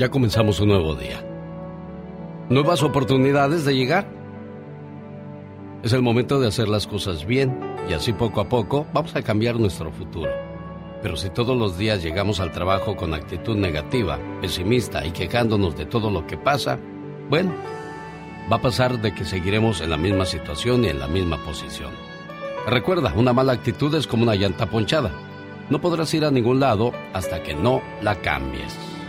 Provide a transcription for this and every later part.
ya comenzamos un nuevo día. Nuevas oportunidades de llegar. Es el momento de hacer las cosas bien y así poco a poco vamos a cambiar nuestro futuro. Pero si todos los días llegamos al trabajo con actitud negativa, pesimista y quejándonos de todo lo que pasa, bueno, va a pasar de que seguiremos en la misma situación y en la misma posición. Recuerda, una mala actitud es como una llanta ponchada. No podrás ir a ningún lado hasta que no la cambies.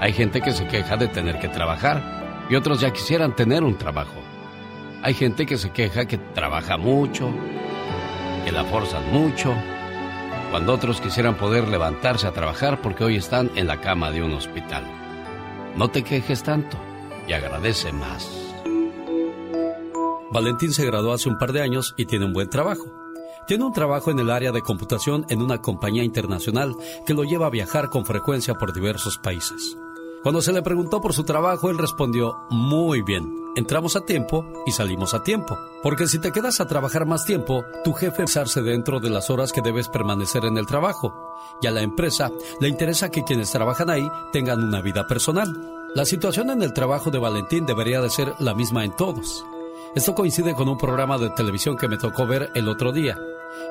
Hay gente que se queja de tener que trabajar y otros ya quisieran tener un trabajo. Hay gente que se queja que trabaja mucho, que la forzan mucho, cuando otros quisieran poder levantarse a trabajar porque hoy están en la cama de un hospital. No te quejes tanto y agradece más. Valentín se graduó hace un par de años y tiene un buen trabajo. Tiene un trabajo en el área de computación en una compañía internacional que lo lleva a viajar con frecuencia por diversos países. Cuando se le preguntó por su trabajo, él respondió, muy bien, entramos a tiempo y salimos a tiempo. Porque si te quedas a trabajar más tiempo, tu jefe pensarse dentro de las horas que debes permanecer en el trabajo. Y a la empresa le interesa que quienes trabajan ahí tengan una vida personal. La situación en el trabajo de Valentín debería de ser la misma en todos. Esto coincide con un programa de televisión que me tocó ver el otro día.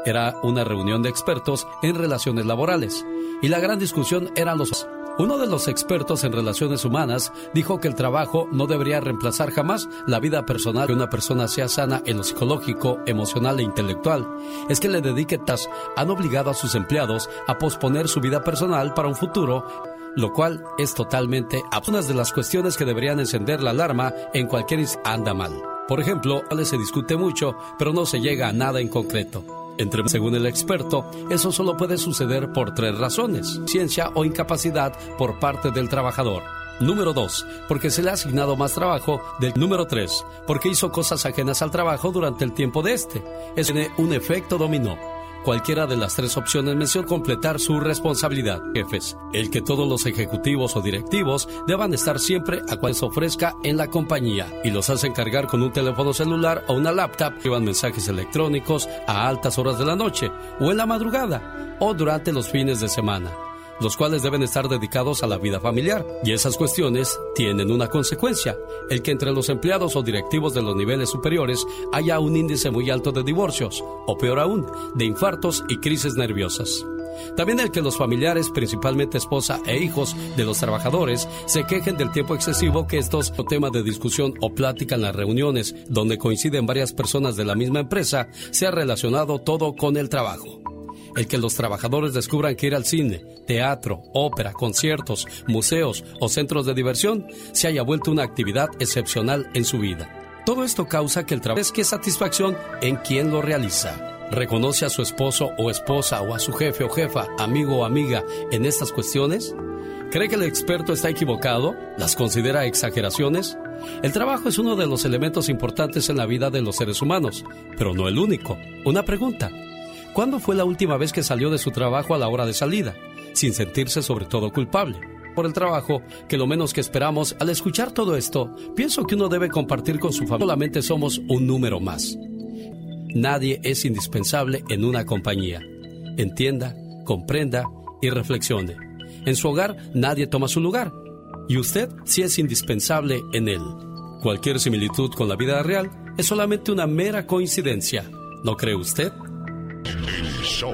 Era una reunión de expertos en relaciones laborales y la gran discusión eran los... Uno de los expertos en relaciones humanas dijo que el trabajo no debería reemplazar jamás la vida personal que una persona sea sana en lo psicológico, emocional e intelectual. Es que le dedique tas han obligado a sus empleados a posponer su vida personal para un futuro lo cual es totalmente una de las cuestiones que deberían encender la alarma en cualquier anda mal. Por ejemplo, se discute mucho, pero no se llega a nada en concreto. Entre, según el experto, eso solo puede suceder por tres razones, ciencia o incapacidad por parte del trabajador. Número 2. Porque se le ha asignado más trabajo. Del número 3. Porque hizo cosas ajenas al trabajo durante el tiempo de este. Es tiene un efecto dominó. Cualquiera de las tres opciones menciona completar su responsabilidad. Jefes, el que todos los ejecutivos o directivos deban estar siempre a cual se ofrezca en la compañía y los hacen cargar con un teléfono celular o una laptop llevan mensajes electrónicos a altas horas de la noche o en la madrugada o durante los fines de semana los cuales deben estar dedicados a la vida familiar. Y esas cuestiones tienen una consecuencia, el que entre los empleados o directivos de los niveles superiores haya un índice muy alto de divorcios, o peor aún, de infartos y crisis nerviosas. También el que los familiares, principalmente esposa e hijos de los trabajadores, se quejen del tiempo excesivo que estos tema de discusión o plática en las reuniones donde coinciden varias personas de la misma empresa, sea relacionado todo con el trabajo el que los trabajadores descubran que ir al cine, teatro, ópera, conciertos, museos o centros de diversión se haya vuelto una actividad excepcional en su vida. Todo esto causa que el trabajo es que satisfacción en quien lo realiza. ¿Reconoce a su esposo o esposa o a su jefe o jefa, amigo o amiga en estas cuestiones? ¿Cree que el experto está equivocado? ¿Las considera exageraciones? El trabajo es uno de los elementos importantes en la vida de los seres humanos, pero no el único. Una pregunta. ¿Cuándo fue la última vez que salió de su trabajo a la hora de salida, sin sentirse sobre todo culpable? Por el trabajo, que lo menos que esperamos al escuchar todo esto, pienso que uno debe compartir con su familia. Solamente somos un número más. Nadie es indispensable en una compañía. Entienda, comprenda y reflexione. En su hogar nadie toma su lugar y usted sí es indispensable en él. Cualquier similitud con la vida real es solamente una mera coincidencia. ¿No cree usted? Show.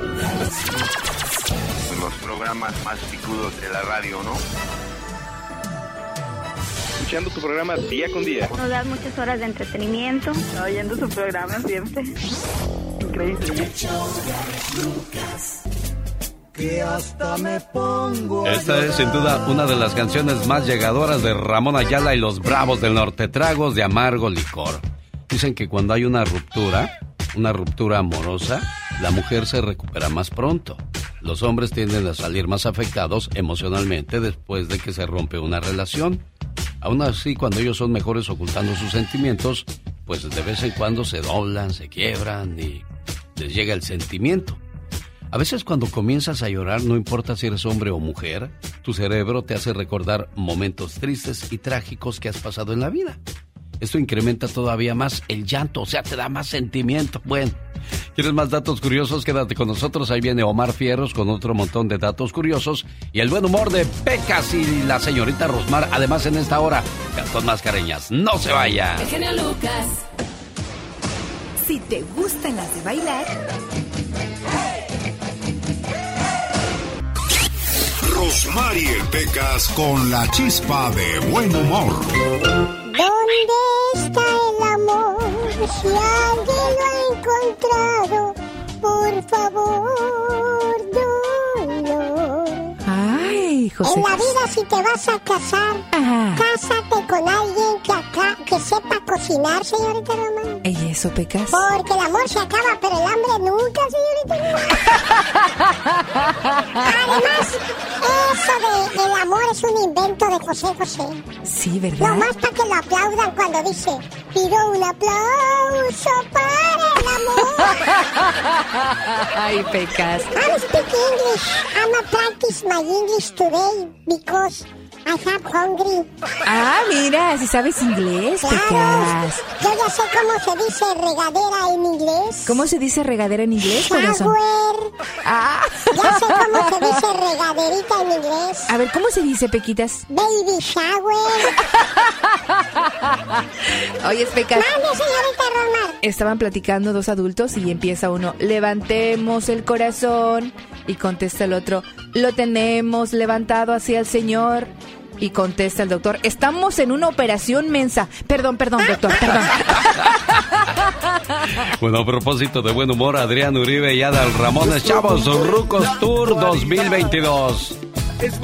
Los programas más picudos de la radio, ¿no? Escuchando tu programa día con día. Nos das muchas horas de entretenimiento. Oyendo su programa siempre. Increíble. Que hasta me pongo Esta es sin duda una de las canciones más llegadoras de Ramón Ayala y los Bravos del Norte, tragos de amargo licor. Dicen que cuando hay una ruptura, una ruptura amorosa, la mujer se recupera más pronto. Los hombres tienden a salir más afectados emocionalmente después de que se rompe una relación. Aún así, cuando ellos son mejores ocultando sus sentimientos, pues de vez en cuando se doblan, se quiebran y les llega el sentimiento. A veces cuando comienzas a llorar, no importa si eres hombre o mujer, tu cerebro te hace recordar momentos tristes y trágicos que has pasado en la vida. Esto incrementa todavía más el llanto, o sea, te da más sentimiento. Bueno, ¿Quieres más datos curiosos? Quédate con nosotros. Ahí viene Omar Fierros con otro montón de datos curiosos. Y el buen humor de Pecas y la señorita Rosmar. Además, en esta hora, Gastón Mascareñas. ¡No se vaya! El Lucas. Si te gustan las de bailar. Rosmarie Pecas con la chispa de buen humor. ¿Dónde está el amor? Si alguien lo ha encontrado, por favor. José. En la vida si te vas a casar, cásate con alguien que, acá, que sepa cocinar, señorita Román. ¿Y eso, Pecas? Porque el amor se acaba, pero el hambre nunca, señorita Además, eso de el amor es un invento de José José. Sí, ¿verdad? Lo más para que lo aplaudan cuando dice, pido un aplauso para el amor. Ay, Pecas. I speak English. I'm a practice my English today because I have hungry. Ah, mira, si sabes inglés, Claro, Pecas. yo ya sé cómo se dice regadera en inglés. ¿Cómo se dice regadera en inglés, corazón? Shower. Ah. Ya sé cómo se dice regaderita en inglés. A ver, ¿cómo se dice, Pequitas? Baby shower. Oye, Pecas. Mande, señorita Romar. Estaban platicando dos adultos y empieza uno, levantemos el corazón. Y contesta el otro, lo tenemos levantado hacia el Señor. Y contesta el doctor, estamos en una operación mensa. Perdón, perdón, doctor, perdón. Bueno, a propósito de buen humor, Adrián Uribe y Adal Ramones, chavos, Rucos Tour 2022.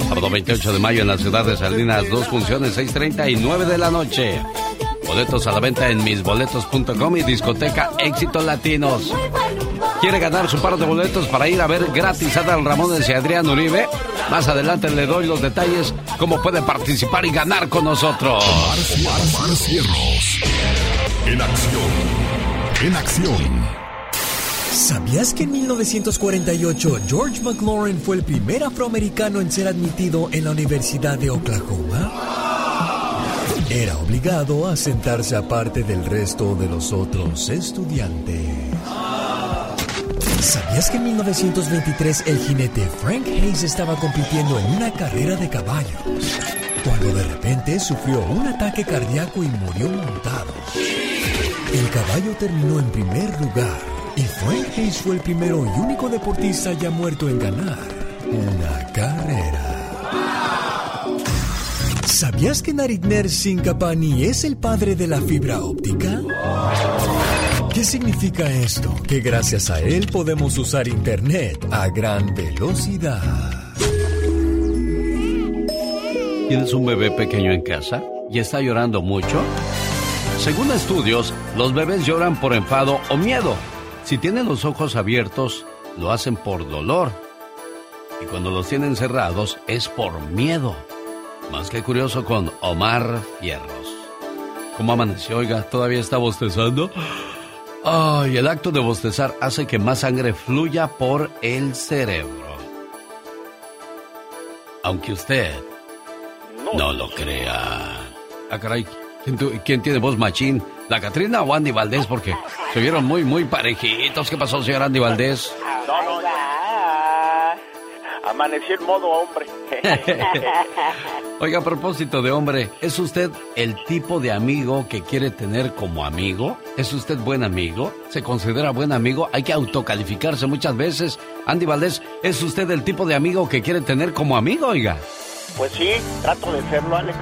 Sábado 28 de mayo en la ciudad de Salinas, dos funciones, 6.30 y 9 de la noche. Boletos a la venta en misboletos.com y discoteca Éxitos Latinos. ¿Quiere ganar su par de boletos para ir a ver gratis a Adal Ramones y Adrián Uribe? Más adelante le doy los detalles, cómo puede participar y ganar con nosotros. Omar Cierros. En acción. En acción. ¿Sabías que en 1948 George McLaurin fue el primer afroamericano en ser admitido en la Universidad de Oklahoma? Era obligado a sentarse aparte del resto de los otros estudiantes. ¿Sabías que en 1923 el jinete Frank Hayes estaba compitiendo en una carrera de caballos? Cuando de repente sufrió un ataque cardíaco y murió montado. El caballo terminó en primer lugar y Frank Hayes fue el primero y único deportista ya muerto en ganar una carrera. ¿Sabías que Naritner Singh Kapani es el padre de la fibra óptica? ¿Qué significa esto? Que gracias a él podemos usar internet a gran velocidad. ¿Tienes un bebé pequeño en casa y está llorando mucho? Según estudios, los bebés lloran por enfado o miedo. Si tienen los ojos abiertos, lo hacen por dolor. Y cuando los tienen cerrados, es por miedo. Más que curioso con Omar Fierros. ¿Cómo amaneció? Oiga, ¿todavía está bostezando? Ay, el acto de bostezar hace que más sangre fluya por el cerebro. Aunque usted no, lo crea. Ah, caray. ¿Quién, tu- quién tiene voz machín? ¿La Catrina o Andy Valdés? Porque se vieron muy, muy parejitos. ¿Qué pasó, señor Andy Valdés? No, no. Amanecí en modo hombre. Oiga, a propósito de hombre, ¿es usted el tipo de amigo que quiere tener como amigo? ¿Es usted buen amigo? ¿Se considera buen amigo? Hay que autocalificarse muchas veces. Andy Valdés, ¿es usted el tipo de amigo que quiere tener como amigo, oiga? Pues sí, trato de serlo, Alex.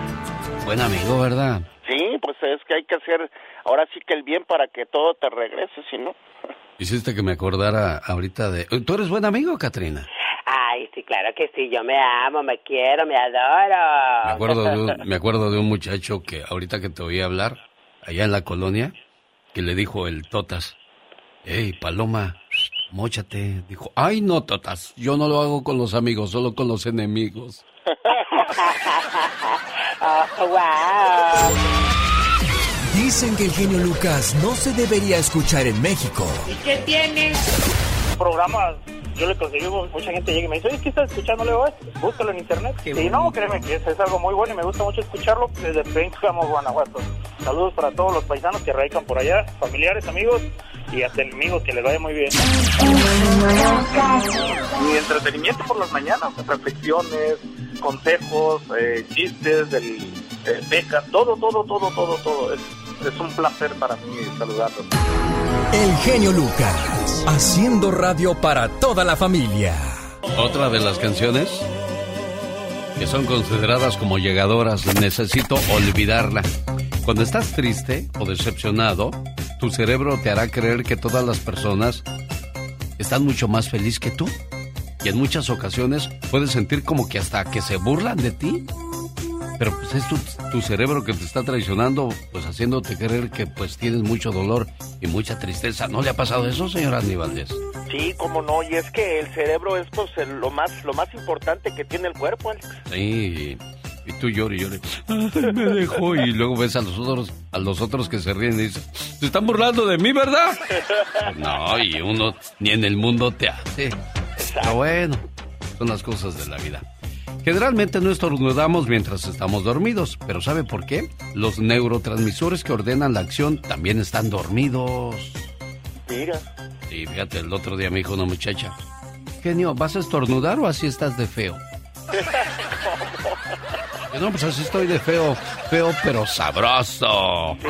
Buen amigo, ¿verdad? Sí, pues es que hay que hacer ahora sí que el bien para que todo te regrese, si no. Hiciste que me acordara ahorita de... ¿Tú eres buen amigo, Katrina? Ay, sí, claro que sí, yo me amo, me quiero, me adoro. Me acuerdo, de un, me acuerdo de un muchacho que ahorita que te oí hablar, allá en la colonia, que le dijo el Totas, hey, Paloma, móchate. Dijo, ay, no, Totas, yo no lo hago con los amigos, solo con los enemigos. Oh, wow. Dicen que el genio Lucas no se debería escuchar en México. ¿Y qué tienes? Programas, yo le conseguí, mucha gente llega y me dice, oye, ¿qué estás escuchando? Le digo, "Eh, búscalo en internet. Y no, créeme que es, es algo muy bueno y me gusta mucho escucharlo desde Pénjamo, Guanajuato. Saludos para todos los paisanos que radican por allá, familiares, amigos y hasta enemigos, que les vaya muy bien. Mi entretenimiento por las mañanas, reflexiones, consejos, eh, chistes, del, eh, becas, todo, todo, todo, todo, todo. Es, es un placer para mí saludarlos. El genio Lucas, haciendo radio para toda la familia. Otra de las canciones que son consideradas como llegadoras, necesito olvidarla. Cuando estás triste o decepcionado, tu cerebro te hará creer que todas las personas están mucho más felices que tú. Y en muchas ocasiones puedes sentir como que hasta que se burlan de ti. Pero pues es tu, cerebro que te está traicionando, pues haciéndote creer que pues tienes mucho dolor y mucha tristeza. ¿No le ha pasado eso, señor Aníbal? Sí, cómo no, y es que el cerebro es pues lo más lo más importante que tiene el cuerpo, Alex. Sí, y tú llores y llores. me dejó y luego ves a los otros a los otros que se ríen y dicen, "Se están burlando de mí, ¿verdad?" no, y uno ni en el mundo te hace. Pero bueno, son las cosas de la vida. Generalmente no estornudamos mientras estamos dormidos, pero ¿sabe por qué? Los neurotransmisores que ordenan la acción también están dormidos. Mira. Sí, fíjate, el otro día me dijo una muchacha, genio, ¿vas a estornudar o así estás de feo? no, pues así estoy de feo, feo pero sabroso.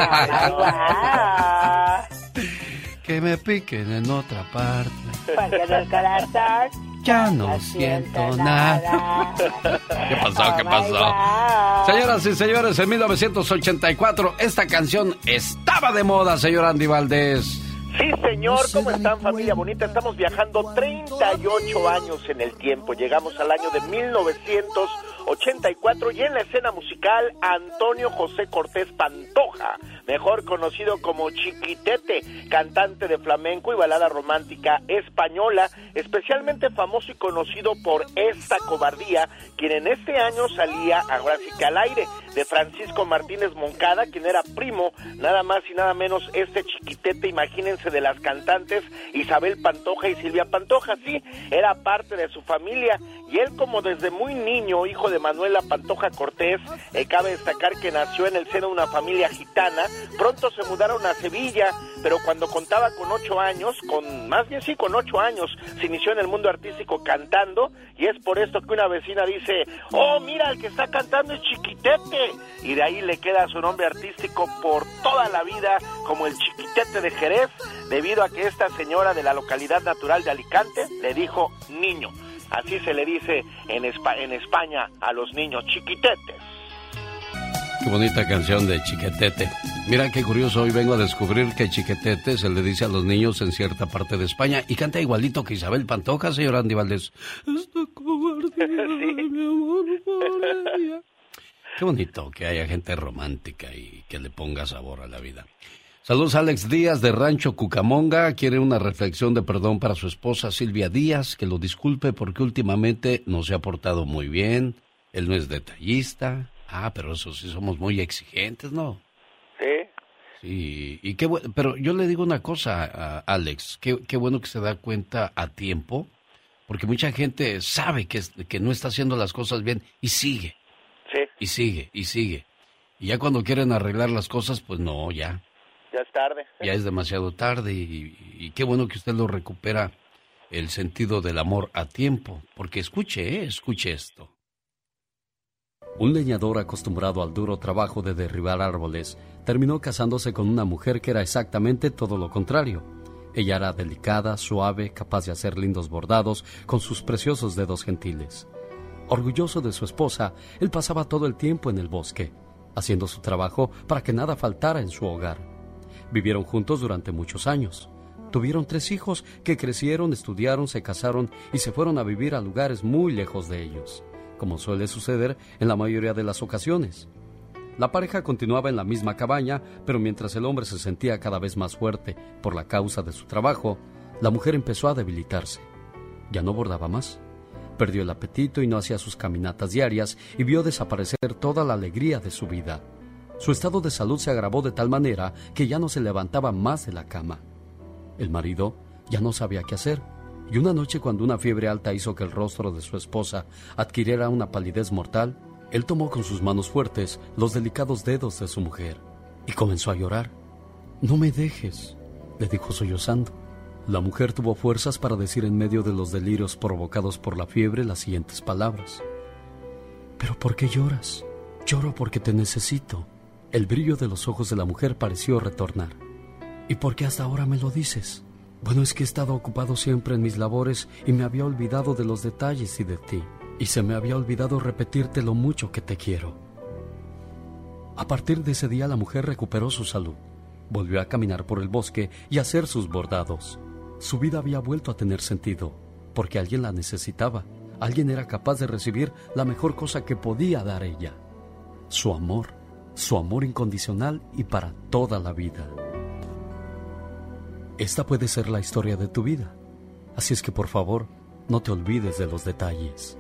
que me piquen en otra parte. Porque el corazón ya no siento nada. ¿Qué pasó? ¿Qué pasó? Señoras y señores, en 1984 esta canción estaba de moda, señor Andy Valdés. Sí, señor, ¿cómo están familia bonita? Estamos viajando 38 años en el tiempo. Llegamos al año de 1984 y en la escena musical Antonio José Cortés Pantoja mejor conocido como Chiquitete, cantante de flamenco y balada romántica española, especialmente famoso y conocido por esta cobardía, quien en este año salía ahora sí al aire de Francisco Martínez Moncada, quien era primo, nada más y nada menos este Chiquitete, imagínense de las cantantes Isabel Pantoja y Silvia Pantoja, sí, era parte de su familia. Y él como desde muy niño, hijo de Manuela Pantoja Cortés, eh, cabe destacar que nació en el seno de una familia gitana, Pronto se mudaron a Sevilla, pero cuando contaba con ocho años, con más bien sí, con ocho años, se inició en el mundo artístico cantando y es por esto que una vecina dice, oh, mira, el que está cantando es Chiquitete. Y de ahí le queda su nombre artístico por toda la vida como el Chiquitete de Jerez, debido a que esta señora de la localidad natural de Alicante le dijo niño. Así se le dice en, en España a los niños chiquitetes. Qué bonita canción de Chiquetete. Mira qué curioso, hoy vengo a descubrir que Chiquetete se le dice a los niños en cierta parte de España y canta igualito que Isabel Pantoja, señor Andy Valdés. Qué bonito que haya gente romántica y que le ponga sabor a la vida. Saludos Alex Díaz de Rancho Cucamonga. Quiere una reflexión de perdón para su esposa Silvia Díaz, que lo disculpe porque últimamente no se ha portado muy bien. Él no es detallista Ah, pero eso sí somos muy exigentes, ¿no? Sí. Y qué bueno, pero yo le digo una cosa, Alex, qué, qué bueno que se da cuenta a tiempo, porque mucha gente sabe que, que no está haciendo las cosas bien y sigue. Sí. Y sigue, y sigue. Y ya cuando quieren arreglar las cosas, pues no, ya. Ya es tarde. Ya es demasiado tarde y, y qué bueno que usted lo recupera el sentido del amor a tiempo, porque escuche, ¿eh? escuche esto. Un leñador acostumbrado al duro trabajo de derribar árboles terminó casándose con una mujer que era exactamente todo lo contrario. Ella era delicada, suave, capaz de hacer lindos bordados con sus preciosos dedos gentiles. Orgulloso de su esposa, él pasaba todo el tiempo en el bosque, haciendo su trabajo para que nada faltara en su hogar. Vivieron juntos durante muchos años. Tuvieron tres hijos que crecieron, estudiaron, se casaron y se fueron a vivir a lugares muy lejos de ellos como suele suceder en la mayoría de las ocasiones. La pareja continuaba en la misma cabaña, pero mientras el hombre se sentía cada vez más fuerte por la causa de su trabajo, la mujer empezó a debilitarse. Ya no bordaba más. Perdió el apetito y no hacía sus caminatas diarias y vio desaparecer toda la alegría de su vida. Su estado de salud se agravó de tal manera que ya no se levantaba más de la cama. El marido ya no sabía qué hacer y una noche cuando una fiebre alta hizo que el rostro de su esposa adquiriera una palidez mortal, él tomó con sus manos fuertes los delicados dedos de su mujer y comenzó a llorar. No me dejes, le dijo sollozando. La mujer tuvo fuerzas para decir en medio de los delirios provocados por la fiebre las siguientes palabras. ¿Pero por qué lloras? Lloro porque te necesito. El brillo de los ojos de la mujer pareció retornar. ¿Y por qué hasta ahora me lo dices? Bueno, es que he estado ocupado siempre en mis labores y me había olvidado de los detalles y de ti. Y se me había olvidado repetirte lo mucho que te quiero. A partir de ese día la mujer recuperó su salud. Volvió a caminar por el bosque y a hacer sus bordados. Su vida había vuelto a tener sentido, porque alguien la necesitaba. Alguien era capaz de recibir la mejor cosa que podía dar ella. Su amor, su amor incondicional y para toda la vida. Esta puede ser la historia de tu vida. Así es que por favor, no te olvides de los detalles.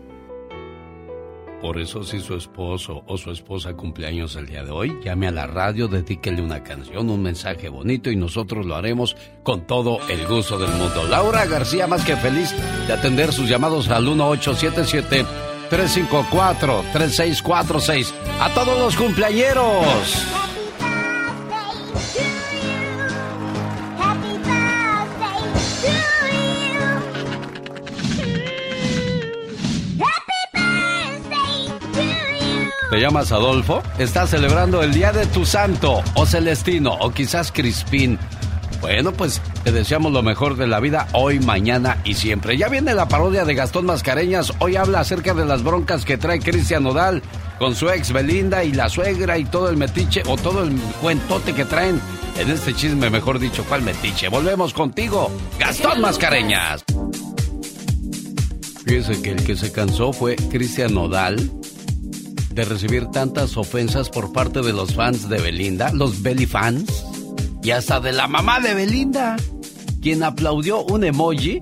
Por eso si su esposo o su esposa cumpleaños el día de hoy, llame a la radio, dedíquele una canción, un mensaje bonito y nosotros lo haremos con todo el gusto del mundo. Laura García, más que feliz de atender sus llamados al 1877 354 3646. A todos los cumpleañeros. ¿Te llamas Adolfo? ¿Estás celebrando el día de tu santo o Celestino o quizás Crispín? Bueno, pues te deseamos lo mejor de la vida hoy, mañana y siempre. Ya viene la parodia de Gastón Mascareñas. Hoy habla acerca de las broncas que trae Cristian Nodal con su ex Belinda y la suegra y todo el metiche o todo el cuentote que traen en este chisme, mejor dicho, ¿cuál metiche? Volvemos contigo, Gastón Mascareñas. Fíjese que el que se cansó fue Cristian Nodal de recibir tantas ofensas por parte de los fans de Belinda, los Belly fans, y hasta de la mamá de Belinda, quien aplaudió un emoji,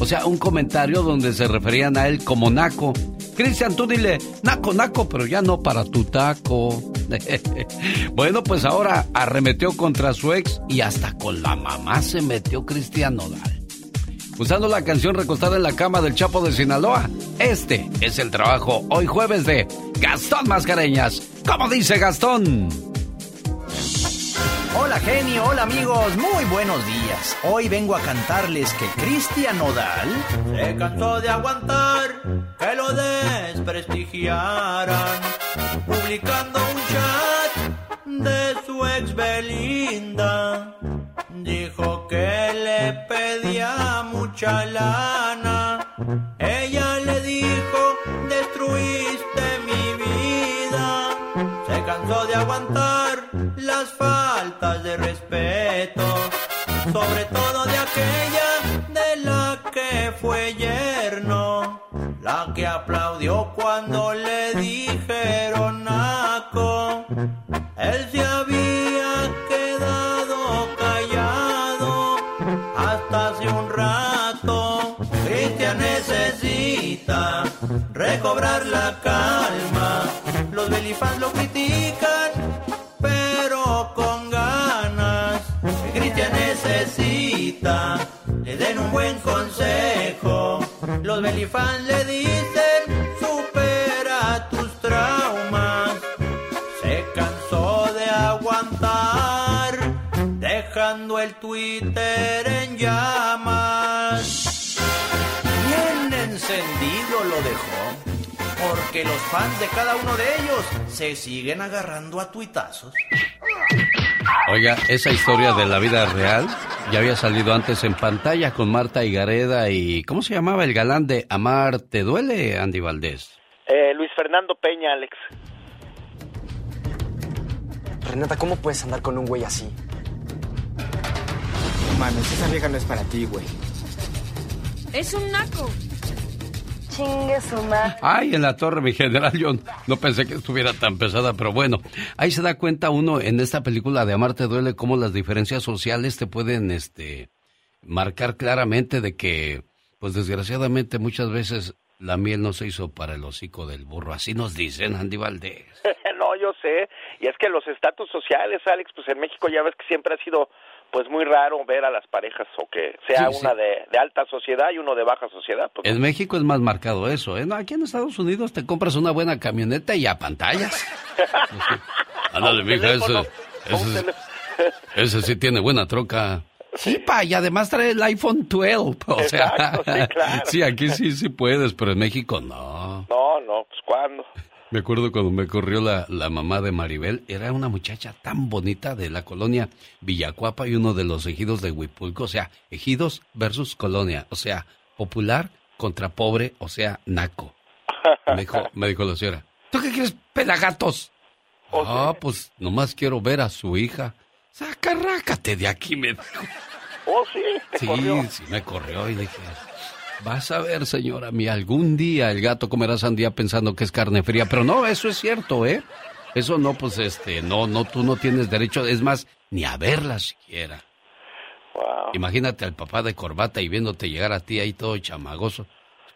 o sea, un comentario donde se referían a él como Naco. Cristian, tú dile, Naco, Naco, pero ya no para tu taco. bueno, pues ahora arremetió contra su ex y hasta con la mamá se metió Cristian Nodal usando la canción recostada en la cama del Chapo de Sinaloa. Este es el trabajo hoy jueves de Gastón Mascareñas. ¿Cómo dice Gastón? Hola genio, hola amigos, muy buenos días. Hoy vengo a cantarles que Cristian Nodal se cansó de aguantar que lo desprestigiaran, publicando un chat de su ex Belinda. Que le pedía mucha lana. Ella le dijo, destruiste mi vida. Se cansó de aguantar las faltas de respeto. Sobre todo de aquella de la que fue yerno. La que aplaudió cuando le dijeron Twitter en llamas. Bien encendido lo dejó, porque los fans de cada uno de ellos se siguen agarrando a tuitazos. Oiga, esa historia de la vida real ya había salido antes en pantalla con Marta Higareda y ¿cómo se llamaba el galán de Amar te duele, Andy Valdés? Eh, Luis Fernando Peña, Alex. Renata, ¿cómo puedes andar con un güey así? Mames, esa vieja no es para ti, güey. Es un naco. Chingue su madre. Ay, en la torre, mi general, yo no pensé que estuviera tan pesada, pero bueno, ahí se da cuenta uno en esta película de Amarte Duele cómo las diferencias sociales te pueden, este, marcar claramente de que, pues desgraciadamente muchas veces la miel no se hizo para el hocico del burro, así nos dicen, Andy Valdés. no, yo sé, y es que los estatus sociales, Alex, pues en México ya ves que siempre ha sido pues muy raro ver a las parejas o que sea Sí, una sí. De, de alta sociedad y uno de baja sociedad. Pues, En México es más marcado eso, ¿eh? No, aquí en Estados Unidos te compras una buena camioneta y a pantallas. Ándale, mija, ese, Ese, ese sí tiene buena troca. Sí, pa, y además trae el iPhone 12. O sea, sí, claro. sí, aquí sí, sí puedes, pero en México no. No, no, pues ¿cuándo? Me acuerdo cuando me corrió la, la mamá de Maribel, era una muchacha tan bonita de la colonia Villacuapa y uno de los ejidos de Huipulco, o sea, ejidos versus colonia, o sea, popular contra pobre, o sea, naco. Me dijo, me dijo la señora, ¿tú qué quieres, pelagatos? Ah, pues nomás quiero ver a su hija. Sacarrácate de aquí, me dijo. Oh, sí, sí, sí, me corrió y le dije, vas a ver, señora mía, algún día el gato comerá sandía pensando que es carne fría, pero no, eso es cierto, ¿eh? Eso no, pues, este, no, no, tú no tienes derecho, es más, ni a verla siquiera. Imagínate al papá de corbata y viéndote llegar a ti ahí todo chamagoso.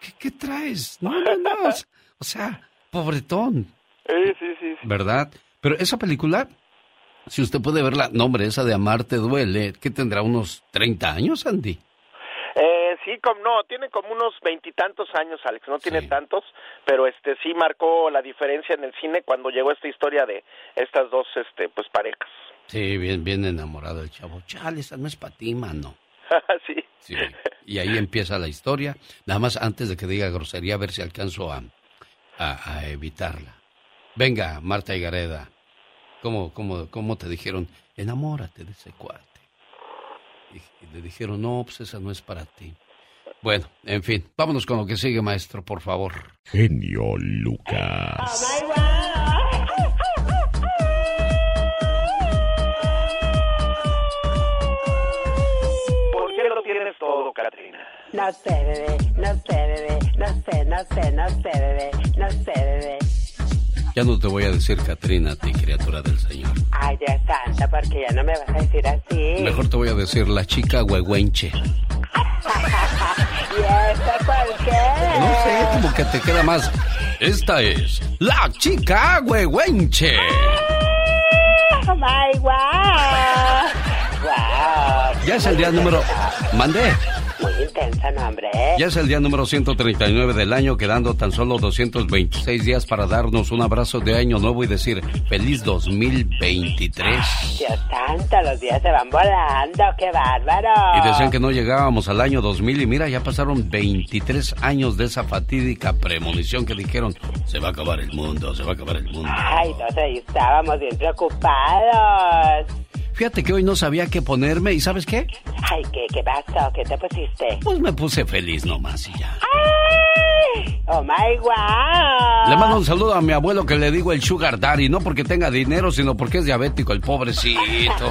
¿Qué, qué traes? No, no, no. O sea, pobretón. Sí, sí, sí. ¿Verdad? Pero esa película, si usted puede verla, nombre, esa de Amarte Duele, ¿qué tendrá unos 30 años, Andy? Eh, sí, como, no, tiene como unos veintitantos años, Alex, no tiene tantos, pero este sí marcó la diferencia en el cine cuando llegó esta historia de estas dos este pues parejas. Sí, bien, bien enamorado el chavo. Chale, esa no es para ti, mano. sí. sí. Y ahí empieza la historia. Nada más antes de que diga grosería, a ver si alcanzo a, a, a evitarla. Venga, Marta y Gareda. ¿Cómo, cómo, ¿Cómo te dijeron? Enamórate de ese cuate. Y le dijeron, no, pues esa no es para ti. Bueno, en fin, vámonos con lo que sigue, maestro, por favor. Genio Lucas. ¿Por qué lo tienes todo, Katrina? No sé, bebé, no sé, bebé, no sé, no sé, no sé, bebé, no sé, bebé. Ya no te voy a decir Katrina a ti, criatura del Señor. Ay, Dios santo, porque ya no me vas a decir así. Mejor te voy a decir la chica huehuenche. ¿Y eso por qué? No sé, como que te queda más. Esta es la chica huehuenche. Oh my wow. Wow. Ya es el día número. Mandé. Nombre. Ya es el día número 139 del año, quedando tan solo 226 días para darnos un abrazo de año nuevo y decir feliz 2023. Dios santo, los días se van volando, qué bárbaro. Y decían que no llegábamos al año 2000 y mira, ya pasaron 23 años de esa fatídica premonición que dijeron, se va a acabar el mundo, se va a acabar el mundo. Ay, entonces ahí estábamos bien preocupados. Fíjate que hoy no sabía qué ponerme y ¿sabes qué? Ay, ¿qué, qué pasó? ¿Qué te pusiste? Pues me puse feliz nomás y ya. ¡Ay! ¡Oh, my wow! Le mando un saludo a mi abuelo que le digo el sugar daddy, no porque tenga dinero, sino porque es diabético, el pobrecito.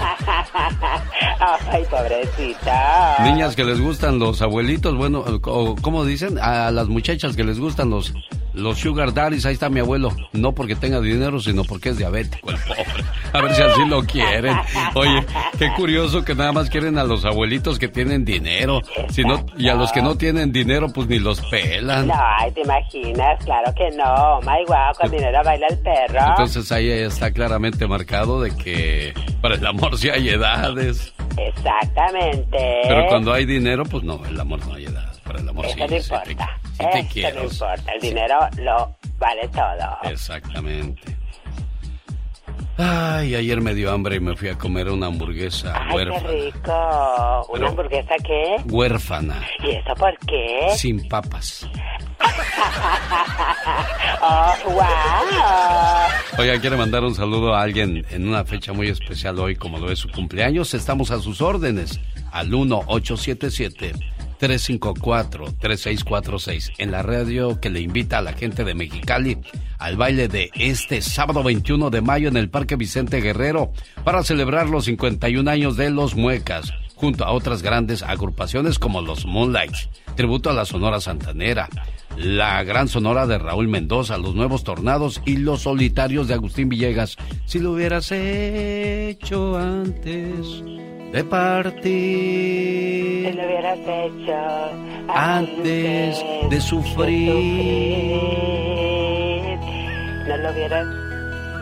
¡Ay, pobrecito! Niñas que les gustan los abuelitos, bueno, o, ¿cómo dicen? A las muchachas que les gustan los, los sugar daddies, ahí está mi abuelo. No porque tenga dinero, sino porque es diabético, el pobre. A ver si así lo quieren. Oye, qué curioso que nada más quieren a los abuelitos que tienen dinero. Si no, y a los que no tienen dinero, pues ni los pelan. No, ay, te imaginas, claro que no. My wow, con dinero baila el perro. Entonces ahí está claramente marcado de que para el amor sí hay edades. Exactamente. Pero cuando hay dinero, pues no, el amor no hay edad. Para el amor Eso sí, no importa. te, sí te quiero. no importa. El dinero lo vale todo. Exactamente. Ay, ayer me dio hambre y me fui a comer una hamburguesa Ay, qué huérfana. rico. ¿Una hamburguesa qué? Huérfana, ¿Y eso por qué? sin papas. oh, wow. Oiga, quiere mandar un saludo a alguien en una fecha muy especial hoy, como lo es su cumpleaños. Estamos a sus órdenes al 1-877-354-3646 en la radio que le invita a la gente de Mexicali al baile de este sábado 21 de mayo en el Parque Vicente Guerrero para celebrar los 51 años de Los Muecas junto a otras grandes agrupaciones como los Moonlights, tributo a la Sonora Santanera, la Gran Sonora de Raúl Mendoza, los Nuevos Tornados y los Solitarios de Agustín Villegas. Si lo hubieras hecho antes de partir, Si lo hubieras hecho antes de sufrir. No lo hubieras...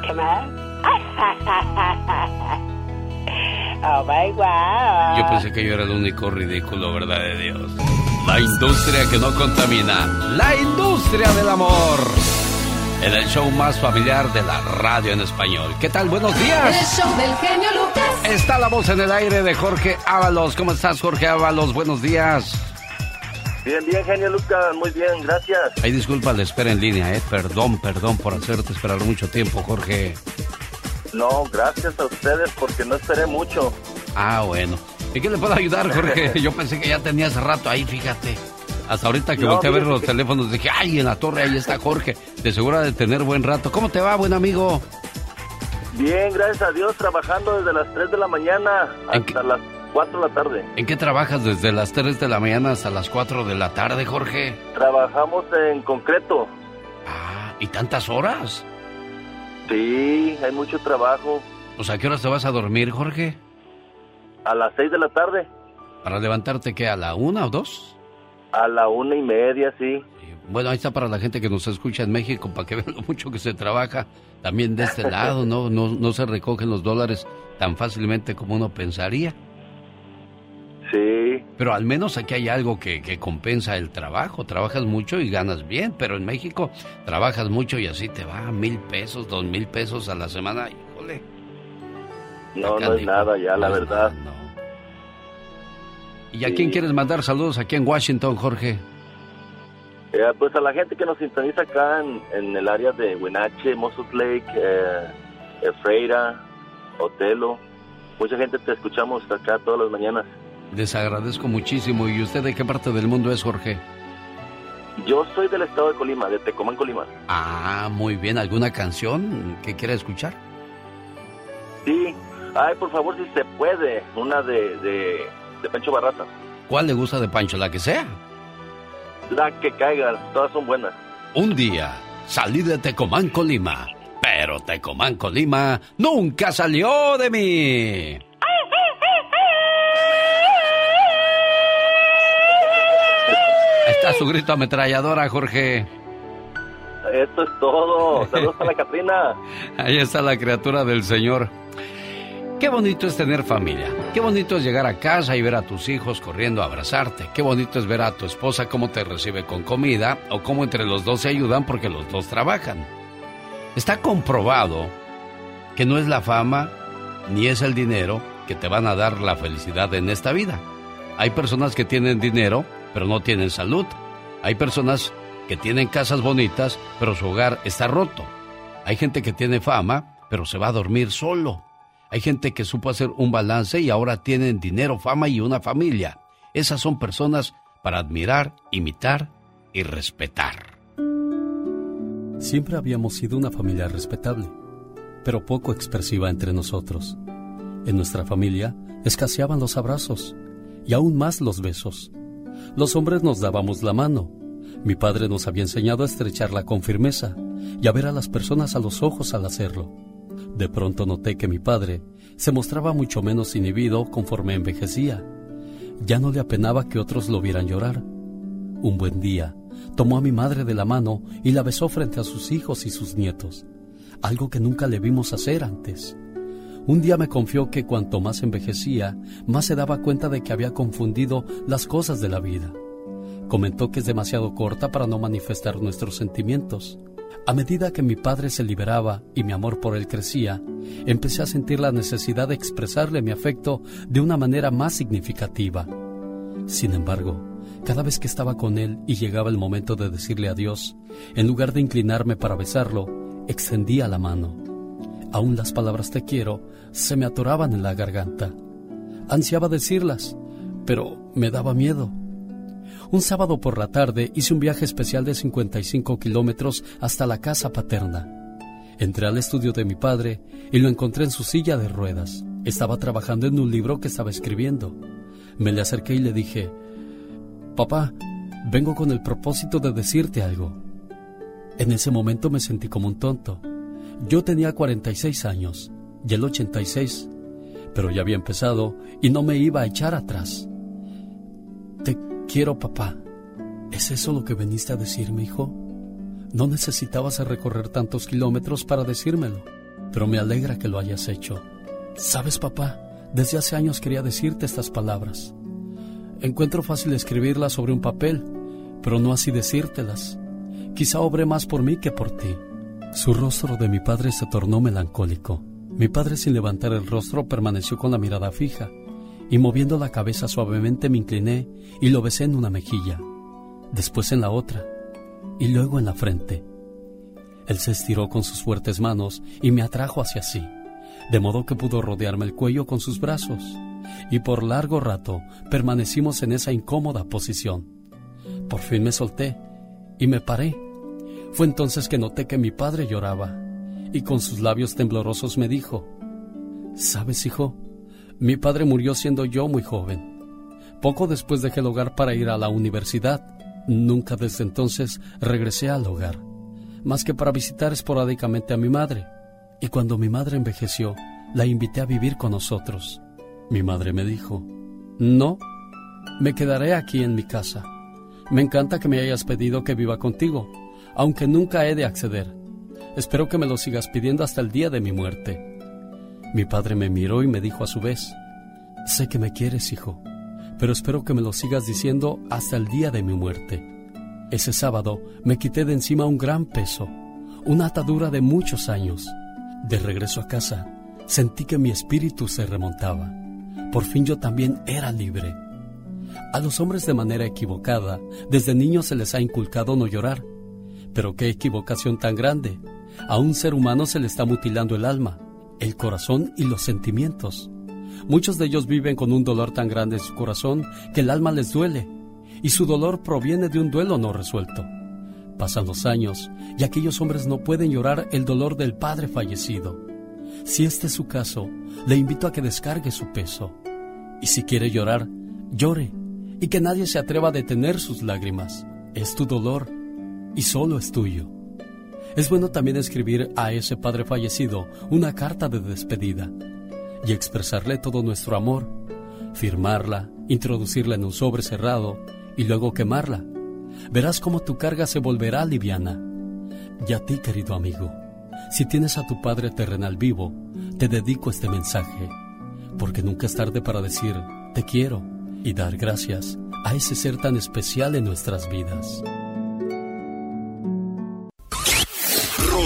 ¿Qué más? oh, my wow. Yo pensé que yo era el único ridículo, ¿verdad de Dios? La industria que no contamina. La industria del amor. En el show más familiar de la radio en español. ¿Qué tal? Buenos días. El show del genio Lucas. Está la voz en el aire de Jorge Ábalos. ¿Cómo estás, Jorge Ábalos? Buenos días. Bien, bien, genio Lucas, muy bien, gracias. Ay, disculpa la espera en línea, ¿eh? Perdón, perdón por hacerte esperar mucho tiempo, Jorge. No, gracias a ustedes porque no esperé mucho. Ah, bueno. ¿Y qué le puedo ayudar, Jorge? Yo pensé que ya tenías rato ahí, fíjate. Hasta ahorita que volteé a ver los teléfonos, dije, ay, en la torre ahí está Jorge. De segura de tener buen rato. ¿Cómo te va, buen amigo? Bien, gracias a Dios, trabajando desde las 3 de la mañana hasta las 4 de la tarde. ¿En qué trabajas desde las 3 de la mañana hasta las 4 de la tarde, Jorge? Trabajamos en concreto. Ah, ¿y tantas horas? Sí, hay mucho trabajo. O sea, ¿a qué horas te vas a dormir, Jorge? A las 6 de la tarde. ¿Para levantarte qué, a la una o dos? A la una y media, sí. Bueno, ahí está para la gente que nos escucha en México, para que vean lo mucho que se trabaja también de este lado, ¿no? No, no se recogen los dólares tan fácilmente como uno pensaría. Sí. Pero al menos aquí hay algo que, que, compensa el trabajo. Trabajas mucho y ganas bien, pero en México trabajas mucho y así te va mil pesos, dos mil pesos a la semana. Híjole. No, no es nada ya, la verdad. no. ¿Y a quién quieres mandar saludos aquí en Washington, Jorge? Eh, pues a la gente que nos sintoniza acá en, en el área de Wenatchee, Moses Lake, eh, Freira, Otelo. Mucha gente te escuchamos acá todas las mañanas. Les agradezco muchísimo. ¿Y usted de qué parte del mundo es, Jorge? Yo soy del estado de Colima, de Tecomán, Colima. Ah, muy bien. ¿Alguna canción que quiera escuchar? Sí. Ay, por favor, si se puede. Una de, de, de Pancho Barraza. ¿Cuál le gusta de Pancho? ¿La que sea? La que caiga. Todas son buenas. Un día salí de Tecomán, Colima. Pero Tecomán, Colima nunca salió de mí. Está su grito ametralladora, Jorge. Esto es todo. Saludos a la Catrina. Ahí está la criatura del Señor. Qué bonito es tener familia. Qué bonito es llegar a casa y ver a tus hijos corriendo a abrazarte. Qué bonito es ver a tu esposa cómo te recibe con comida o cómo entre los dos se ayudan porque los dos trabajan. Está comprobado que no es la fama ni es el dinero que te van a dar la felicidad en esta vida. Hay personas que tienen dinero pero no tienen salud. Hay personas que tienen casas bonitas pero su hogar está roto. Hay gente que tiene fama pero se va a dormir solo. Hay gente que supo hacer un balance y ahora tienen dinero, fama y una familia. Esas son personas para admirar, imitar y respetar. Siempre habíamos sido una familia respetable, pero poco expresiva entre nosotros. En nuestra familia escaseaban los abrazos y aún más los besos. Los hombres nos dábamos la mano. Mi padre nos había enseñado a estrecharla con firmeza y a ver a las personas a los ojos al hacerlo. De pronto noté que mi padre se mostraba mucho menos inhibido conforme envejecía. Ya no le apenaba que otros lo vieran llorar. Un buen día, tomó a mi madre de la mano y la besó frente a sus hijos y sus nietos, algo que nunca le vimos hacer antes. Un día me confió que cuanto más envejecía, más se daba cuenta de que había confundido las cosas de la vida. Comentó que es demasiado corta para no manifestar nuestros sentimientos. A medida que mi padre se liberaba y mi amor por él crecía, empecé a sentir la necesidad de expresarle mi afecto de una manera más significativa. Sin embargo, cada vez que estaba con él y llegaba el momento de decirle adiós, en lugar de inclinarme para besarlo, extendía la mano. Aún las palabras te quiero se me atoraban en la garganta. Ansiaba decirlas, pero me daba miedo. Un sábado por la tarde hice un viaje especial de 55 kilómetros hasta la casa paterna. Entré al estudio de mi padre y lo encontré en su silla de ruedas. Estaba trabajando en un libro que estaba escribiendo. Me le acerqué y le dije, Papá, vengo con el propósito de decirte algo. En ese momento me sentí como un tonto. Yo tenía 46 años y él 86, pero ya había empezado y no me iba a echar atrás. Quiero, papá. ¿Es eso lo que veniste a decirme, hijo? No necesitabas recorrer tantos kilómetros para decírmelo, pero me alegra que lo hayas hecho. Sabes, papá, desde hace años quería decirte estas palabras. Encuentro fácil escribirlas sobre un papel, pero no así decírtelas. Quizá obré más por mí que por ti. Su rostro de mi padre se tornó melancólico. Mi padre sin levantar el rostro permaneció con la mirada fija y moviendo la cabeza suavemente me incliné y lo besé en una mejilla, después en la otra y luego en la frente. Él se estiró con sus fuertes manos y me atrajo hacia sí, de modo que pudo rodearme el cuello con sus brazos, y por largo rato permanecimos en esa incómoda posición. Por fin me solté y me paré. Fue entonces que noté que mi padre lloraba, y con sus labios temblorosos me dijo, ¿Sabes, hijo? Mi padre murió siendo yo muy joven. Poco después dejé el hogar para ir a la universidad. Nunca desde entonces regresé al hogar más que para visitar esporádicamente a mi madre. Y cuando mi madre envejeció, la invité a vivir con nosotros. Mi madre me dijo, no, me quedaré aquí en mi casa. Me encanta que me hayas pedido que viva contigo, aunque nunca he de acceder. Espero que me lo sigas pidiendo hasta el día de mi muerte. Mi padre me miró y me dijo a su vez, sé que me quieres, hijo, pero espero que me lo sigas diciendo hasta el día de mi muerte. Ese sábado me quité de encima un gran peso, una atadura de muchos años. De regreso a casa, sentí que mi espíritu se remontaba. Por fin yo también era libre. A los hombres de manera equivocada, desde niños se les ha inculcado no llorar. Pero qué equivocación tan grande. A un ser humano se le está mutilando el alma, el corazón y los sentimientos. Muchos de ellos viven con un dolor tan grande en su corazón que el alma les duele y su dolor proviene de un duelo no resuelto. Pasan los años y aquellos hombres no pueden llorar el dolor del padre fallecido. Si este es su caso, le invito a que descargue su peso. Y si quiere llorar, llore y que nadie se atreva a detener sus lágrimas. Es tu dolor y solo es tuyo. Es bueno también escribir a ese padre fallecido una carta de despedida y expresarle todo nuestro amor, firmarla, introducirla en un sobre cerrado y luego quemarla. Verás cómo tu carga se volverá liviana. Y a ti, querido amigo, si tienes a tu Padre terrenal vivo, te dedico este mensaje, porque nunca es tarde para decir te quiero y dar gracias a ese ser tan especial en nuestras vidas.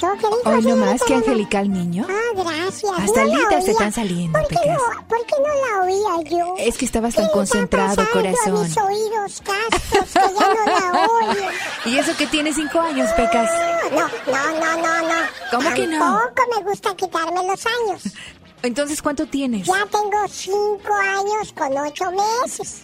Pasó, querido? Hoy no más que angelical niño. Ah, gracias. Hasta no lindas te están saliendo, ¿Por qué, no, ¿Por qué no la oía yo? Es que estabas tan concentrado, corazón. A mis oídos castos, que ya no la oigo. ¿Y eso que tiene cinco años, Pecas? No, no, no, no, no. ¿Cómo que no? Tampoco me gusta quitarme los años. Entonces, ¿cuánto tienes? Ya tengo cinco años con ocho meses.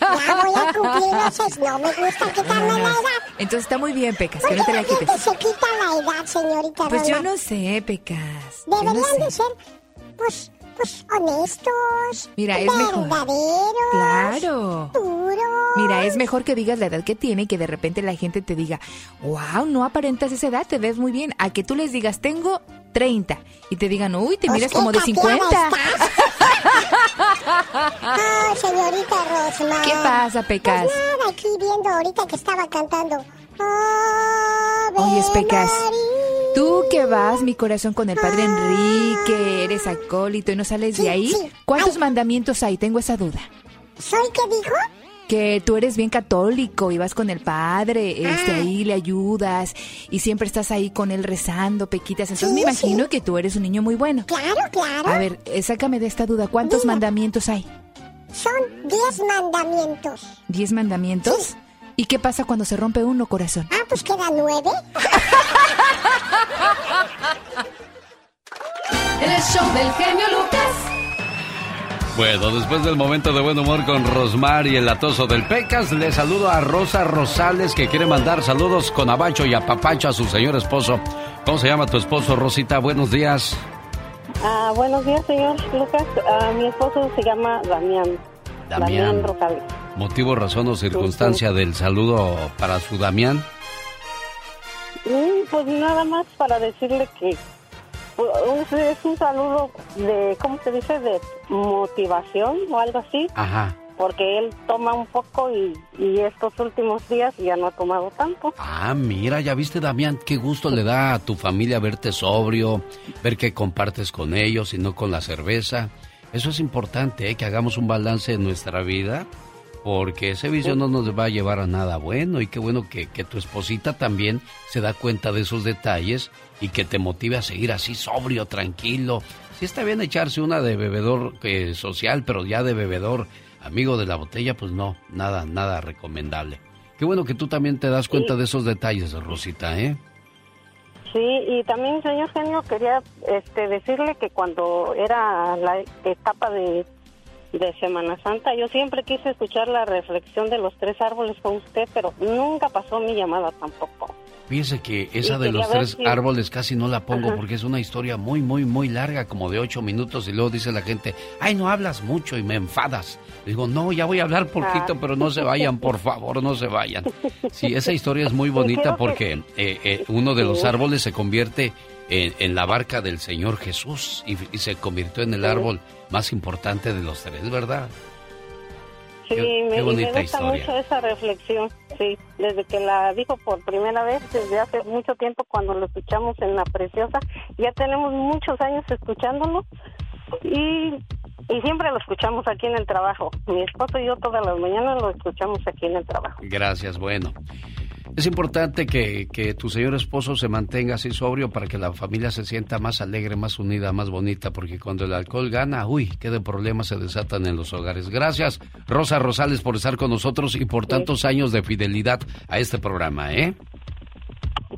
ya voy a cumplir los No me gusta quitarme la edad. Entonces está muy bien, Pecas, que no te la quites. Que se quita la edad, señorita Pues yo no sé, Pecas. Deberían de ser, pues, pues, honestos. Mira, es mejor. Verdaderos. Claro. Duros. Mira, es mejor que digas la edad que tiene y que de repente la gente te diga, wow, no aparentas esa edad, te ves muy bien. A que tú les digas, tengo 30 y te digan, uy, te pues miras como de 50. Ay, señorita Rosma. ¿Qué pasa, Pecas? Pues nada, aquí viendo ahorita que estaba cantando. Oye, Pecas. Tú que vas, mi corazón, con el padre Enrique, eres acólito y no sales de ahí. ¿Cuántos mandamientos hay? Tengo esa duda. ¿Soy qué dijo? que tú eres bien católico y vas con el padre, este, ah. ahí le ayudas y siempre estás ahí con él rezando, pequitas. Entonces me imagino que tú eres un niño muy bueno. Claro, claro. A ver, eh, sácame de esta duda. ¿Cuántos mandamientos hay? Son diez mandamientos. ¿Diez mandamientos? ¿Y qué pasa cuando se rompe uno, corazón? Ah, pues queda nueve. El show del genio Lucas. Bueno, después del momento de buen humor con Rosmar y el atoso del Pecas, le saludo a Rosa Rosales que quiere mandar saludos con abacho y apapacho a su señor esposo. ¿Cómo se llama tu esposo, Rosita? Buenos días. Ah, buenos días, señor Lucas. Ah, mi esposo se llama Damián. Damián, Rosales. ¿Motivo, razón o circunstancia del saludo para su Damián? Mm, pues nada más para decirle que es un saludo de, ¿cómo se dice? De motivación o algo así. Ajá. porque él toma un poco y, y, estos últimos días ya no ha tomado tanto. Ah, mira, ya viste, Damián, qué gusto le da a tu familia verte sobrio, ver que compartes con ellos y no con la cerveza. Eso es importante, ¿eh? que hagamos un balance en nuestra vida, porque ese vicio no nos va a llevar a nada bueno y qué bueno que, que tu esposita también se da cuenta de esos detalles y que te motive a seguir así sobrio, tranquilo. Sí está bien echarse una de bebedor eh, social, pero ya de bebedor amigo de la botella, pues no, nada, nada recomendable. Qué bueno que tú también te das cuenta de esos detalles, Rosita, ¿eh? Sí, y también, señor genio, quería este, decirle que cuando era la etapa de, de Semana Santa, yo siempre quise escuchar la reflexión de los tres árboles con usted, pero nunca pasó mi llamada tampoco. Fíjese que esa de los tres árboles casi no la pongo porque es una historia muy, muy, muy larga, como de ocho minutos, y luego dice la gente, ay, no hablas mucho y me enfadas. Digo, no, ya voy a hablar poquito, pero no se vayan, por favor, no se vayan. Sí, esa historia es muy bonita porque eh, eh, uno de los árboles se convierte en, la barca del Señor Jesús y, se convirtió en el árbol más importante de los tres, ¿verdad? Sí, me, gusta mucho esa reflexión, sí, desde que la dijo por primera vez, desde hace mucho tiempo cuando lo escuchamos en La Preciosa, ya tenemos muchos años escuchándolo y, y siempre lo escuchamos aquí en el trabajo. Mi esposo y yo todas las mañanas lo escuchamos aquí en el trabajo. Gracias, bueno. Es importante que, que, tu señor esposo se mantenga así sobrio para que la familia se sienta más alegre, más unida, más bonita, porque cuando el alcohol gana, uy, qué de problemas se desatan en los hogares. Gracias, Rosa Rosales, por estar con nosotros y por tantos años de fidelidad a este programa, ¿eh?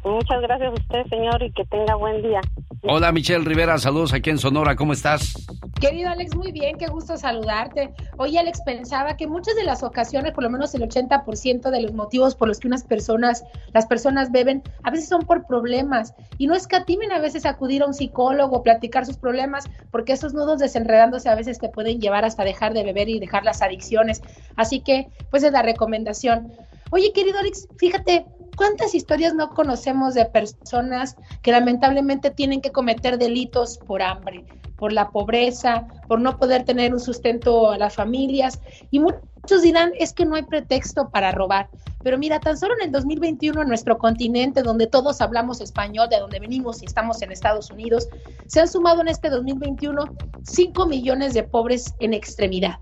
Muchas gracias a usted, señor, y que tenga buen día. Hola, Michelle Rivera, saludos aquí en Sonora, ¿cómo estás? Querido Alex, muy bien, qué gusto saludarte. Oye, Alex, pensaba que muchas de las ocasiones, por lo menos el 80% de los motivos por los que unas personas, las personas beben, a veces son por problemas. Y no escatimen a veces acudir a un psicólogo, platicar sus problemas, porque esos nudos desenredándose a veces te pueden llevar hasta dejar de beber y dejar las adicciones. Así que, pues es la recomendación. Oye, querido Alex, fíjate, ¿cuántas historias no conocemos de personas que lamentablemente tienen que cometer delitos por hambre, por la pobreza, por no poder tener un sustento a las familias? Y muchos dirán, es que no hay pretexto para robar. Pero mira, tan solo en el 2021 en nuestro continente, donde todos hablamos español, de donde venimos y estamos en Estados Unidos, se han sumado en este 2021 5 millones de pobres en extremidad.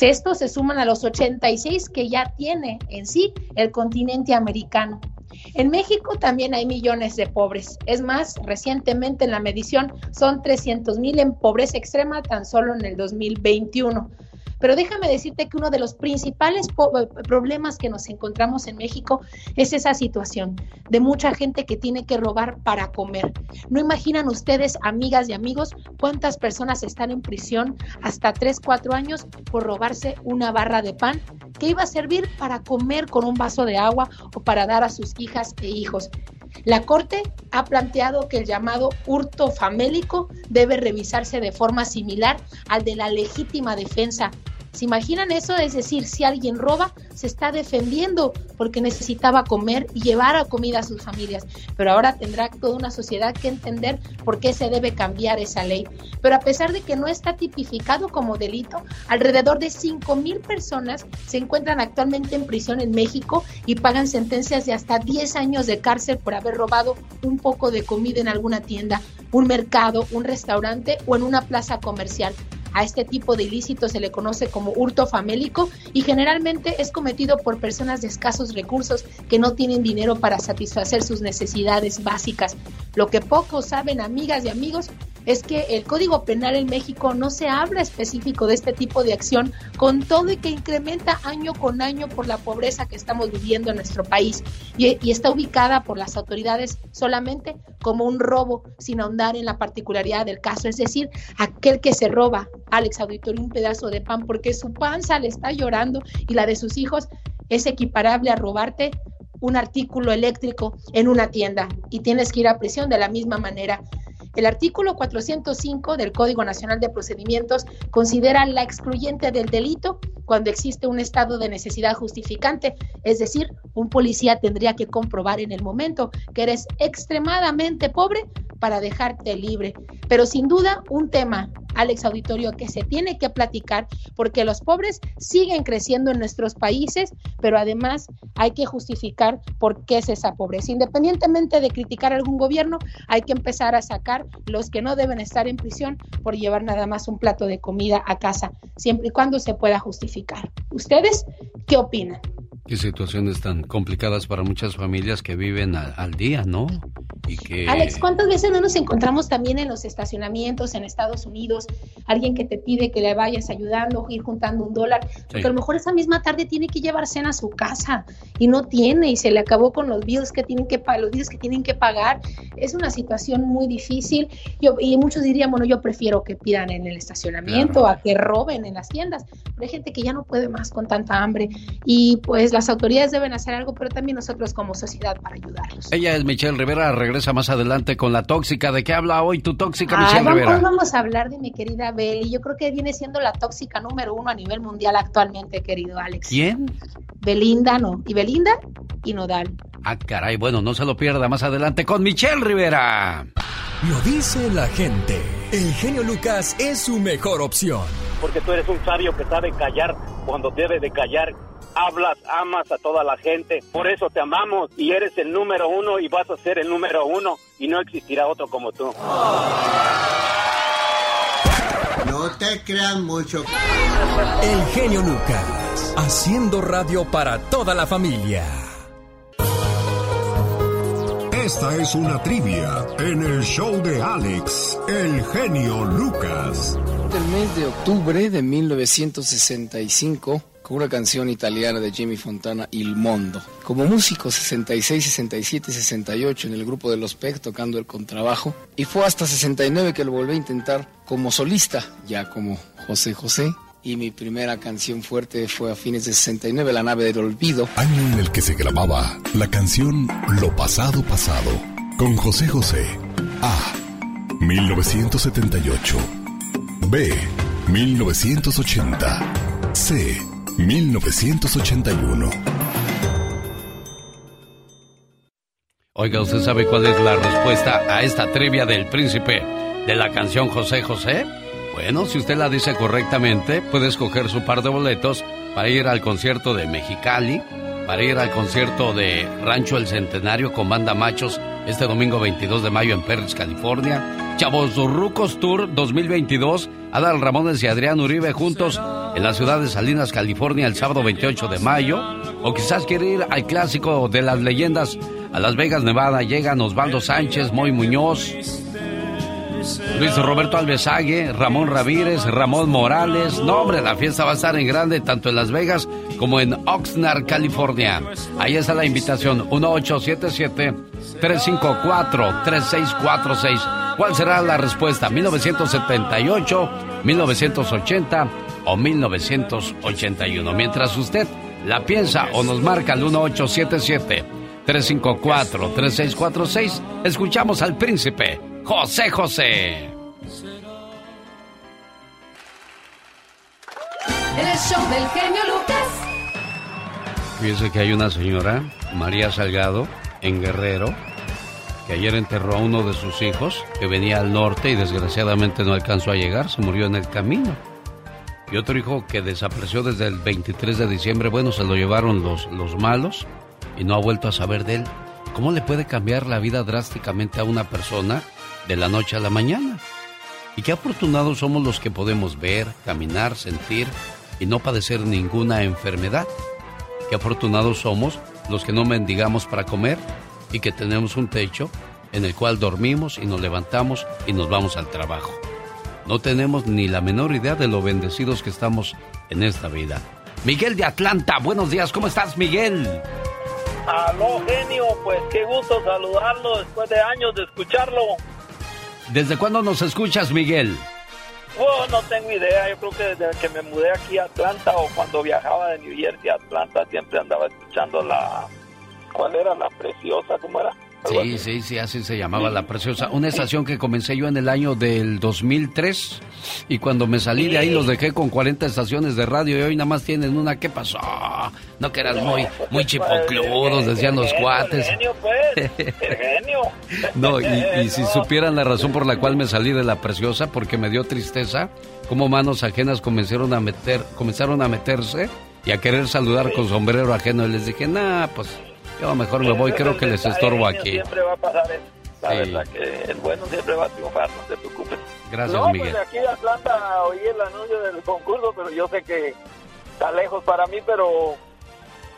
Estos se suman a los 86 que ya tiene en sí el continente americano. En México también hay millones de pobres. Es más, recientemente en la medición son 300 mil en pobreza extrema tan solo en el 2021. Pero déjame decirte que uno de los principales eh, problemas que nos encontramos en México es esa situación de mucha gente que tiene que robar para comer. No imaginan ustedes, amigas y amigos, cuántas personas están en prisión hasta 3, 4 años por robarse una barra de pan que iba a servir para comer con un vaso de agua o para dar a sus hijas e hijos. La Corte ha planteado que el llamado hurto famélico debe revisarse de forma similar al de la legítima defensa ¿Se imaginan eso? Es decir, si alguien roba, se está defendiendo porque necesitaba comer y llevar a comida a sus familias. Pero ahora tendrá toda una sociedad que entender por qué se debe cambiar esa ley. Pero a pesar de que no está tipificado como delito, alrededor de 5 mil personas se encuentran actualmente en prisión en México y pagan sentencias de hasta 10 años de cárcel por haber robado un poco de comida en alguna tienda, un mercado, un restaurante o en una plaza comercial. A este tipo de ilícito se le conoce como hurto famélico y generalmente es cometido por personas de escasos recursos que no tienen dinero para satisfacer sus necesidades básicas. Lo que pocos saben, amigas y amigos, es que el Código Penal en México no se habla específico de este tipo de acción, con todo y que incrementa año con año por la pobreza que estamos viviendo en nuestro país y, está ubicada por las autoridades solamente como un robo, sin ahondar en la particularidad del caso, es decir, aquel que se roba, Alex Auditorio, un pedazo de pan porque su panza le está llorando y la de sus hijos es equiparable a robarte un artículo eléctrico en una tienda y tienes que ir a prisión de la misma manera. El artículo 405 del Código Nacional de Procedimientos considera la excluyente del delito cuando existe un estado de necesidad justificante, es decir, un policía tendría que comprobar en el momento que eres extremadamente pobre para dejarte libre. Pero sin duda, un tema, Alex Auditorio, que se tiene que platicar porque los pobres siguen creciendo en nuestros países, pero además hay que justificar por qué es esa pobreza. Independientemente de criticar algún gobierno, hay que empezar a sacar los que no deben estar en prisión por llevar nada más un plato de comida a casa, siempre y cuando se pueda justificar. ¿Ustedes qué opinan? Qué situaciones tan complicadas para muchas familias que viven al día, ¿no? Alex, ¿cuántas veces no nos encontramos también en los estacionamientos en Estados Unidos? Alguien que te pide que le vayas ayudando, ir juntando un dólar, porque a lo mejor esa misma tarde tiene que llevar cena a su casa y no tiene y se le acabó con los bills que tienen que los bills que tienen que pagar. Es una situación muy difícil yo, y muchos dirían, bueno, yo prefiero que pidan en el estacionamiento a que roben en las tiendas, pero hay gente que ya no puede más con tanta hambre y pues las autoridades deben hacer algo, pero también nosotros como sociedad para ayudarlos. Ella es Michelle Rivera, regresa más adelante con la tóxica. ¿De qué habla hoy tu tóxica, Michelle vamos, Rivera? vamos a hablar de mi querida Beli. Yo creo que viene siendo la tóxica número uno a nivel mundial actualmente, querido Alex. ¿Quién? Belinda, no. Y Belinda y Nodal. Ah, caray, bueno, no se lo pierda más adelante con Michelle Rivera. Lo dice la gente. El genio Lucas es su mejor opción. Porque tú eres un sabio que sabe callar cuando debe de callar hablas, amas a toda la gente. Por eso te amamos y eres el número uno y vas a ser el número uno y no existirá otro como tú. No te crean mucho. El genio Lucas, haciendo radio para toda la familia. Esta es una trivia en el show de Alex, el genio Lucas. El mes de octubre de 1965 con una canción italiana de Jimmy Fontana, Il Mondo. Como músico 66, 67, 68 en el grupo de Los Peck tocando el contrabajo y fue hasta 69 que lo volví a intentar como solista, ya como José José. Y mi primera canción fuerte fue a fines de 69, La nave del olvido. Año en el que se grababa la canción Lo pasado pasado con José José. A. 1978. B. 1980. C. 1981. Oiga, ¿usted sabe cuál es la respuesta a esta trivia del príncipe de la canción José José? Bueno, si usted la dice correctamente, puede escoger su par de boletos para ir al concierto de Mexicali, para ir al concierto de Rancho El Centenario con Banda Machos este domingo 22 de mayo en Perris, California. Chavos Rucos Tour 2022, Adal Ramones y Adrián Uribe juntos en la ciudad de Salinas, California el sábado 28 de mayo. O quizás quiere ir al clásico de las leyendas a Las Vegas, Nevada. Llegan Osvaldo Sánchez, Moy Muñoz, Luis Roberto Alvesague, Ramón Ramírez, Ramón Morales. No, hombre, la fiesta va a estar en grande tanto en Las Vegas como en Oxnard, California. Ahí está la invitación, 1877-354-3646. ¿Cuál será la respuesta? ¿1978, 1980 o 1981? Mientras usted la piensa o nos marca al 1877 354-3646, escuchamos al príncipe José José. El show del genio Lucas. Fíjese que hay una señora, María Salgado, en Guerrero, que ayer enterró a uno de sus hijos que venía al norte y desgraciadamente no alcanzó a llegar, se murió en el camino. Y otro hijo que desapareció desde el 23 de diciembre, bueno, se lo llevaron los, los malos y no ha vuelto a saber de él. ¿Cómo le puede cambiar la vida drásticamente a una persona de la noche a la mañana? Y qué afortunados somos los que podemos ver, caminar, sentir y no padecer ninguna enfermedad. Qué afortunados somos los que no mendigamos para comer y que tenemos un techo en el cual dormimos y nos levantamos y nos vamos al trabajo. No tenemos ni la menor idea de lo bendecidos que estamos en esta vida. Miguel de Atlanta, buenos días, ¿cómo estás Miguel? Aló, genio, pues qué gusto saludarlo después de años de escucharlo. ¿Desde cuándo nos escuchas, Miguel? Oh, no tengo idea, yo creo que desde que me mudé aquí a Atlanta o cuando viajaba de New Jersey a Atlanta siempre andaba escuchando la... ¿Cuál era la preciosa? ¿Cómo era? Sí, sí, sí, así se llamaba La Preciosa. Una estación que comencé yo en el año del 2003 y cuando me salí de ahí los dejé con 40 estaciones de radio y hoy nada más tienen una. ¿Qué pasó? No que eran muy, muy chipocludos, decían los cuates. Genio, pues. genio. No, y, y si supieran la razón por la cual me salí de La Preciosa, porque me dio tristeza, como manos ajenas comenzaron a meter, comenzaron a meterse y a querer saludar con sombrero ajeno y les dije, nah, pues yo mejor me voy, creo que les estorbo aquí. Siempre va a pasar eso. La verdad que el bueno siempre va a triunfar, no te preocupes. Gracias, no, Miguel. Pues aquí de Atlanta oí el anuncio del concurso, pero yo sé que está lejos para mí, pero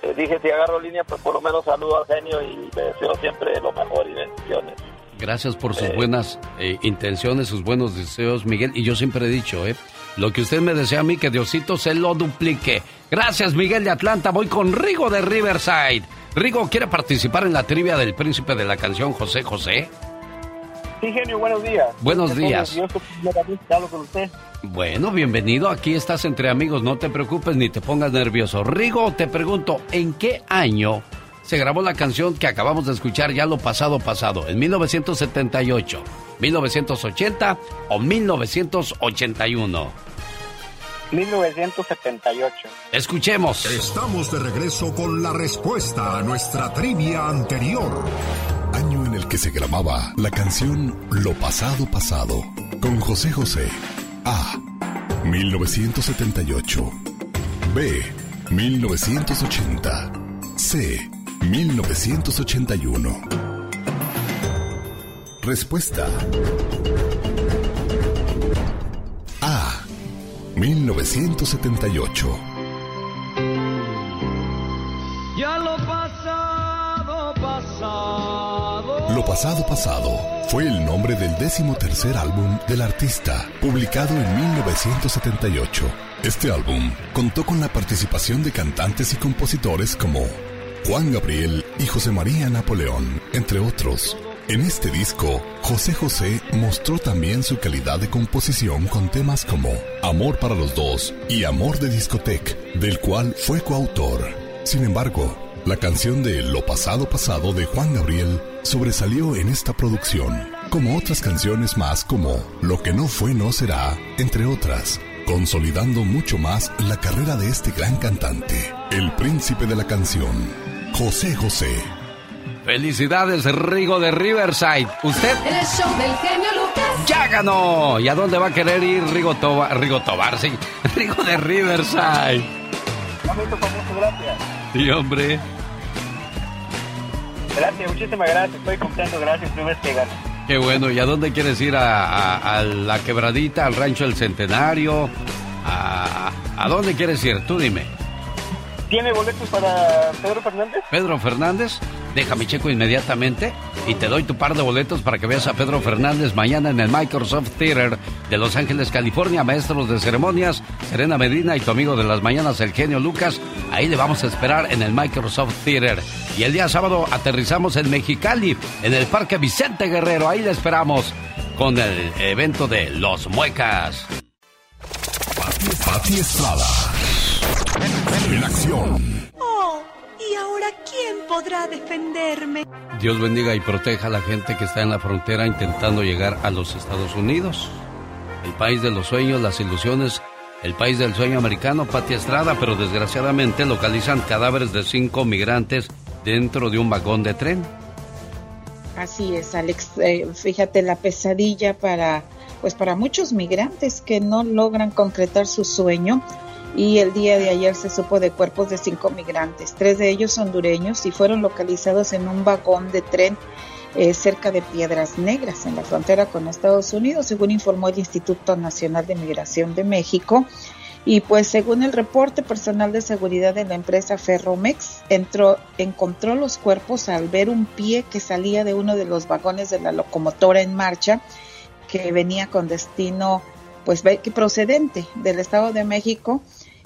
eh, dije si agarro línea, pues por lo menos saludo al genio y le deseo siempre lo mejor y bendiciones. Gracias por sus buenas eh, intenciones, sus buenos deseos, Miguel. Y yo siempre he dicho, ¿eh? Lo que usted me desea a mí, que Diosito se lo duplique. Gracias, Miguel de Atlanta. Voy con Rigo de Riverside. Rigo, ¿quiere participar en la trivia del príncipe de la canción José José? Sí, genio, buenos días. Buenos días. Con usted. Bueno, bienvenido. Aquí estás entre amigos. No te preocupes ni te pongas nervioso. Rigo, te pregunto, ¿en qué año se grabó la canción que acabamos de escuchar ya lo pasado pasado? ¿En 1978, 1980 o 1981? 1978. Escuchemos. Estamos de regreso con la respuesta a nuestra trivia anterior. Año en el que se grababa la canción Lo pasado pasado con José José. A. 1978. B. 1980. C. 1981. Respuesta. 1978. Ya lo pasado, pasado. Lo pasado pasado fue el nombre del décimo tercer álbum del artista, publicado en 1978. Este álbum contó con la participación de cantantes y compositores como Juan Gabriel y José María Napoleón, entre otros. En este disco, José José mostró también su calidad de composición con temas como Amor para los dos y Amor de Discotec, del cual fue coautor. Sin embargo, la canción de Lo pasado pasado de Juan Gabriel sobresalió en esta producción, como otras canciones más como Lo que no fue no será, entre otras, consolidando mucho más la carrera de este gran cantante, el príncipe de la canción, José José. Felicidades, Rigo de Riverside. ¿Usted? El show del genio Lucas. ¡Ya ganó! ¿Y a dónde va a querer ir Rigo Tobar? Rigo Tobar, sí. Rigo de Riverside. Momento famoso, gracias. Sí, hombre. Gracias, muchísimas gracias. Estoy contento, gracias. Primera vez que gano. Qué bueno. ¿Y a dónde quieres ir? ¿A, a- a la quebradita, al rancho del centenario? ¿A, ¿A dónde quieres ir? Tú dime. ¿Tiene boletos para Pedro Fernández? Pedro Fernández, déjame checo inmediatamente y te doy tu par de boletos para que veas a Pedro Fernández mañana en el Microsoft Theater de Los Ángeles, California. Maestros de ceremonias, Serena Medina y tu amigo de las mañanas, el genio Lucas. Ahí le vamos a esperar en el Microsoft Theater. Y el día sábado aterrizamos en Mexicali, en el Parque Vicente Guerrero. Ahí le esperamos con el evento de Los Muecas. Pati Estrada. En acción. Oh, ¿y ahora quién podrá defenderme? Dios bendiga y proteja a la gente que está en la frontera intentando llegar a los Estados Unidos. El país de los sueños, las ilusiones, el país del sueño americano, Pati Estrada, pero desgraciadamente localizan cadáveres de cinco migrantes dentro de un vagón de tren. Así es, Alex. Eh, fíjate la pesadilla para, pues para muchos migrantes que no logran concretar su sueño. Y el día de ayer se supo de cuerpos de cinco migrantes, tres de ellos hondureños y fueron localizados en un vagón de tren eh, cerca de Piedras Negras, en la frontera con Estados Unidos, según informó el Instituto Nacional de Migración de México. Y pues según el reporte personal de seguridad de la empresa Ferromex, entró, encontró los cuerpos al ver un pie que salía de uno de los vagones de la locomotora en marcha que venía con destino pues que procedente del Estado de México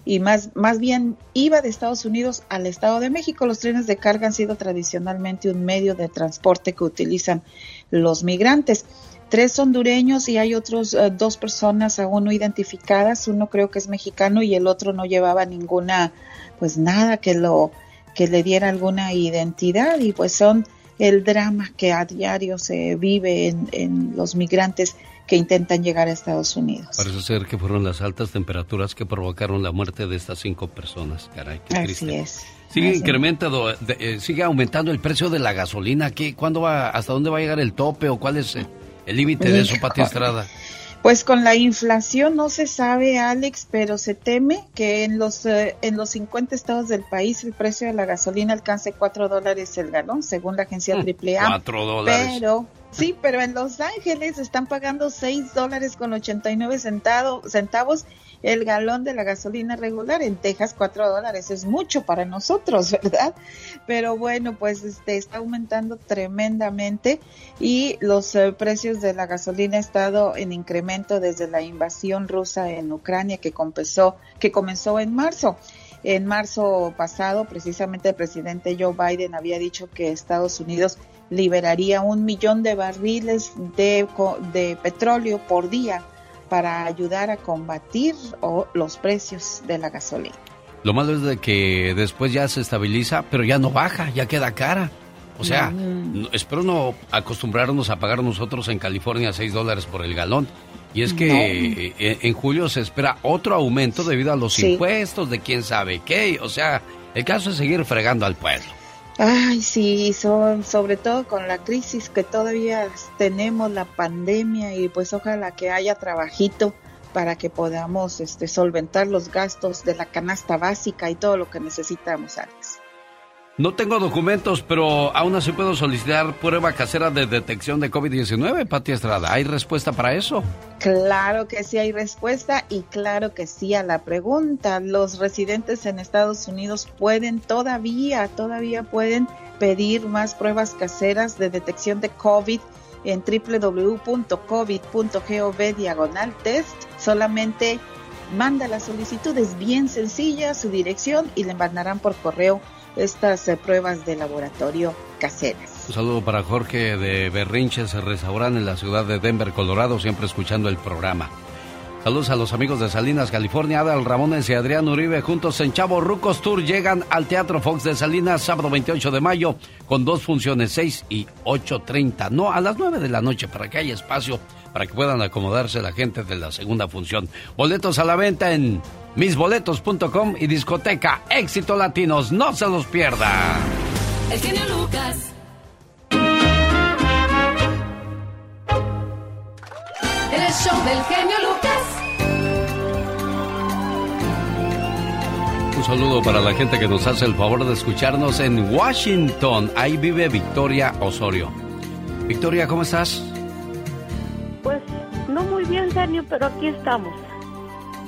y más, más bien iba de Estados Unidos al Estado de México. Los trenes de carga han sido tradicionalmente un medio de transporte que utilizan los migrantes. Tres hondureños y hay otros eh, dos personas aún no identificadas. Uno creo que es mexicano y el otro no llevaba ninguna, pues nada que lo que le diera alguna identidad y pues son el drama que a diario se vive en, los migrantes que intentan llegar a Estados Unidos. Parece ser que fueron las altas temperaturas que provocaron la muerte de estas cinco personas. Caray, qué Así es. Sigue incrementando, eh, sigue aumentando el precio de la gasolina. ¿Qué, ¿Cuándo va, hasta dónde va a llegar el tope o cuál es el límite de eso, Pati Estrada? Pues con la inflación no se sabe, Alex, pero se teme que en los, eh, en los 50 estados del país el precio de la gasolina alcance 4 dólares el galón, según la agencia AAA. 4 dólares. Pero, sí, pero en Los Ángeles están pagando 6 dólares con 89 centavos el galón de la gasolina regular. En Texas, cuatro dólares es mucho para nosotros, ¿verdad? Pero bueno, pues este está aumentando tremendamente y los eh, precios de la gasolina han estado en incremento desde la invasión rusa en Ucrania que que comenzó en marzo. En marzo pasado, precisamente el presidente Joe Biden había dicho que Estados Unidos liberaría un millón de barriles de, de petróleo por día para ayudar a combatir los precios de la gasolina. Lo malo es de que después ya se estabiliza, pero ya no baja, ya queda cara. O sea, espero no acostumbrarnos a pagar nosotros en California 6 dólares por el galón. Y es que en, julio se espera otro aumento debido a los impuestos de quién sabe qué. O sea, el caso es seguir fregando al pueblo. Ay, sí, son, sobre todo con la crisis que todavía tenemos, la pandemia, y pues ojalá que haya trabajito para que podamos este, solventar los gastos de la canasta básica y todo lo que necesitamos, Alex. No tengo documentos, pero aún así puedo solicitar prueba casera de detección de COVID-19, Pati Estrada. ¿Hay respuesta para eso? Claro que sí hay respuesta y claro que sí a la pregunta. Los residentes en Estados Unidos pueden todavía, todavía pueden pedir más pruebas caseras de detección de COVID en www.covid.gov diagonal test. Solamente manda la solicitud, es bien sencilla, su dirección y le mandarán por correo estas eh, pruebas de laboratorio caseras. Un saludo para Jorge de Berrinches Restaurante en la ciudad de Denver, Colorado, siempre escuchando el programa. Saludos a los amigos de Salinas, California. Adal Ramones y Adrián Uribe juntos en Chavo Rucos Tour llegan al Teatro Fox de Salinas sábado 28 de mayo con dos funciones, 6 y 8.30. No, a las 9 de la noche para que haya espacio para que puedan acomodarse la gente de la segunda función. Boletos a la venta en misboletos.com y discoteca Éxito Latinos. No se los pierda. El genio Lucas. El show del genio Lucas. Un saludo para la gente que nos hace el favor de escucharnos en Washington. Ahí vive Victoria Osorio. Victoria, ¿cómo estás? Pues no muy bien, genio, pero aquí estamos.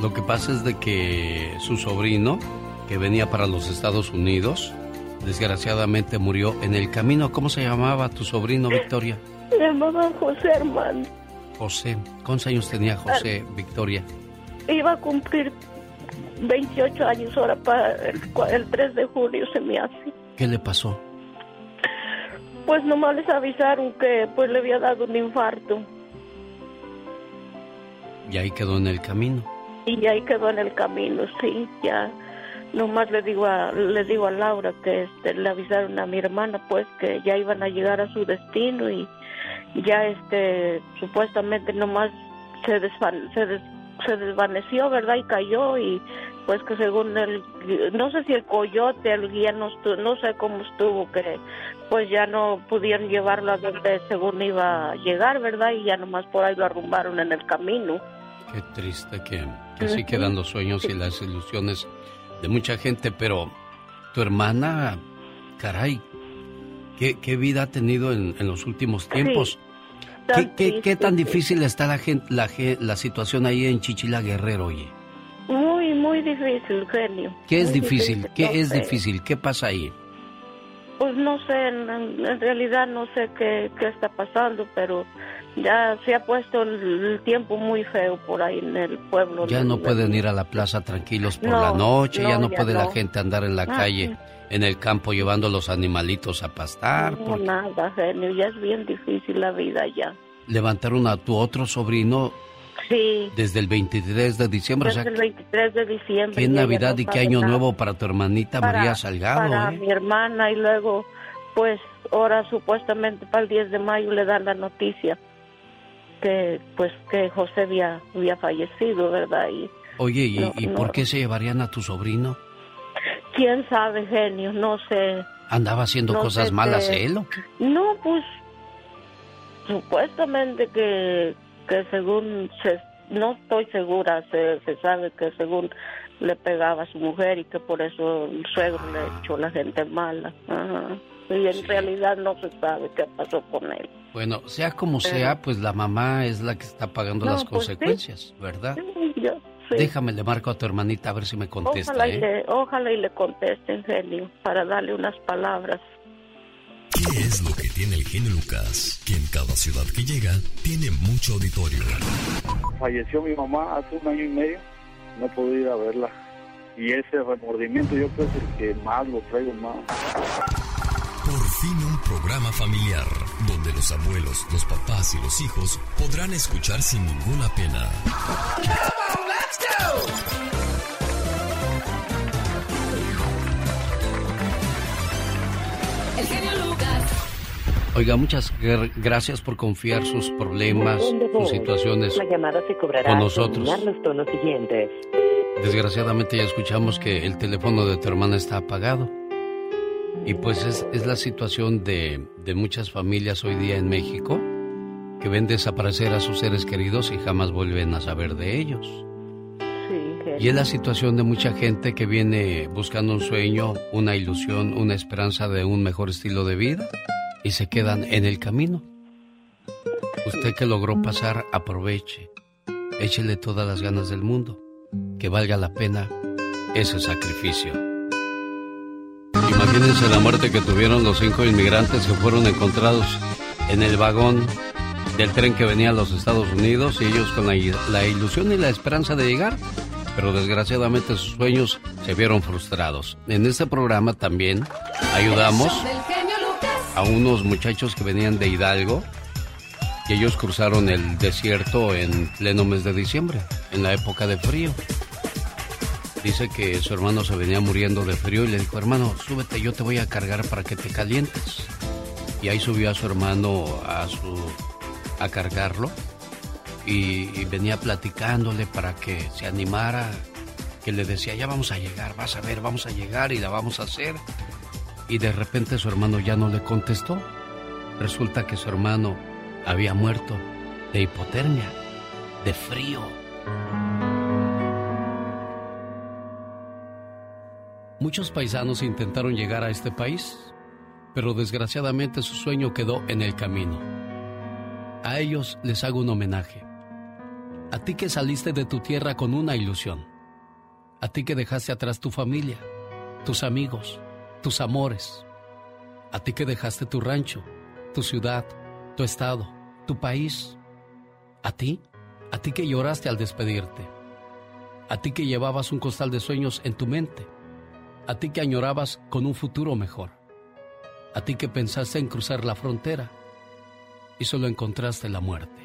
Lo que pasa es de que su sobrino, que venía para los Estados Unidos, desgraciadamente murió en el camino. ¿Cómo se llamaba tu sobrino, Victoria? Se llamaba José Hermano. José. ¿Cuántos años tenía José, Victoria? Iba a cumplir 28 años ahora para el, 3 de julio se me hace. ¿Qué le pasó? Pues nomás les avisaron que pues le había dado un infarto. Y ahí quedó en el camino y ahí quedó en el camino, sí, ya. Nomás le digo a le digo a Laura que este, le avisaron a mi hermana pues que ya iban a llegar a su destino y ya este supuestamente nomás se se, se desvaneció verdad y cayó y pues que según el no sé si el coyote el guía no no sé cómo estuvo que pues ya no pudieron llevarlo a donde según iba a llegar verdad y ya nomás por ahí lo arrumbaron en el camino Qué triste que, que sí quedan los sueños y las ilusiones de mucha gente, pero tu hermana, caray, qué, qué vida ha tenido en, en los últimos tiempos. ¿Qué, qué, qué, tan difícil está la, gente, la, la situación ahí en Chichila Guerrero, oye? Muy, muy difícil, genio. ¿Qué es difícil? ¿Qué es difícil? ¿Qué pasa ahí? Pues no sé, en, en realidad no sé qué, qué está pasando, pero ya se ha puesto el tiempo muy feo por ahí en el pueblo. Ya no pueden ir a la plaza tranquilos por la noche, ya no puede la gente andar en la ah, calle, en el campo llevando los animalitos a pastar. No, nada, genio, ya es bien difícil la vida ya. Levantaron a tu otro sobrino Sí. Desde el 23 de diciembre. Desde el 23 de diciembre. Qué Navidad y qué Año Nuevo para tu hermanita María Salgado. Para ¿eh? mi hermana y luego pues ahora supuestamente para el 10 de mayo le dan la noticia que pues que José había, había fallecido, ¿verdad? Y Oye, ¿y, por qué se llevarían a tu sobrino? ¿Quién sabe, genio? No sé. ¿Andaba haciendo cosas malas él o qué? No, pues supuestamente que, que según se, no estoy segura, se, se sabe que según le pegaba a su mujer y que por eso el suegro le echó la gente mala. Y en realidad no se sabe qué pasó con él. Bueno, sea como sea, pues la mamá es la que está pagando las pues consecuencias, ¿verdad? Déjame, le marco a tu hermanita a ver si me contesta. Ojalá, ¿eh? y, le, ojalá y le conteste, en genio, para darle unas palabras. ¿Qué es lo que tiene el genio Lucas? Que en cada ciudad que llega tiene mucho auditorio. Falleció mi mamá hace un año y medio no puedo ir a verla. Y ese remordimiento yo creo que más lo traigo más. Por fin un programa familiar, donde los abuelos, los papás y los hijos podrán escuchar sin ninguna pena. El genio Lucas. Oiga, muchas gracias por confiar sus problemas, sus situaciones con nosotros. Desgraciadamente ya escuchamos que el teléfono de tu hermana está apagado. Y pues es, la situación de, de, muchas familias hoy día en México que ven desaparecer a sus seres queridos y jamás vuelven a saber de ellos. y es la situación de mucha gente que viene buscando un sueño, una ilusión, una esperanza de un mejor estilo de vida y se quedan en el camino. Usted que logró pasar, aproveche, échele todas las ganas del mundo, que valga la pena ese sacrificio. Imagínense la muerte que tuvieron los cinco inmigrantes que fueron encontrados en el vagón del tren que venía a los Estados Unidos y ellos con la, la ilusión y la esperanza de llegar, pero desgraciadamente sus sueños se vieron frustrados. En este programa también ayudamos a unos muchachos que venían de Hidalgo y ellos cruzaron el desierto en pleno mes de diciembre, en la época de frío. Dice que su hermano se venía muriendo de frío y le dijo, hermano, súbete, yo te voy a cargar para que te calientes. Y ahí subió a su hermano a, su, a cargarlo y, y venía platicándole para que se animara, que le decía, ya vamos a llegar, vas a ver, vamos a llegar y la vamos a hacer y de repente su hermano ya no le contestó. Resulta que su hermano había muerto de hipotermia, de frío. Muchos paisanos intentaron llegar a este país, pero desgraciadamente su sueño quedó en el camino. A ellos les hago un homenaje. A ti que saliste de tu tierra con una ilusión. A ti que dejaste atrás tu familia, tus amigos, tus amores, a ti que dejaste tu rancho, tu ciudad, tu estado, tu país, a ti, a ti que lloraste al despedirte, a ti que llevabas un costal de sueños en tu mente, a ti que añorabas con un futuro mejor, a ti que pensaste en cruzar la frontera y solo encontraste la muerte.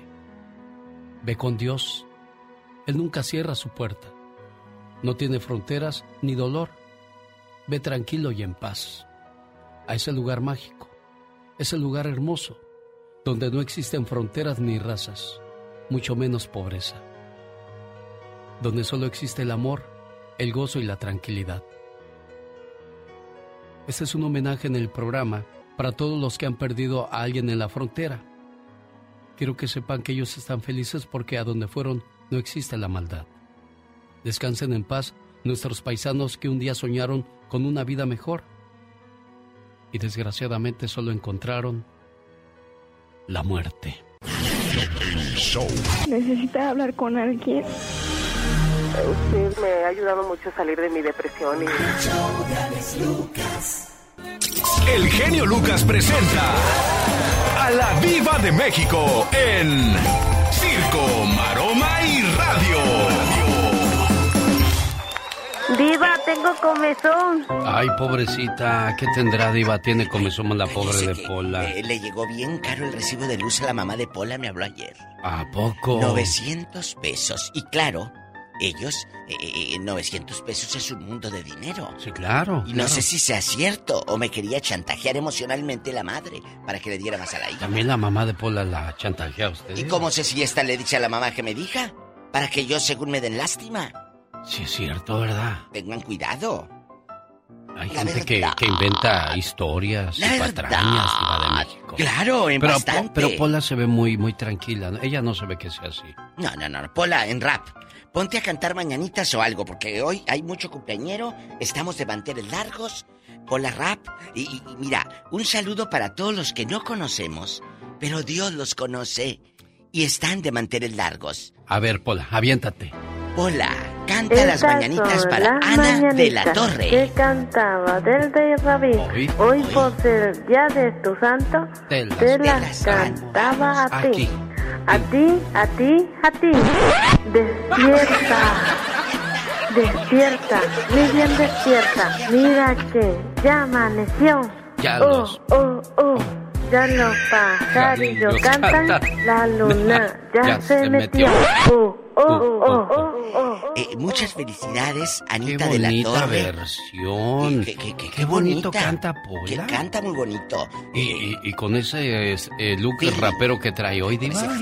Ve con Dios, Él nunca cierra su puerta, no tiene fronteras ni dolor Ve tranquilo y en paz a ese lugar mágico, ese lugar hermoso, donde no existen fronteras ni razas, mucho menos pobreza, donde solo existe el amor, el gozo y la tranquilidad. Este es un homenaje en el programa para todos los que han perdido a alguien en la frontera. Quiero que sepan que ellos están felices porque a donde fueron no existe la maldad. Descansen en paz nuestros paisanos que un día soñaron con una vida mejor y desgraciadamente solo encontraron la muerte. Necesita hablar con alguien. Usted me ha ayudado mucho a salir de mi depresión y... El genio Lucas presenta a la Viva de México en Circo, Maroma y Radio. Diva, tengo comezón. Ay, pobrecita, ¿qué tendrá Diva? Tiene comezón la pobre de Pola. Eh, le llegó bien caro el recibo de luz a la mamá de Pola, me habló ayer. ¿A poco? 900 pesos. Y claro, ellos, 900 pesos es un mundo de dinero. Sí, claro. Y no sé si sea cierto o me quería chantajear emocionalmente la madre para que le diera más a la hija. También la mamá de Pola la chantajea a usted. ¿Y cómo sé si esta le dice a la mamá que me diga? Para que yo según me den lástima. Sí, es cierto, ¿verdad? Tengan cuidado. Hay gente que, inventa historias y patrañas de México. Claro, en pero, bastante. pero Pola se ve muy, muy tranquila. Ella no se ve que sea así. No, no, no. Pola, en rap. Ponte a cantar mañanitas o algo, porque hoy hay mucho cumpleañero. Estamos de manteles largos. Pola rap. y mira, un saludo para todos los que no conocemos, pero Dios los conoce y están de manteles largos. A ver, Pola, aviéntate. Hola, canta las mañanitas para Ana de la Torre. Que cantaba del rey Rabí. Hoy, por ser día de tu santo, te las, cantaba a ti. A ti, a ti, a ti. Despierta. Despierta, muy bien despierta. Mira que ya amaneció. Ya oh, oh, oh. Ya los pajarillos cantan, la luna ya, se, metió. Oh, oh, eh, muchas felicidades, Anita de la Torre. versión. Qué, qué, qué, qué bonito canta Pola. Que canta muy bonito. Y, y, con ese eh, look rapero que trae hoy, Diva.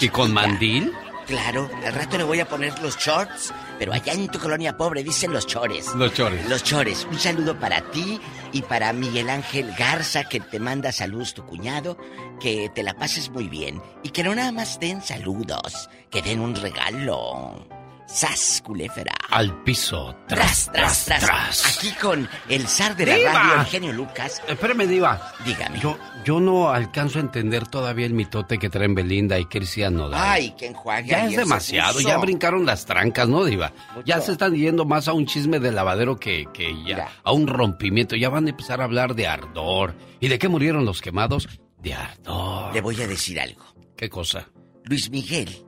¿Y con mandil? Claro, al rato le voy a poner los shorts, pero allá en tu colonia pobre dicen los chores. Los chores. Los chores. Un saludo para ti y para Miguel Ángel Garza, que te manda saludos tu cuñado, que te la pases muy bien y que no nada más den saludos, que den un regalo. ¡Sas, culefera! Al piso, tras, tras, tras, Aquí con el zar de la radio, Eugenio Lucas. Espérame, Diva. Dígame. Yo, yo no alcanzo a entender todavía el mitote que traen Belinda y Cristian Nodal. Ay, que enjuague. Ya es demasiado, ya brincaron las trancas, ¿no, Diva? Ya se están yendo más a un chisme de lavadero que, que ya, a un rompimiento. Ya van a empezar a hablar de ardor. ¿Y de qué murieron los quemados? De ardor. Le voy a decir algo. ¿Qué cosa? Luis Miguel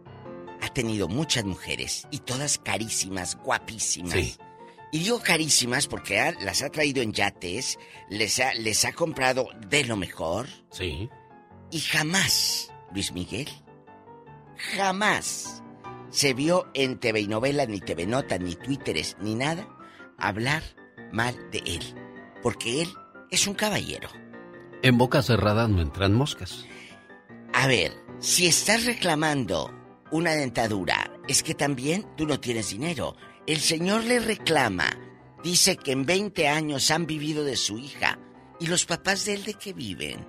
ha tenido muchas mujeres y todas carísimas, guapísimas. Y digo carísimas porque las ha traído en yates, les ha, les ha comprado de lo mejor. Sí. Y jamás, Luis Miguel, jamás se vio en TV y novelas, ni TV Notas, ni Twitteres, ni nada, hablar mal de él. Porque él es un caballero. En boca cerrada no entran moscas. A ver, si estás reclamando una dentadura, es que también tú no tienes dinero. El señor le reclama, dice que en 20 años han vivido de su hija. ¿Y los papás de él de qué viven?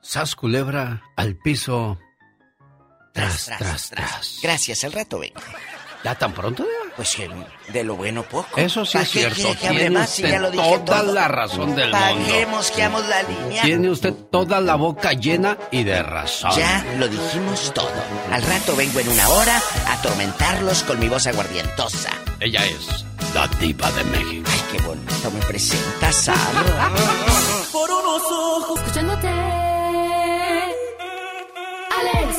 Sas culebra al piso. Tras, tras, tras. Gracias, al rato vengo. ¿Ya tan pronto? Pues de lo bueno poco. Eso sí es cierto. Tiene usted toda la razón del mundo. Paguemos que amos la línea. Tiene usted toda la boca llena y de razón. Ya lo dijimos todo. Al rato vengo en una hora a atormentarlos con mi voz aguardientosa. Ella es la diva de México. Ay, qué bonito me presenta, Sara. Por unos ojos. Escuchándote. Alex.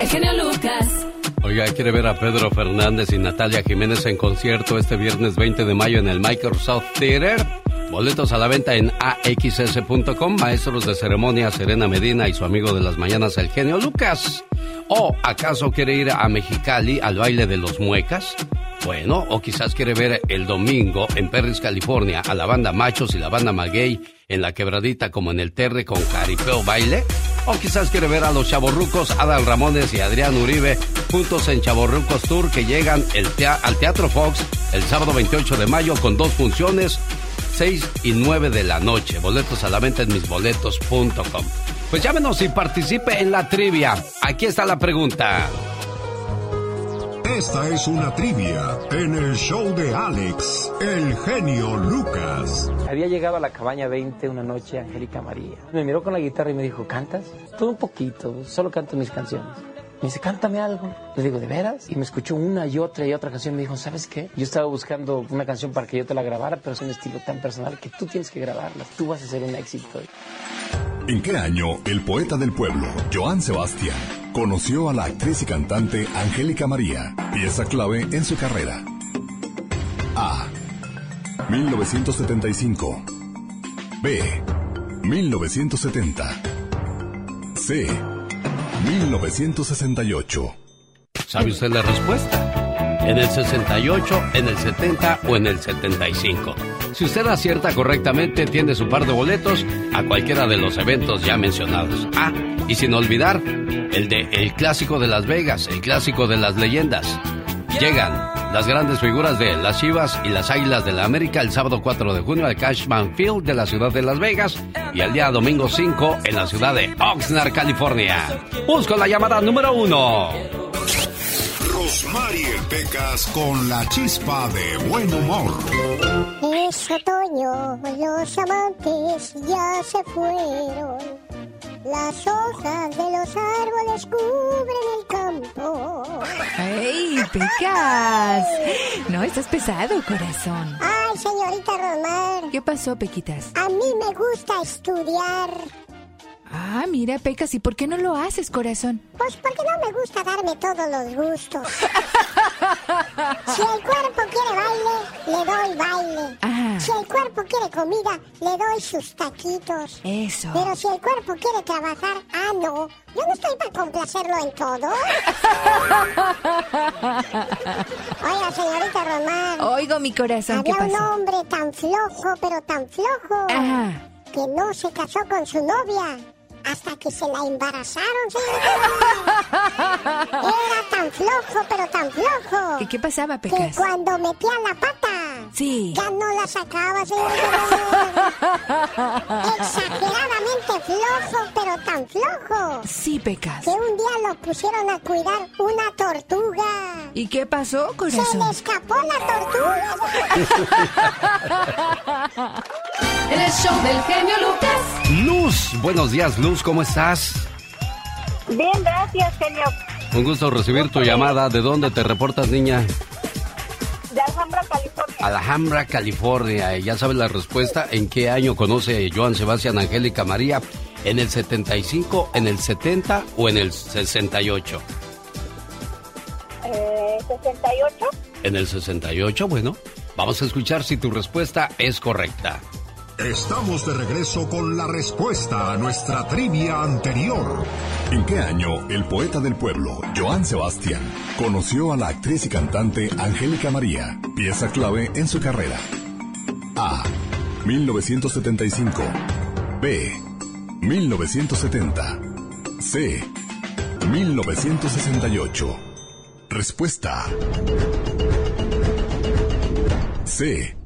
El genio Lucas. Oiga, quiere ver a Pedro Fernández y Natalia Jiménez en concierto este viernes 20 de mayo en el Microsoft Theater. Boletos a la venta en axs.com. Maestros de ceremonia Serena Medina y su amigo de las mañanas, el genio Lucas. ¿O acaso quiere ir a Mexicali al baile de los muecas? Bueno, o quizás quiere ver el domingo en Perris, California, a la banda Machos y la banda Maguey en la quebradita como en el Terre con Caripeo Baile. O quizás quiere ver a los chavorrucos Adal Ramones y Adrián Uribe juntos en Chavorrucos Tour que llegan al Teatro Fox el sábado 28 de mayo con dos funciones, 6 y 9 de la noche. Boletos a la venta en misboletos.com. Pues llámenos y participe en la trivia. Aquí está la pregunta. Esta es una trivia en el show de Alex, el genio Lucas. Había llegado a la cabaña 20 una noche Angélica María. Me miró con la guitarra y me dijo, ¿cantas? Todo un poquito, solo canto mis canciones. Me dice, cántame algo. Le digo, ¿de veras? Y me escuchó una y otra y otra canción. Me dijo, ¿sabes qué? Yo estaba buscando una canción para que yo te la grabara, pero es un estilo tan personal que tú tienes que grabarla. Tú vas a ser un éxito. ¿En qué año el poeta del pueblo, Joan Sebastián, conoció a la actriz y cantante Angélica María, pieza clave en su carrera? A. 1975. B. 1970. C. 1968. ¿Sabe usted la respuesta? ¿En el 68, en el 70 o en el 75? Si usted acierta correctamente, tiene su par de boletos a cualquiera de los eventos ya mencionados. Ah, y sin olvidar, el de El Clásico de Las Vegas, el Clásico de las Leyendas. Llegan las grandes figuras de las Chivas y las Águilas de la América el sábado 4 de junio al Cashman Field de la ciudad de Las Vegas y el día domingo 5 en la ciudad de Oxnard, California. Busco la llamada número uno. Rosmarie Pecas con la chispa de buen humor. Es otoño, los amantes ya se fueron. Las hojas de los árboles cubren el campo. ¡Ey, Pecas! No, estás pesado, corazón. Ay, señorita Romar. ¿Qué pasó, Pequitas? A mí me gusta estudiar. Ah, mira, Pecas, ¿y por qué no lo haces, corazón? Pues porque no me gusta darme todos los gustos. si el cuerpo quiere baile, le doy baile. Ah. Si el cuerpo quiere comida, le doy sus taquitos. Eso. Pero si el cuerpo quiere trabajar, ah, no. Yo no estoy para complacerlo en todo. Oiga, señorita Román. Oigo, mi corazón, ¿qué Había un hombre tan flojo, pero tan flojo, Ah. que no se casó con su novia hasta que se la embarazaron, señorita. Era tan flojo, pero tan flojo. ¿Y qué pasaba, Que Pecas? cuando metía la pata, Sí. ya no la sacaba, señorita. Exageradamente flojo, pero tan flojo. Sí, Pecas. Que un día lo pusieron a cuidar una tortuga. ¿Y qué pasó, Se corazón? le escapó la tortuga. En el show del genio Lucas. Luz, buenos días, Luz, ¿cómo estás? Bien, gracias, genio. Un gusto recibir tu llamada. ¿De dónde te reportas, niña? De Alhambra, California. Alhambra, California. Ya sabes la respuesta. ¿En qué año conoce Joan Sebastián Angélica María? ¿En el 75, en el 70 o en el 68? Eh, 68. En el 68, bueno. Vamos a escuchar si tu respuesta es correcta. Estamos de regreso con la respuesta a nuestra trivia anterior. ¿En qué año el poeta del pueblo, Joan Sebastián, conoció a la actriz y cantante Angélica María, pieza clave en su carrera? A. 1975. B. 1970. C. 1968. Respuesta. C.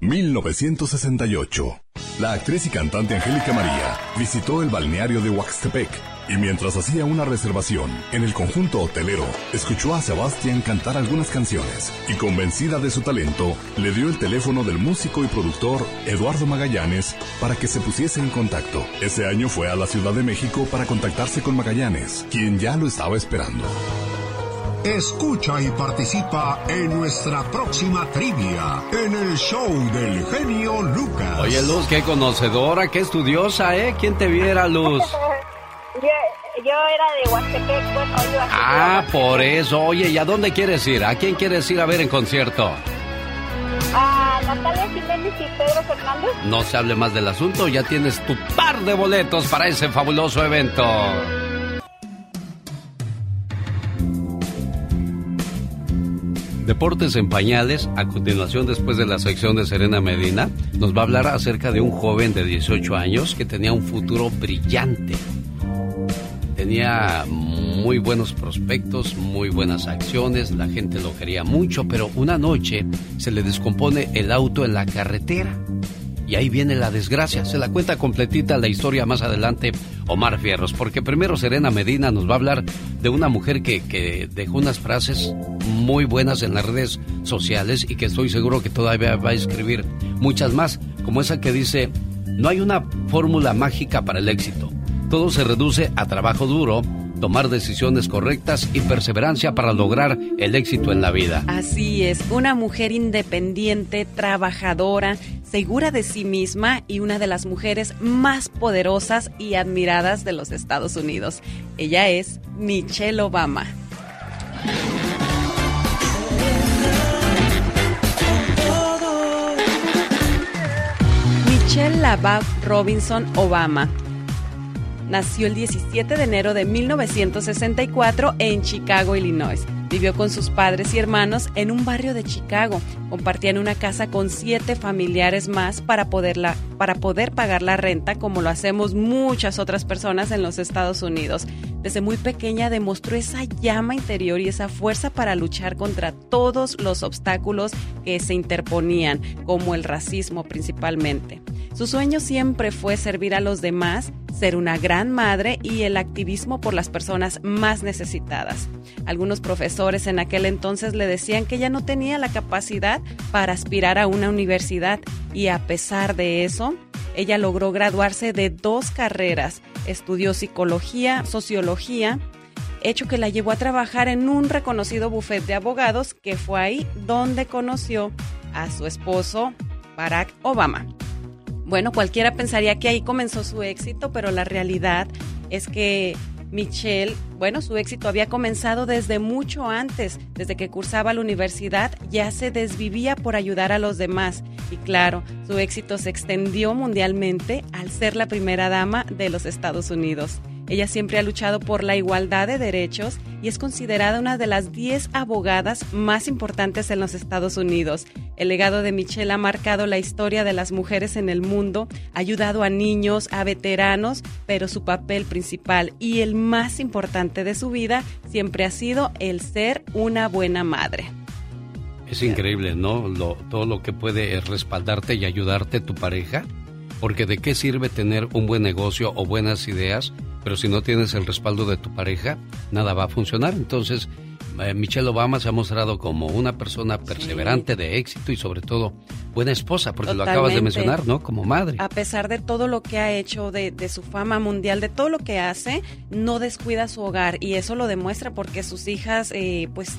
1968. La actriz y cantante Angélica María visitó el balneario de Huaxtepec y mientras hacía una reservación en el conjunto hotelero, escuchó a Sebastián cantar algunas canciones y convencida de su talento, le dio el teléfono del músico y productor Eduardo Magallanes para que se pusiese en contacto. Ese año fue a la Ciudad de México para contactarse con Magallanes, quien ya lo estaba esperando. Escucha y participa en nuestra próxima trivia en el show del genio Lucas. Oye, Luz, qué conocedora, qué estudiosa, ¿eh? ¿Quién te viera, Luz? Yo, yo era de Huastepec, bueno, yo Ah, por eso. Oye, ¿y a dónde quieres ir? ¿A quién quieres ir a ver en concierto? A Natalia Jiménez y Pedro Fernández. No se hable más del asunto, ya tienes tu par de boletos para ese fabuloso evento. Deportes en pañales, a continuación después de la sección de Serena Medina, nos va a hablar acerca de un joven de 18 años que tenía un futuro brillante. Tenía muy buenos prospectos, muy buenas acciones, la gente lo quería mucho, pero una noche se le descompone el auto en la carretera. Y ahí viene la desgracia. Se la cuenta completita la historia más adelante Omar Fierros, porque primero Serena Medina nos va a hablar de una mujer que, que dejó unas frases muy buenas en las redes sociales y que estoy seguro que todavía va a escribir muchas más, como esa que dice, no hay una fórmula mágica para el éxito. Todo se reduce a trabajo duro, tomar decisiones correctas y perseverancia para lograr el éxito en la vida. Así es, una mujer independiente, trabajadora, segura de sí misma y una de las mujeres más poderosas y admiradas de los Estados Unidos. Ella es Michelle Obama. Michelle Lavav Robinson Obama Nació el 17 de enero de 1964 en Chicago, Illinois. Vivió con sus padres y hermanos en un barrio de Chicago. Compartían una casa con siete familiares más para, poderla, para poder pagar la renta, como lo hacemos muchas otras personas en los Estados Unidos. Desde muy pequeña demostró esa llama interior y esa fuerza para luchar contra todos los obstáculos que se interponían, como el racismo principalmente. Su sueño siempre fue servir a los demás, ser una gran madre y el activismo por las personas más necesitadas. Algunos profesores en aquel entonces le decían que ella no tenía la capacidad para aspirar a una universidad y a pesar de eso, ella logró graduarse de dos carreras. Estudió psicología, sociología, hecho que la llevó a trabajar en un reconocido bufete de abogados que fue ahí donde conoció a su esposo Barack Obama. Bueno, cualquiera pensaría que ahí comenzó su éxito, pero la realidad es que Michelle, bueno, su éxito había comenzado desde mucho antes, desde que cursaba la universidad, ya se desvivía por ayudar a los demás. Y claro, su éxito se extendió mundialmente al ser la primera dama de los Estados Unidos. Ella siempre ha luchado por la igualdad de derechos y es considerada una de las 10 abogadas más importantes en los Estados Unidos. El legado de Michelle ha marcado la historia de las mujeres en el mundo, ha ayudado a niños, a veteranos, pero su papel principal y el más importante de su vida siempre ha sido el ser una buena madre. Es increíble, ¿no? todo lo que puede respaldarte y ayudarte tu pareja. Porque de qué sirve tener un buen negocio o buenas ideas pero si no tienes el respaldo de tu pareja, nada va a funcionar. Entonces, eh, Michelle Obama se ha mostrado como una persona perseverante, de éxito y sobre todo buena esposa, porque lo acabas de mencionar, ¿no? Como madre. A pesar de todo lo que ha hecho, de, de, su fama mundial, de todo lo que hace, no descuida su hogar y eso lo demuestra porque sus hijas, eh, pues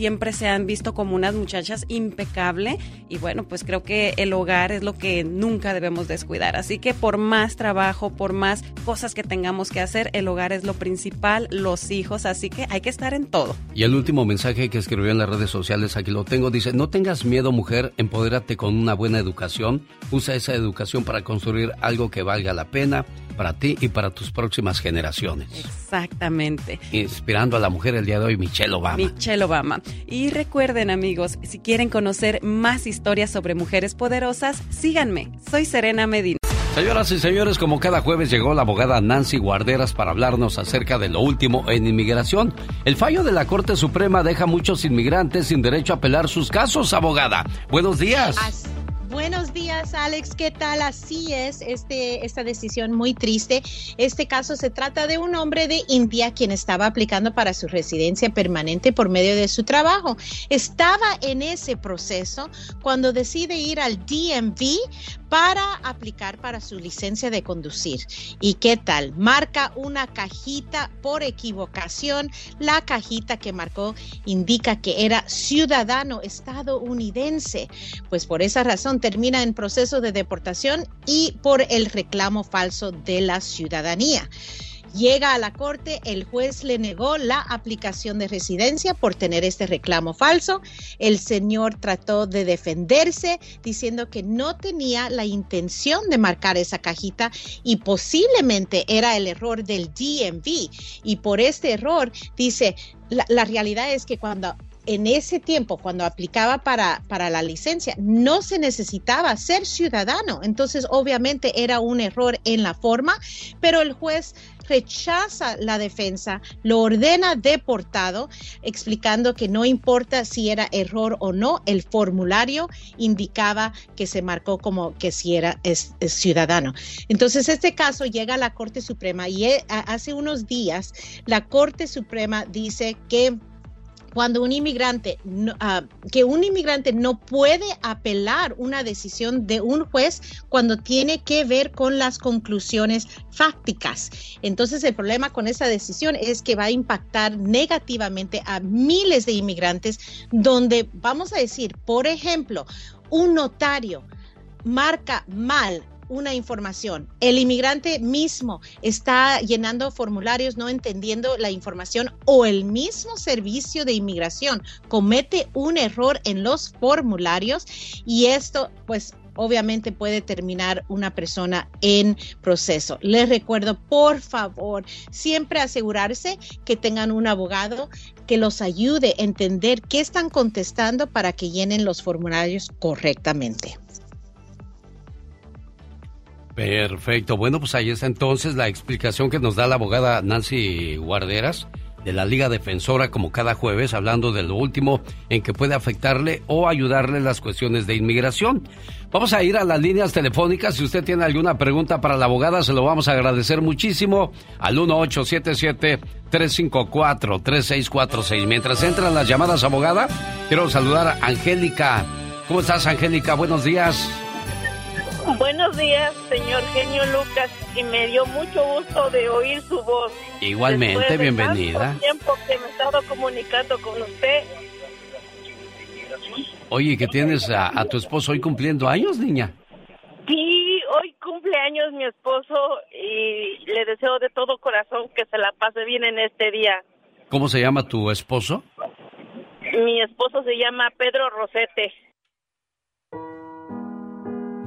siempre se han visto como unas muchachas impecable y bueno, pues creo que el hogar es lo que nunca debemos descuidar. Así que por más trabajo, por más cosas que tengamos que hacer, el hogar es lo principal, los hijos, así que hay que estar en todo. Y el último mensaje que escribió en las redes sociales, aquí lo tengo, dice, no tengas miedo mujer, empodérate con una buena educación, usa esa educación para construir algo que valga la pena para ti y para tus próximas generaciones. Exactamente. Inspirando a la mujer el día de hoy, Michelle Obama. Michelle Obama. Y recuerden amigos, si quieren conocer más historias sobre mujeres poderosas, síganme. Soy Serena Medina. Señoras y señores, como cada jueves llegó la abogada Nancy Guarderas para hablarnos acerca de lo último en inmigración. El fallo de la Corte Suprema deja a muchos inmigrantes sin derecho a apelar sus casos, abogada. Buenos días. Buenos días, Alex. ¿Qué tal? Así es, este, esta decisión muy triste. Este caso se trata de un hombre de India quien estaba aplicando para su residencia permanente por medio de su trabajo. Estaba en ese proceso cuando decide ir al DMV para aplicar para su licencia de conducir. ¿Y qué tal? Marca una cajita por equivocación. La cajita que marcó indica que era ciudadano estadounidense. Pues por esa razón termina en proceso de deportación y por el reclamo falso de la ciudadanía. Llega a la corte, el juez le negó la aplicación de residencia por tener este reclamo falso. El señor trató de defenderse diciendo que no tenía la intención de marcar esa cajita y posiblemente era el error del DMV. Y por este error, dice, la, la realidad es que cuando en ese tiempo, cuando aplicaba para, para la licencia, no se necesitaba ser ciudadano. Entonces, obviamente era un error en la forma, pero el juez rechaza la defensa, lo ordena deportado, explicando que no importa si era error o no, el formulario indicaba que se marcó como que si era ciudadano. Entonces, este caso llega a la Corte Suprema y eh, hace unos días la Corte Suprema dice que cuando un inmigrante, ah, que un inmigrante no puede apelar una decisión de un juez cuando tiene que ver con las conclusiones fácticas. Entonces el problema con esa decisión es que va a impactar negativamente a miles de inmigrantes donde, vamos a decir, por ejemplo, un notario marca mal una información. El inmigrante mismo está llenando formularios no entendiendo la información o el mismo servicio de inmigración comete un error en los formularios y esto pues obviamente puede terminar una persona en proceso. Les recuerdo, por favor, siempre asegurarse que tengan un abogado que los ayude a entender qué están contestando para que llenen los formularios correctamente. Perfecto. Bueno, pues ahí está entonces la explicación que nos da la abogada Nancy Guarderas de la Liga Defensora como cada jueves hablando de lo último en que puede afectarle o ayudarle las cuestiones de inmigración. Vamos a ir a las líneas telefónicas. Si usted tiene alguna pregunta para la abogada, se lo vamos a agradecer muchísimo al 1877-354-3646. Mientras entran las llamadas, abogada, quiero saludar a Angélica. ¿Cómo estás, Angélica? Buenos días. Buenos días, señor genio Lucas, y me dio mucho gusto de oír su voz. Igualmente, bienvenida. tiempo que me he estado comunicando con usted. Oye, ¿qué tienes a, a, tu esposo hoy cumpliendo años, niña? Sí, hoy cumple años mi esposo y le deseo de todo corazón que se la pase bien en este día. ¿Cómo se llama tu esposo? Mi esposo se llama Pedro Rosete.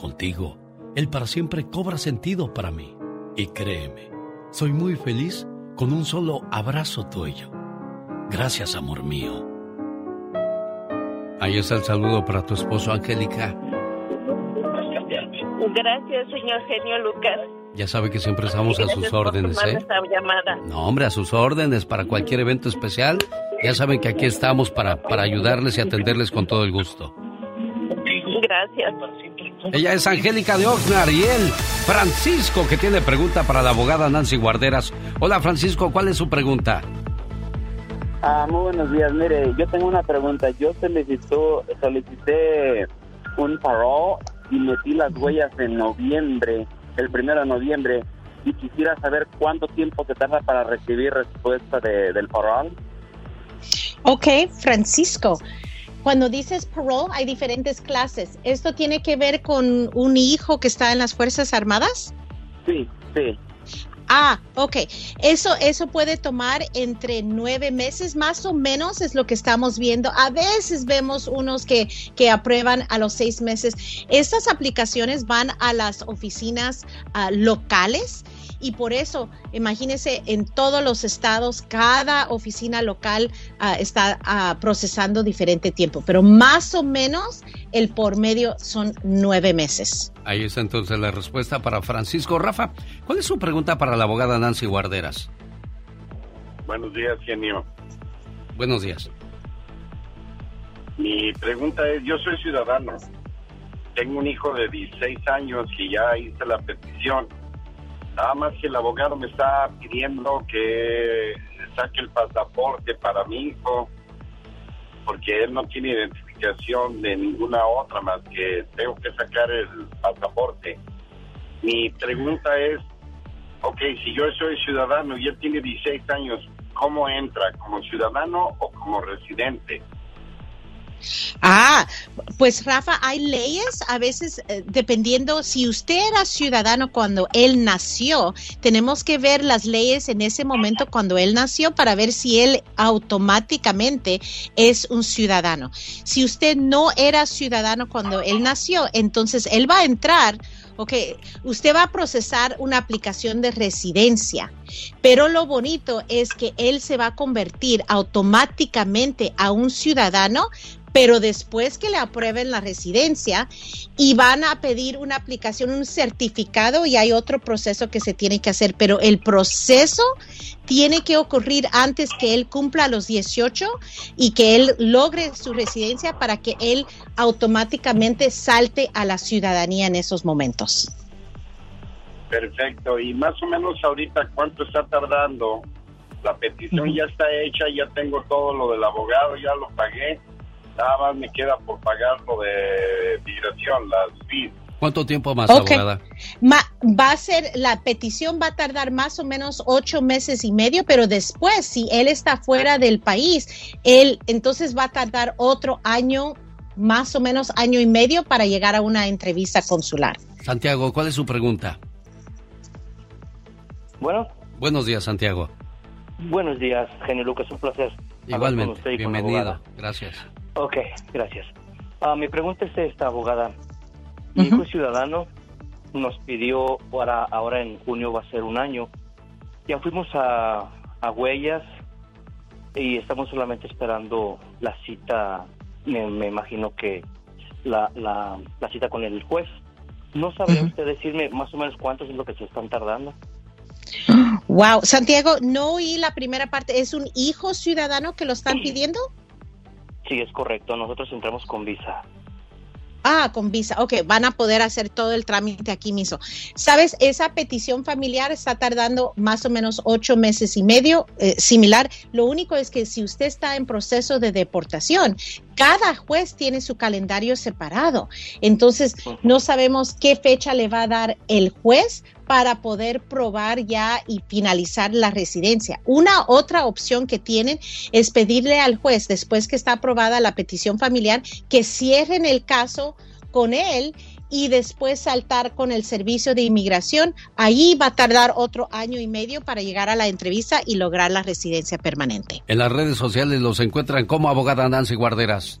Contigo, el para siempre cobra sentido para mí. Y créeme, soy muy feliz con un solo abrazo tuyo. Gracias, amor mío. Ahí está el saludo para tu esposo, Angélica. Gracias, señor genio Lucas. Ya sabe que siempre estamos a sus órdenes, ¿eh? No, hombre, a sus órdenes para cualquier evento especial. Ya saben que aquí estamos para, para ayudarles y atenderles con todo el gusto. Gracias. Ella es Angélica de Oxnard y él, Francisco, que tiene pregunta para la abogada Nancy Guarderas. Hola Francisco, ¿cuál es su pregunta? Ah, muy buenos días. Mire, yo tengo una pregunta. Yo solicito, solicité un parole y metí las huellas en noviembre, el primero de noviembre, y quisiera saber cuánto tiempo se tarda para recibir respuesta de, del parole. Ok, Francisco. Cuando dices parole, hay diferentes clases. ¿Esto tiene que ver con un hijo que está en las Fuerzas Armadas? Sí, sí. Ah, ok. Eso, eso puede tomar entre nueve meses, más o menos, es lo que estamos viendo. A veces vemos unos que, que aprueban a los seis meses. Estas aplicaciones van a las oficinas uh, locales y por eso, imagínense, en todos los estados, cada oficina local uh, está uh, procesando diferente tiempo, pero más o menos el por medio son nueve meses. Ahí está entonces la respuesta para Francisco. Rafa, ¿cuál es su pregunta para la abogada Nancy Guarderas? Buenos días, genio. Buenos días. Mi pregunta es, yo soy ciudadano, tengo un hijo de 16 años y ya hice la petición Nada más que el abogado me está pidiendo que saque el pasaporte para mi hijo, porque él no tiene identificación de ninguna otra más que tengo que sacar el pasaporte. Mi pregunta es, ok, si yo soy ciudadano y él tiene 16 años, ¿cómo entra? ¿Como ciudadano o como residente? Ah, pues Rafa, hay leyes, a veces eh, dependiendo si usted era ciudadano cuando él nació, tenemos que ver las leyes en ese momento cuando él nació para ver si él automáticamente es un ciudadano. Si usted no era ciudadano cuando él nació, entonces él va a entrar ok, usted va a procesar una aplicación de residencia, pero lo bonito es que él se va a convertir automáticamente a un ciudadano pero después que le aprueben la residencia y van a pedir una aplicación, un certificado y hay otro proceso que se tiene que hacer, pero el proceso tiene que ocurrir antes que él cumpla los 18 y que él logre su residencia para que él automáticamente salte a la ciudadanía en esos momentos. Perfecto, y más o menos ahorita cuánto está tardando. La petición ya está hecha, ya tengo todo lo del abogado, ya lo pagué Nada más me queda por pagar lo de migración, las fees. ¿Cuánto tiempo más, abogada? va a ser, la petición va a tardar más o menos ocho meses y medio, pero después, si él está fuera del país, él entonces va a tardar otro año, más o menos año y medio para llegar a una entrevista consular. Santiago, ¿cuál es su pregunta? Bueno. Buenos días, Santiago. Buenos días, genio Lucas, un placer. Igualmente, bienvenido. Gracias. Ok, gracias. Ah, mi pregunta es esta, abogada. Mi hijo ciudadano nos pidió, para ahora en junio va a ser un año, ya fuimos a, a Huellas y estamos solamente esperando la cita, me, imagino que la, la, cita con el juez. ¿No sabría usted decirme más o menos cuánto es lo que se están tardando? Wow, Santiago, no oí la primera parte. ¿Es un hijo ciudadano que lo están pidiendo? Sí, es correcto. Nosotros entramos con visa. Ah, con visa. Ok, van a poder hacer todo el trámite aquí mismo. Sabes, esa petición familiar está tardando más o menos ocho meses y medio, eh, similar. Lo único es que si usted está en proceso de deportación, cada juez tiene su calendario separado. Entonces, no sabemos qué fecha le va a dar el juez para poder probar ya y finalizar la residencia. Una otra opción que tienen es pedirle al juez, después que está aprobada la petición familiar, que cierren el caso con él y después saltar con el servicio de inmigración. Ahí va a tardar otro año y medio para llegar a la entrevista y lograr la residencia permanente. En las redes sociales los encuentran como abogada Nancy Guarderas.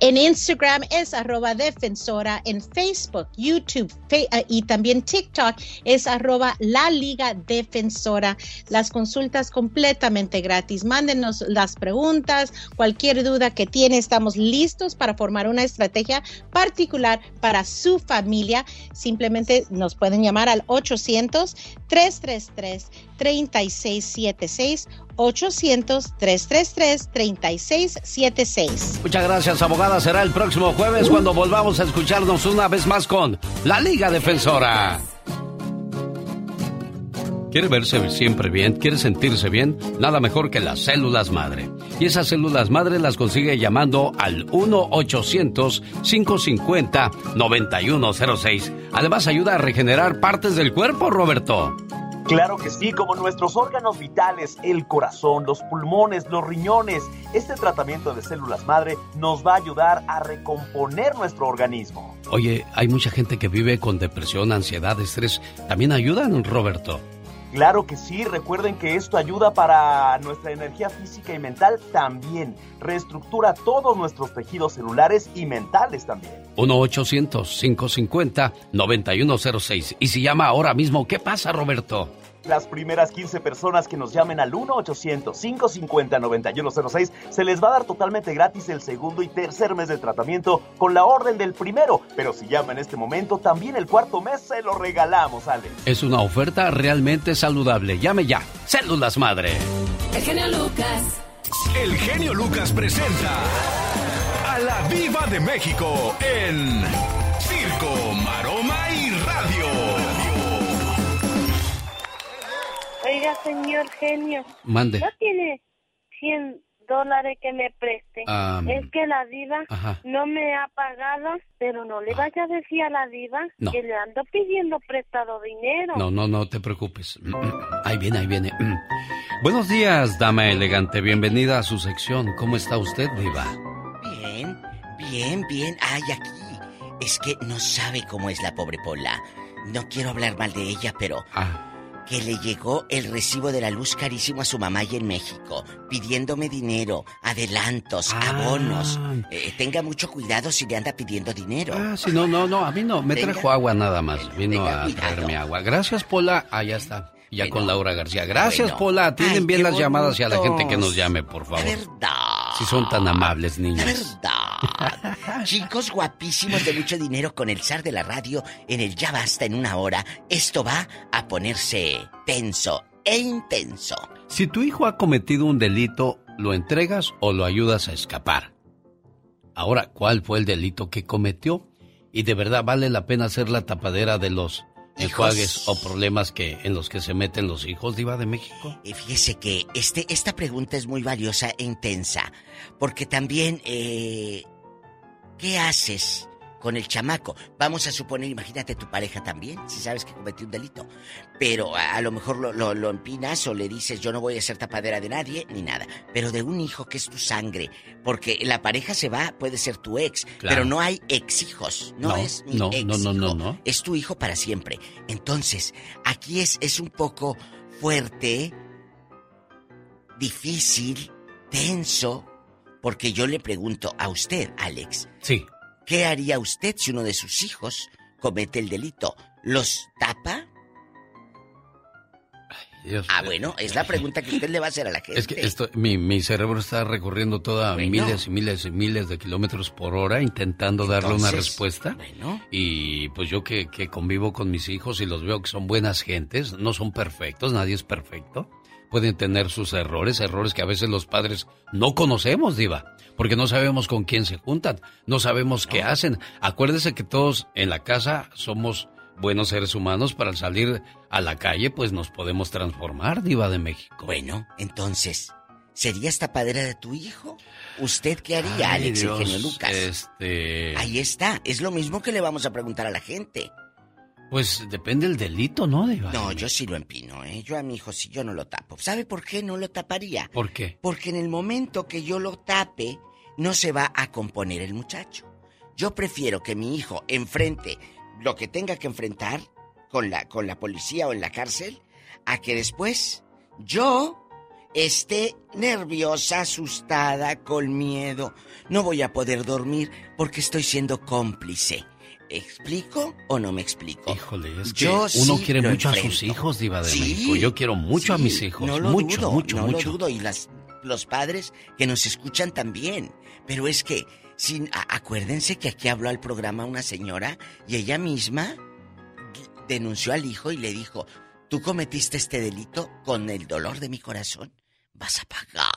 En Instagram es arroba defensora, en Facebook, YouTube eh, y también TikTok es arroba la liga defensora. Las consultas completamente gratis. Mándenos las preguntas, cualquier duda que tiene, estamos listos para formar una estrategia particular para su familia. Simplemente nos pueden llamar al 800 333 3676 800-333-3676. Muchas gracias, abogada. Será el próximo jueves cuando volvamos a escucharnos una vez más con la Liga Defensora. ¿Quiere verse siempre bien? ¿Quiere sentirse bien? Nada mejor que las células madre. Y esas células madre las consigue llamando al 1-800-550-9106. Además ayuda a regenerar partes del cuerpo, Roberto. Claro que sí, como nuestros órganos vitales, el corazón, los pulmones, los riñones. Este tratamiento de células madre nos va a ayudar a recomponer nuestro organismo. Oye, hay mucha gente que vive con depresión, ansiedad, estrés. ¿También ayudan, Roberto? Claro que sí, recuerden que esto ayuda para nuestra energía física y mental también. Reestructura todos nuestros tejidos celulares y mentales también. 1-800-550-9106. Y si llama ahora mismo, ¿qué pasa, Roberto? Las primeras 15 personas que nos llamen al 1-800-550-9106 se les va a dar totalmente gratis el segundo y tercer mes de tratamiento con la orden del primero. Pero si llama en este momento, también el cuarto mes se lo regalamos, Alex. Es una oferta realmente saludable. Llame ya. Células Madre. El genio Lucas. El genio Lucas presenta a la Viva de México en Circo, Maroma Oiga, señor genio. Mande. ¿No tiene 100 dólares que me preste? es que la diva no me ha pagado, pero no le vaya a decir a la diva que le ando pidiendo prestado dinero. No, no, no te preocupes. Ahí viene, ahí viene. Buenos días, dama elegante. Bienvenida a su sección. ¿Cómo está usted, diva? Bien, bien, bien. Ay, aquí. Es que no sabe cómo es la pobre Pola. No quiero hablar mal de ella, pero... Ah que le llegó el recibo de la luz carísimo a su mamá y en México, pidiéndome dinero, adelantos, ah. abonos. Eh, tenga mucho cuidado si le anda pidiendo dinero. Ah, sí, no, no, no, a mí no, me trajo agua nada más, vino a traerme agua. Gracias, Pola, ah, ya está. Ya con Laura García. Gracias, Pola. Tienen bien las llamadas y a la gente que nos llame, por favor. verdad. Si son tan amables, niños. verdad. Chicos guapísimos de mucho dinero con el zar de la radio en el Ya Basta en una hora. Esto va a ponerse tenso e intenso. Si tu hijo ha cometido un delito, ¿lo entregas o lo ayudas a escapar? Ahora, ¿cuál fue el delito que cometió? Y de verdad vale la pena ser la tapadera de los enjuagues o problemas que en los que se meten los hijos, Diva de México? Fíjese que este, esta pregunta es muy valiosa e intensa, porque también, eh, ¿qué haces con el chamaco. Vamos a suponer, imagínate tu pareja también, si sabes que cometió un delito. Pero a, lo mejor lo, lo, empinas o le dices, yo no voy a ser tapadera de nadie, ni nada. Pero de un hijo que es tu sangre. Porque la pareja se va, puede ser tu ex, pero no hay ex hijos. No, es mi no, ex no, no, no, no. Es tu hijo para siempre. Entonces, aquí es, es un poco fuerte, difícil, tenso. Porque yo le pregunto a usted, Alex. Sí. ¿Qué haría usted si uno de sus hijos comete el delito? ¿Los tapa? ah, bueno, es la pregunta que usted le va a hacer a la gente. Es que esto, mi, cerebro está recorriendo toda miles y miles y miles de kilómetros por hora intentando darle una respuesta. Y pues yo que, que convivo con mis hijos y los veo que son buenas gentes, no son perfectos, nadie es perfecto. Pueden tener sus errores, errores que a veces los padres no conocemos, Diva porque no sabemos con quién se juntan, no sabemos qué hacen. Acuérdese que todos en la casa somos buenos seres humanos para salir a la calle, pues nos podemos transformar, diva de México. Bueno, entonces, ¿serías tapadera de tu hijo? ¿Usted qué haría, Alex Eugenio Lucas? Este... Ahí está, es lo mismo que le vamos a preguntar a la gente. Pues depende del delito, ¿no, Diva? No, yo sí lo empino, ¿eh? Yo a mi hijo sí, yo no lo tapo. ¿Sabe por qué no lo taparía? ¿Por qué? Porque en el momento que yo lo tape, no se va a componer el muchacho. Yo prefiero que mi hijo enfrente lo que tenga que enfrentar con la, con la policía o en la cárcel, a que después yo esté nerviosa, asustada, con miedo. No voy a poder dormir porque estoy siendo cómplice. ¿Explico o no me explico? Híjole, es que Yo uno quiere mucho a sus hijos, Diva de México. Yo quiero mucho a mis hijos. No lo mucho, dudo, mucho, no lo dudo. Y las, los padres que nos escuchan también. Pero es que, sin, acuérdense que aquí habló al programa una señora y ella misma denunció al hijo y le dijo, tú cometiste este delito con el dolor de mi corazón, vas a pagar.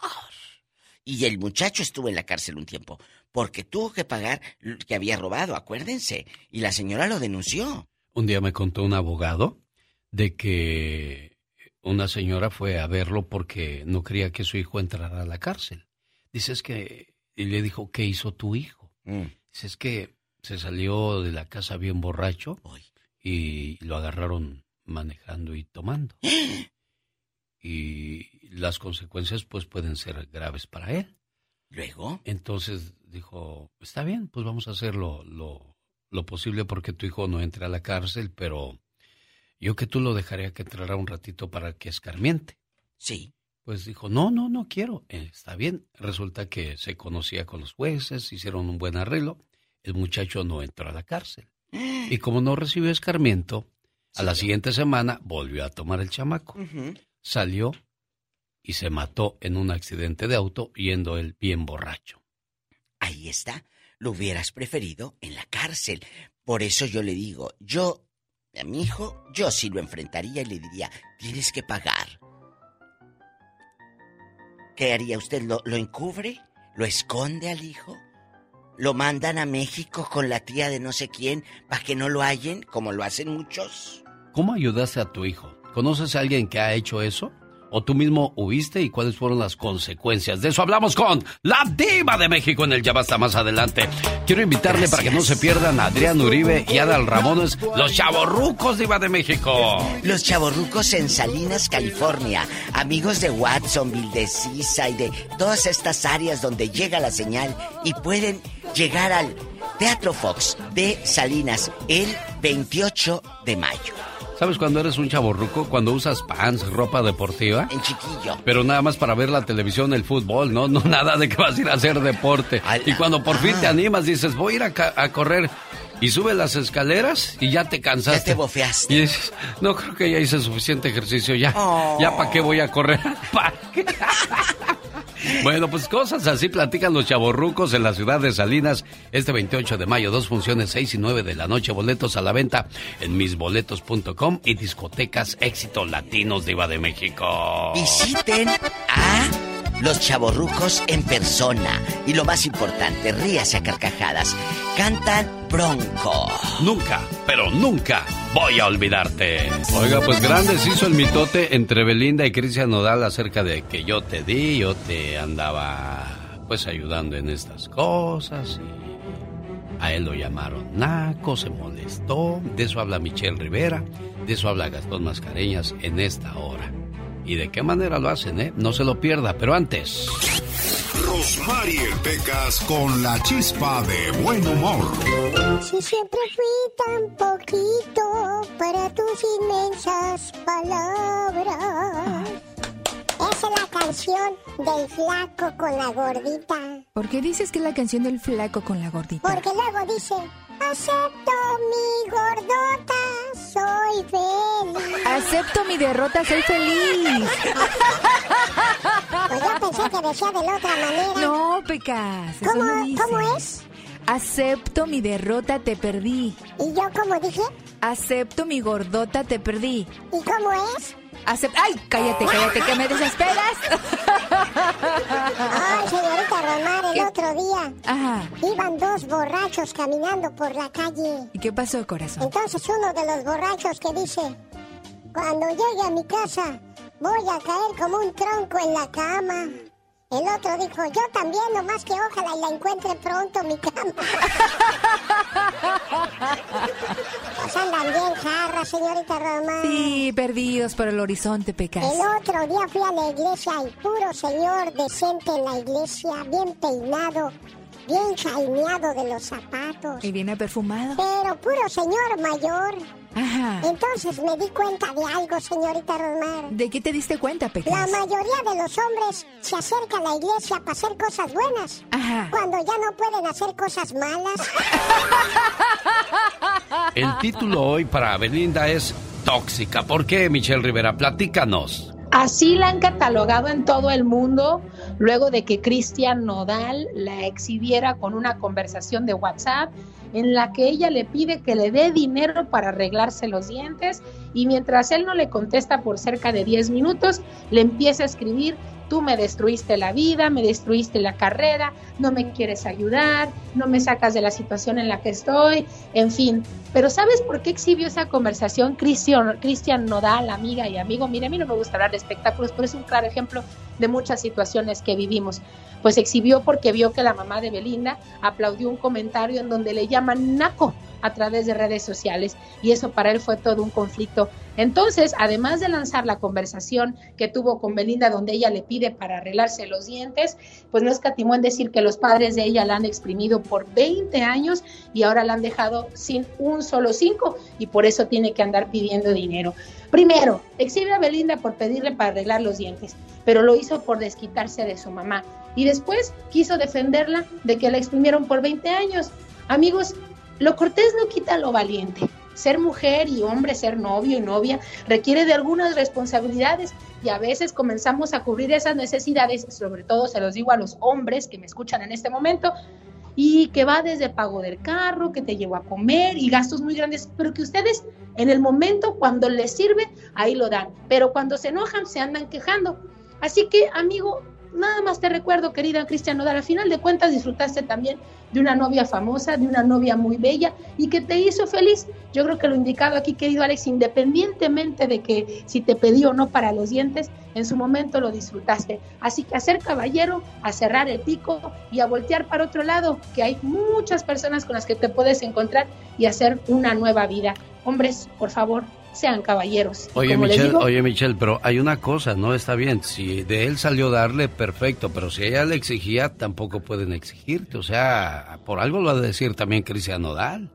Y el muchacho estuvo en la cárcel un tiempo, porque tuvo que pagar lo que había robado, acuérdense. Y la señora lo denunció. Un día me contó un abogado de que una señora fue a verlo porque no quería que su hijo entrara a la cárcel. Dice, es que y le dijo, ¿qué hizo tu hijo? Mm. Dice, es que se salió de la casa bien borracho y lo agarraron manejando y tomando. y las consecuencias pues pueden ser graves para él. ¿Luego? Entonces dijo, está bien, pues vamos a hacer lo, lo, lo posible porque tu hijo no entre a la cárcel, pero yo que tú lo dejaría que entrara un ratito para que escarmiente. Sí. Pues dijo, no, no, no quiero. Eh, está bien. Resulta que se conocía con los jueces, hicieron un buen arreglo. El muchacho no entró a la cárcel. Y como no recibió escarmiento, a la siguiente semana volvió a tomar el chamaco. Salió y se mató en un accidente de auto yendo él bien borracho. Ahí está. Lo hubieras preferido en la cárcel. Por eso yo le digo, yo, a mi hijo, yo sí lo enfrentaría y le diría, tienes que pagar ¿Qué haría usted? ¿Lo, encubre? ¿Lo esconde al hijo? ¿Lo mandan a México con la tía de no sé quién para que no lo hallen, como lo hacen muchos? ¿Cómo ayudaste a tu hijo? ¿Conoces a alguien que ha hecho eso? ¿O tú mismo huiste y cuáles fueron las consecuencias? De eso hablamos con la diva de México en el Ya Basta más adelante. Quiero invitarle para que no se pierdan a Adrián Uribe y Adal Ramones, los chavorrucos diva de México. Los chavorrucos en Salinas, California. Amigos de Watsonville, de Sisa y de todas estas áreas donde llega la señal y pueden llegar al Teatro Fox de Salinas el 28 de mayo. ¿Sabes cuando eres un chaborruco? Cuando usas pants, ropa deportiva. En chiquillo. Pero nada más para ver la televisión, el fútbol, ¿no? No nada de que vas a ir a hacer deporte. y cuando por fin te ah. animas, dices, voy a ir a, correr. Y sube las escaleras y ya te cansaste. Ya te bofeaste. Y dices, no creo que ya hice suficiente ejercicio. Ya, ya para qué voy a correr. ¿Para qué? Bueno, pues cosas así platican los chavorrucos en la ciudad de Salinas este 28 de mayo. Dos funciones, 6 y 9 de la noche. Boletos a la venta en misboletos.com y discotecas Éxito Latinos Diva de México. Visiten a los chavorrucos en persona. Y lo más importante, ríase a carcajadas. Cantan Bronco. Nunca, pero nunca voy a olvidarte. Oiga, pues grande se hizo el mitote entre Belinda y Cristian Nodal acerca de que yo te di, yo te andaba pues ayudando en estas cosas y a él lo llamaron Naco, se molestó, de eso habla Michelle Rivera, de eso habla Gastón Mascareñas en esta hora. ¿Y de qué manera lo hacen, eh? No se lo pierda, pero antes... Rosmarie Pecas con la chispa de buen humor. Si siempre fui tan poquito para tus inmensas palabras. Esa es la canción del flaco con la gordita. ¿Por qué dices que es la canción del flaco con la gordita? Porque luego dice, acepto mi gordota, soy feliz. Acepto mi derrota, soy feliz. pues yo pensé que decía de la otra manera. No, Pecas. ¿Cómo, ¿Cómo es? Acepto mi derrota, te perdí. ¿Y yo cómo dije? Acepto mi gordota, te perdí. ¿Y cómo es? Acept ¡Ay, cállate, cállate, que me desesperas! Ay, señorita Romar, el otro día Ajá. iban dos borrachos caminando por la calle. ¿Y qué pasó, corazón? Entonces uno de los borrachos que dice, cuando llegue a mi casa voy a caer como un tronco en la cama. El otro dijo, yo también, nomás que ojalá y la encuentre pronto mi cama. pues andan bien jarras, señorita Román. Sí, perdidos por el horizonte, Pecas. El otro día fui a la iglesia y puro señor decente en la iglesia, bien peinado, bien chaineado de los zapatos. Y bien perfumado. Pero puro señor mayor. Ajá. Entonces me di cuenta de algo, señorita Romar. ¿De qué te diste cuenta, Pecas? La mayoría de los hombres se acercan a la iglesia para hacer cosas buenas. Ajá. Cuando ya no pueden hacer cosas malas. El título hoy para Belinda es Tóxica. ¿Por qué, Michelle Rivera? Platícanos. Así la han catalogado en todo el mundo luego de que Cristian Nodal la exhibiera con una conversación de WhatsApp en la que ella le pide que le dé dinero para arreglarse los dientes y mientras él no le contesta por cerca de 10 minutos, le empieza a escribir, tú me destruiste la vida, me destruiste la carrera, no me quieres ayudar, no me sacas de la situación en la que estoy, en fin. Pero ¿sabes por qué exhibió esa conversación Cristian, Cristian Nodal, amiga y amigo? Mira, a mí no me gusta hablar de espectáculos, pero es un claro ejemplo de muchas situaciones que vivimos. Pues exhibió porque vio que la mamá de Belinda aplaudió un comentario en donde le llaman naco a través de redes sociales y eso para él fue todo un conflicto. Entonces, además de lanzar la conversación que tuvo con Belinda donde ella le pide para arreglarse los dientes, pues no escatimó en decir que los padres de ella la han exprimido por 20 años y ahora la han dejado sin un solo cinco y por eso tiene que andar pidiendo dinero. Primero, exhibe a Belinda por pedirle para arreglar los dientes, pero lo hizo por desquitarse de su mamá. Y después quiso defenderla de que la exprimieron por 20 años. Amigos, lo cortés no quita lo valiente. Ser mujer y hombre, ser novio y novia, requiere de algunas responsabilidades y a veces comenzamos a cubrir esas necesidades, sobre todo se los digo a los hombres que me escuchan en este momento, y que va desde pago del carro, que te llevo a comer y gastos muy grandes, pero que ustedes en el momento cuando les sirve, ahí lo dan, pero cuando se enojan se andan quejando. Así que, amigo, nada más te recuerdo, querida Cristian Nodal, al final de cuentas disfrutaste también de una novia famosa, de una novia muy bella y que te hizo feliz. Yo creo que lo indicado aquí, querido Alex, independientemente de que si te pedí o no para los dientes, en su momento lo disfrutaste. Así que a ser caballero, a cerrar el pico y a voltear para otro lado, que hay muchas personas con las que te puedes encontrar y hacer una nueva vida. Hombres, por favor, sean caballeros. Oye, Michelle, oye, Michelle, pero hay una cosa, ¿no? Está bien, si de él salió darle, perfecto, pero si ella le exigía, tampoco pueden exigirte. O sea, por algo lo ha de decir también Cristian Nodal.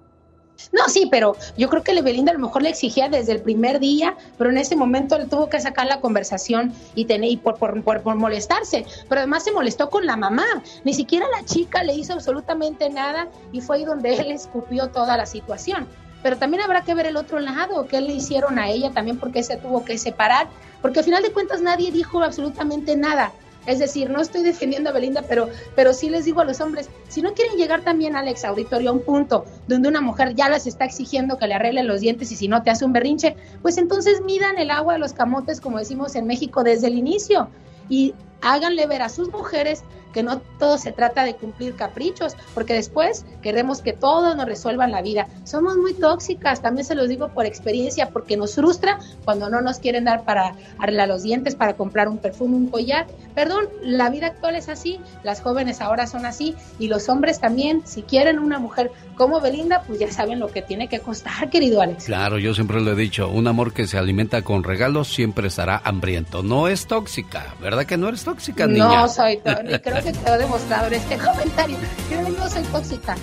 No, sí, pero yo creo que Belinda a lo mejor le exigía desde el primer día, pero en ese momento le tuvo que sacar la conversación y, tener, y por, por, por, por, molestarse. Pero además se molestó con la mamá. Ni siquiera la chica le hizo absolutamente nada y fue ahí donde él escupió toda la situación pero también habrá que ver el otro lado, qué le hicieron a ella también, porque se tuvo que separar, porque al final de cuentas nadie dijo absolutamente nada. Es decir, no estoy defendiendo a Belinda, pero, pero sí les digo a los hombres, si no quieren llegar también, Alex, auditorio, a un punto donde una mujer ya les está exigiendo que le arreglen los dientes y si no te hace un berrinche, pues entonces midan el agua de los camotes, como decimos en México, desde el inicio. Y háganle ver a sus mujeres que no todo se trata de cumplir caprichos, porque después queremos que todo nos resuelvan la vida. Somos muy tóxicas, también se los digo por experiencia, porque nos frustra cuando no nos quieren dar para arreglar los dientes, para comprar un perfume, un collar. Perdón, la vida actual es así, las jóvenes ahora son así y los hombres también, si quieren una mujer como Belinda, pues ya saben lo que tiene que costar, querido Alex. Claro, yo siempre le he dicho, un amor que se alimenta con regalos siempre estará hambriento. No es tóxica, ¿verdad que no eres tóxica, niña? No soy tóxica, creo que quedó demostrado en este comentario. Yo no soy tóxica,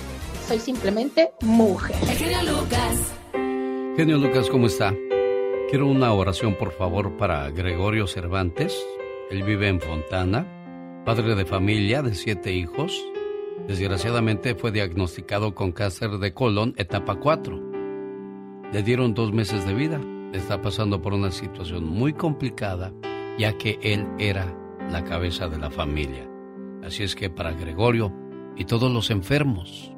soy simplemente mujer. Genio Lucas. Genio Lucas, ¿cómo está? Quiero una oración, por favor, para Gregorio Cervantes. Él vive en Fontana, padre de familia de siete hijos. Desgraciadamente fue diagnosticado con cáncer de colon etapa 4. Le dieron dos meses de vida. Está pasando por una situación muy complicada, ya que él era la cabeza de la familia. Así es que para Gregorio y todos los enfermos.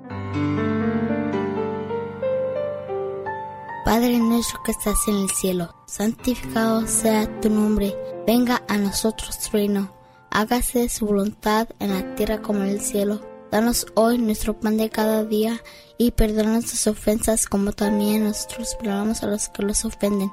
Padre nuestro que estás en el cielo, santificado sea tu nombre, venga a nosotros tu reino, hágase su voluntad en la tierra como en el cielo. Danos hoy nuestro pan de cada día y perdona nuestras ofensas como también nosotros perdonamos a los que los ofenden.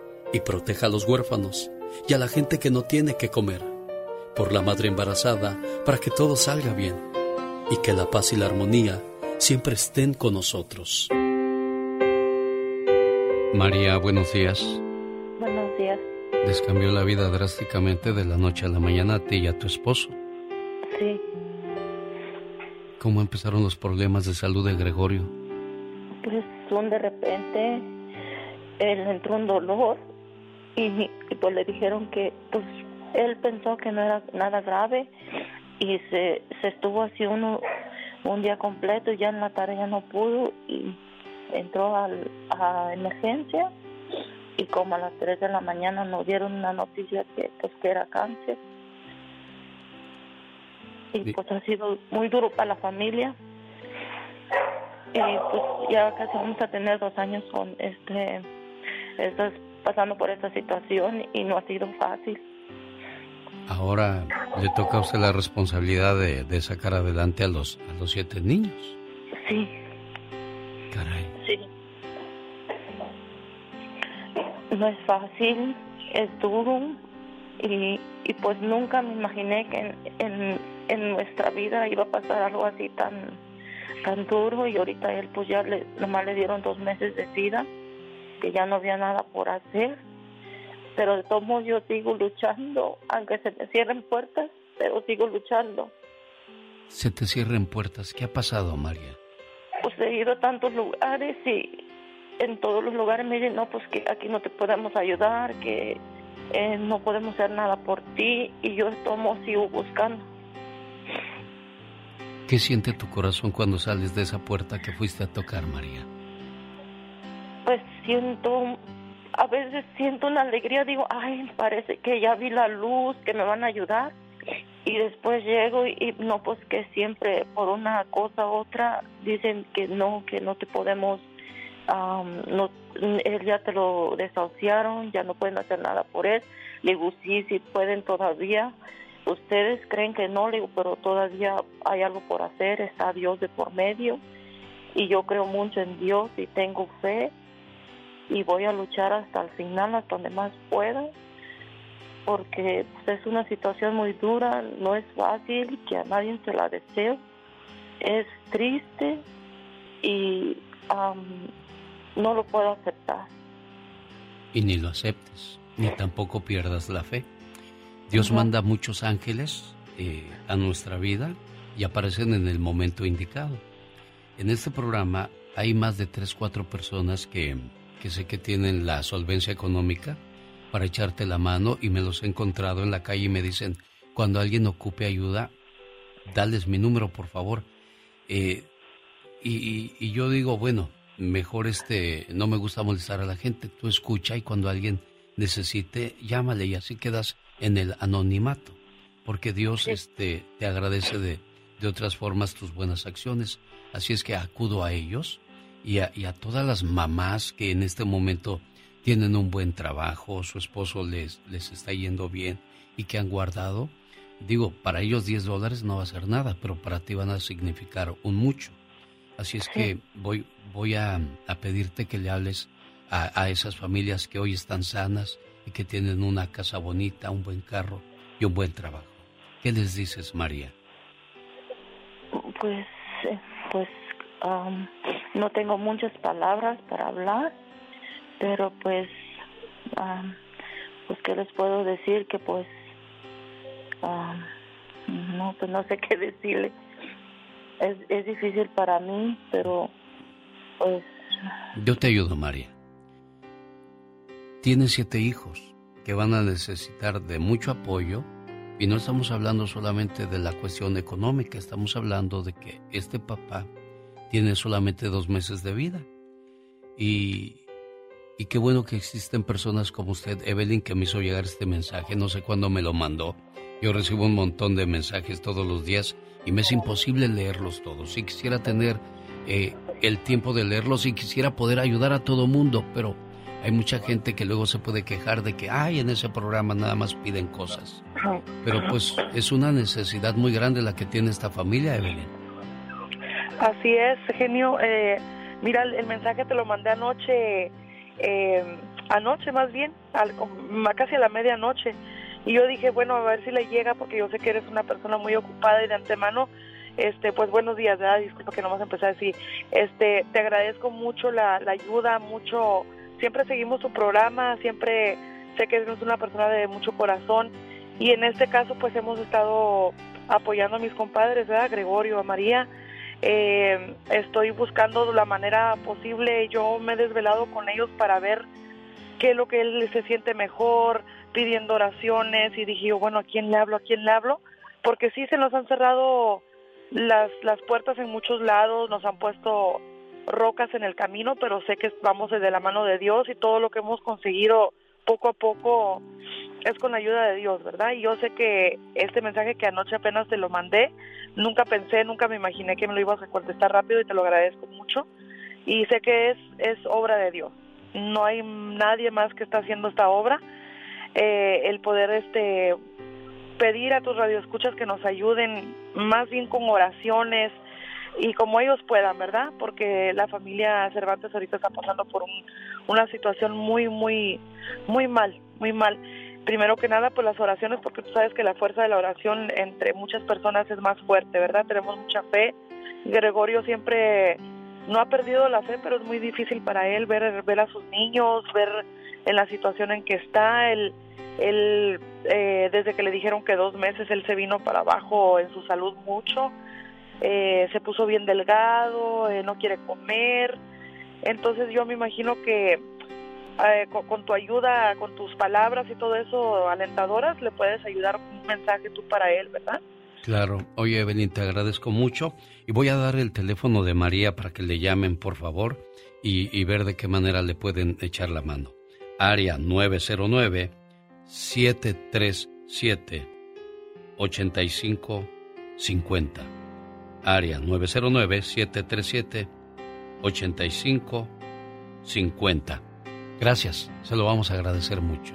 y proteja a los huérfanos y a la gente que no tiene que comer por la madre embarazada, para que todo salga bien y que la paz y la armonía siempre estén con nosotros. María, buenos días. Buenos días. Les cambió la vida drásticamente de la noche a la mañana a ti y a tu esposo. Sí. ¿Cómo empezaron los problemas de salud de Gregorio? Pues son de repente, él entró un dolor y, y pues le dijeron que pues él pensó que no era nada grave y se, se estuvo así uno un día completo y ya en la tarde ya no pudo y entró al, a emergencia y como a las 3 de la mañana nos dieron una noticia que pues que era cáncer. Y pues ha sido muy duro para la familia. Y pues ya casi vamos a tener dos años con este pasando por esta situación y no ha sido fácil Ahora le toca a usted la responsabilidad de, sacar adelante a los, a los siete niños. Sí. Caray. Sí. No es fácil, es duro y, y pues nunca me imaginé que en, en, nuestra vida iba a pasar algo así tan, tan duro y ahorita él pues ya le, nomás le dieron dos meses de vida, que ya no había nada por hacer pero de todos modos yo sigo luchando, aunque se me cierren puertas, pero sigo luchando. Se te cierren puertas, ¿qué ha pasado, María? Pues he ido a tantos lugares y en todos los lugares me dicen, no, pues que aquí no te podemos ayudar, que eh, no podemos hacer nada por ti y yo tomo, sigo buscando. ¿Qué siente tu corazón cuando sales de esa puerta que fuiste a tocar, María? Pues siento a veces siento una alegría, digo, ay, parece que ya vi la luz, que me van a ayudar. Y después llego y, no, pues que siempre por una cosa u otra dicen que no, que no te podemos, no, él ya te lo desahuciaron, ya no pueden hacer nada por él. Le digo, sí, sí pueden todavía. Ustedes creen que no, le digo, pero todavía hay algo por hacer, está Dios de por medio. Y yo creo mucho en Dios y tengo fe y voy a luchar hasta el final, hasta donde más pueda. porque pues, es una situación muy dura, no es fácil, que a nadie se la deseo. Es triste y no lo puedo aceptar. Y ni lo aceptes, ni tampoco pierdas la fe. Dios manda muchos ángeles eh, a nuestra vida y aparecen en el momento indicado. En este programa hay más de 3, 4 personas que, que sé que tienen la solvencia económica para echarte la mano y me los he encontrado en la calle y me dicen, cuando alguien ocupe ayuda, dales mi número, por favor. Eh, y, yo digo, bueno, mejor este, no me gusta molestar a la gente, tú escucha y cuando alguien necesite, llámale y así quedas en el anonimato, porque Dios este, te agradece de, de otras formas tus buenas acciones. Así es que acudo a ellos y a, y a todas las mamás que en este momento tienen un buen trabajo, su esposo les, les está yendo bien y que han guardado. Digo, para ellos 10 dólares no va a ser nada, pero para ti van a significar un mucho. Así es que voy, voy a, pedirte que le hables a, a, esas familias que hoy están sanas y que tienen una casa bonita, un buen carro y un buen trabajo. ¿Qué les dices, María? Pues, eh, pues no tengo muchas palabras para hablar pero pues pues qué les puedo decir que pues no pues no sé qué decirle. Es, es difícil para mí pero pues yo te ayudo María. Tienes siete hijos que van a necesitar de mucho apoyo y no estamos hablando solamente de la cuestión económica, estamos hablando de que este papá tiene solamente dos meses de vida. Y, y qué bueno que existen personas como usted, Evelyn, que me hizo llegar este mensaje. No sé cuándo me lo mandó. Yo recibo un montón de mensajes todos los días y me es imposible leerlos todos. Si quisiera tener eh, el tiempo de leerlos y quisiera poder ayudar a todo mundo, pero hay mucha gente que luego se puede quejar de que, ay, en ese programa nada más piden cosas. Pero pues es una necesidad muy grande la que tiene esta familia, Evelyn. Así es, genio. Eh, mira, el mensaje te lo mandé anoche eh, anoche más bien, al, casi a la medianoche. Y yo dije, bueno, a ver si le llega, porque yo sé que eres una persona muy ocupada y de antemano, este, pues buenos días, ¿verdad? Disculpa que no vas a empezar así. Este, te agradezco mucho la, la ayuda, mucho, siempre seguimos tu programa, siempre sé que eres una persona de mucho corazón y en este caso pues hemos estado apoyando a mis compadres, ¿verdad? Gregorio, a María, eh, estoy buscando la manera posible. Yo me he desvelado con ellos para ver qué es lo que él se siente mejor, pidiendo oraciones y dije, bueno, ¿a quién le hablo? ¿A quién le hablo? Porque sí se nos han cerrado las, las puertas en muchos lados, nos han puesto rocas en el camino, pero sé que vamos de la mano de Dios y todo lo que hemos conseguido poco a poco es con la ayuda de Dios, ¿verdad? Y yo sé que este mensaje que anoche apenas te lo mandé, nunca pensé, nunca me imaginé que me lo ibas a contestar rápido y te lo agradezco mucho. Y sé que es, es obra de Dios. No hay nadie más que está haciendo esta obra. Eh, el poder este pedir a tus radioescuchas que nos ayuden más bien con oraciones y como ellos puedan, ¿verdad? Porque la familia Cervantes ahorita está pasando por una situación muy, muy, muy mal, muy mal primero que nada, pues las oraciones, porque tú sabes que la fuerza de la oración entre muchas personas es más fuerte, ¿verdad? Tenemos mucha fe. Gregorio siempre no ha perdido la fe, pero es muy difícil para él ver, ver a sus niños, ver en la situación en que está. Él, él eh, desde que le dijeron que dos meses, él se vino para abajo en su salud mucho. Eh, se puso bien delgado, eh, no quiere comer. Entonces yo me imagino que eh, con, tu ayuda, con tus palabras y todo eso alentadoras, le puedes ayudar un mensaje tú para él, ¿verdad? Claro. Oye, Evelyn, te agradezco mucho y voy a dar el teléfono de María para que le llamen, por favor, y, ver de qué manera le pueden echar la mano. Área 909-737-8550. Área 909-737-8550. Gracias, se lo vamos a agradecer mucho.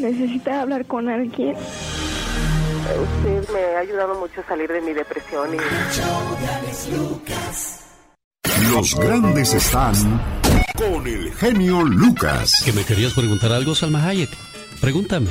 ¿Necesita hablar con alguien? Usted me ha ayudado mucho a salir de mi depresión y... Los grandes están con el genio Lucas. ¿Que me querías preguntar algo, Salma Hayek? Pregúntame.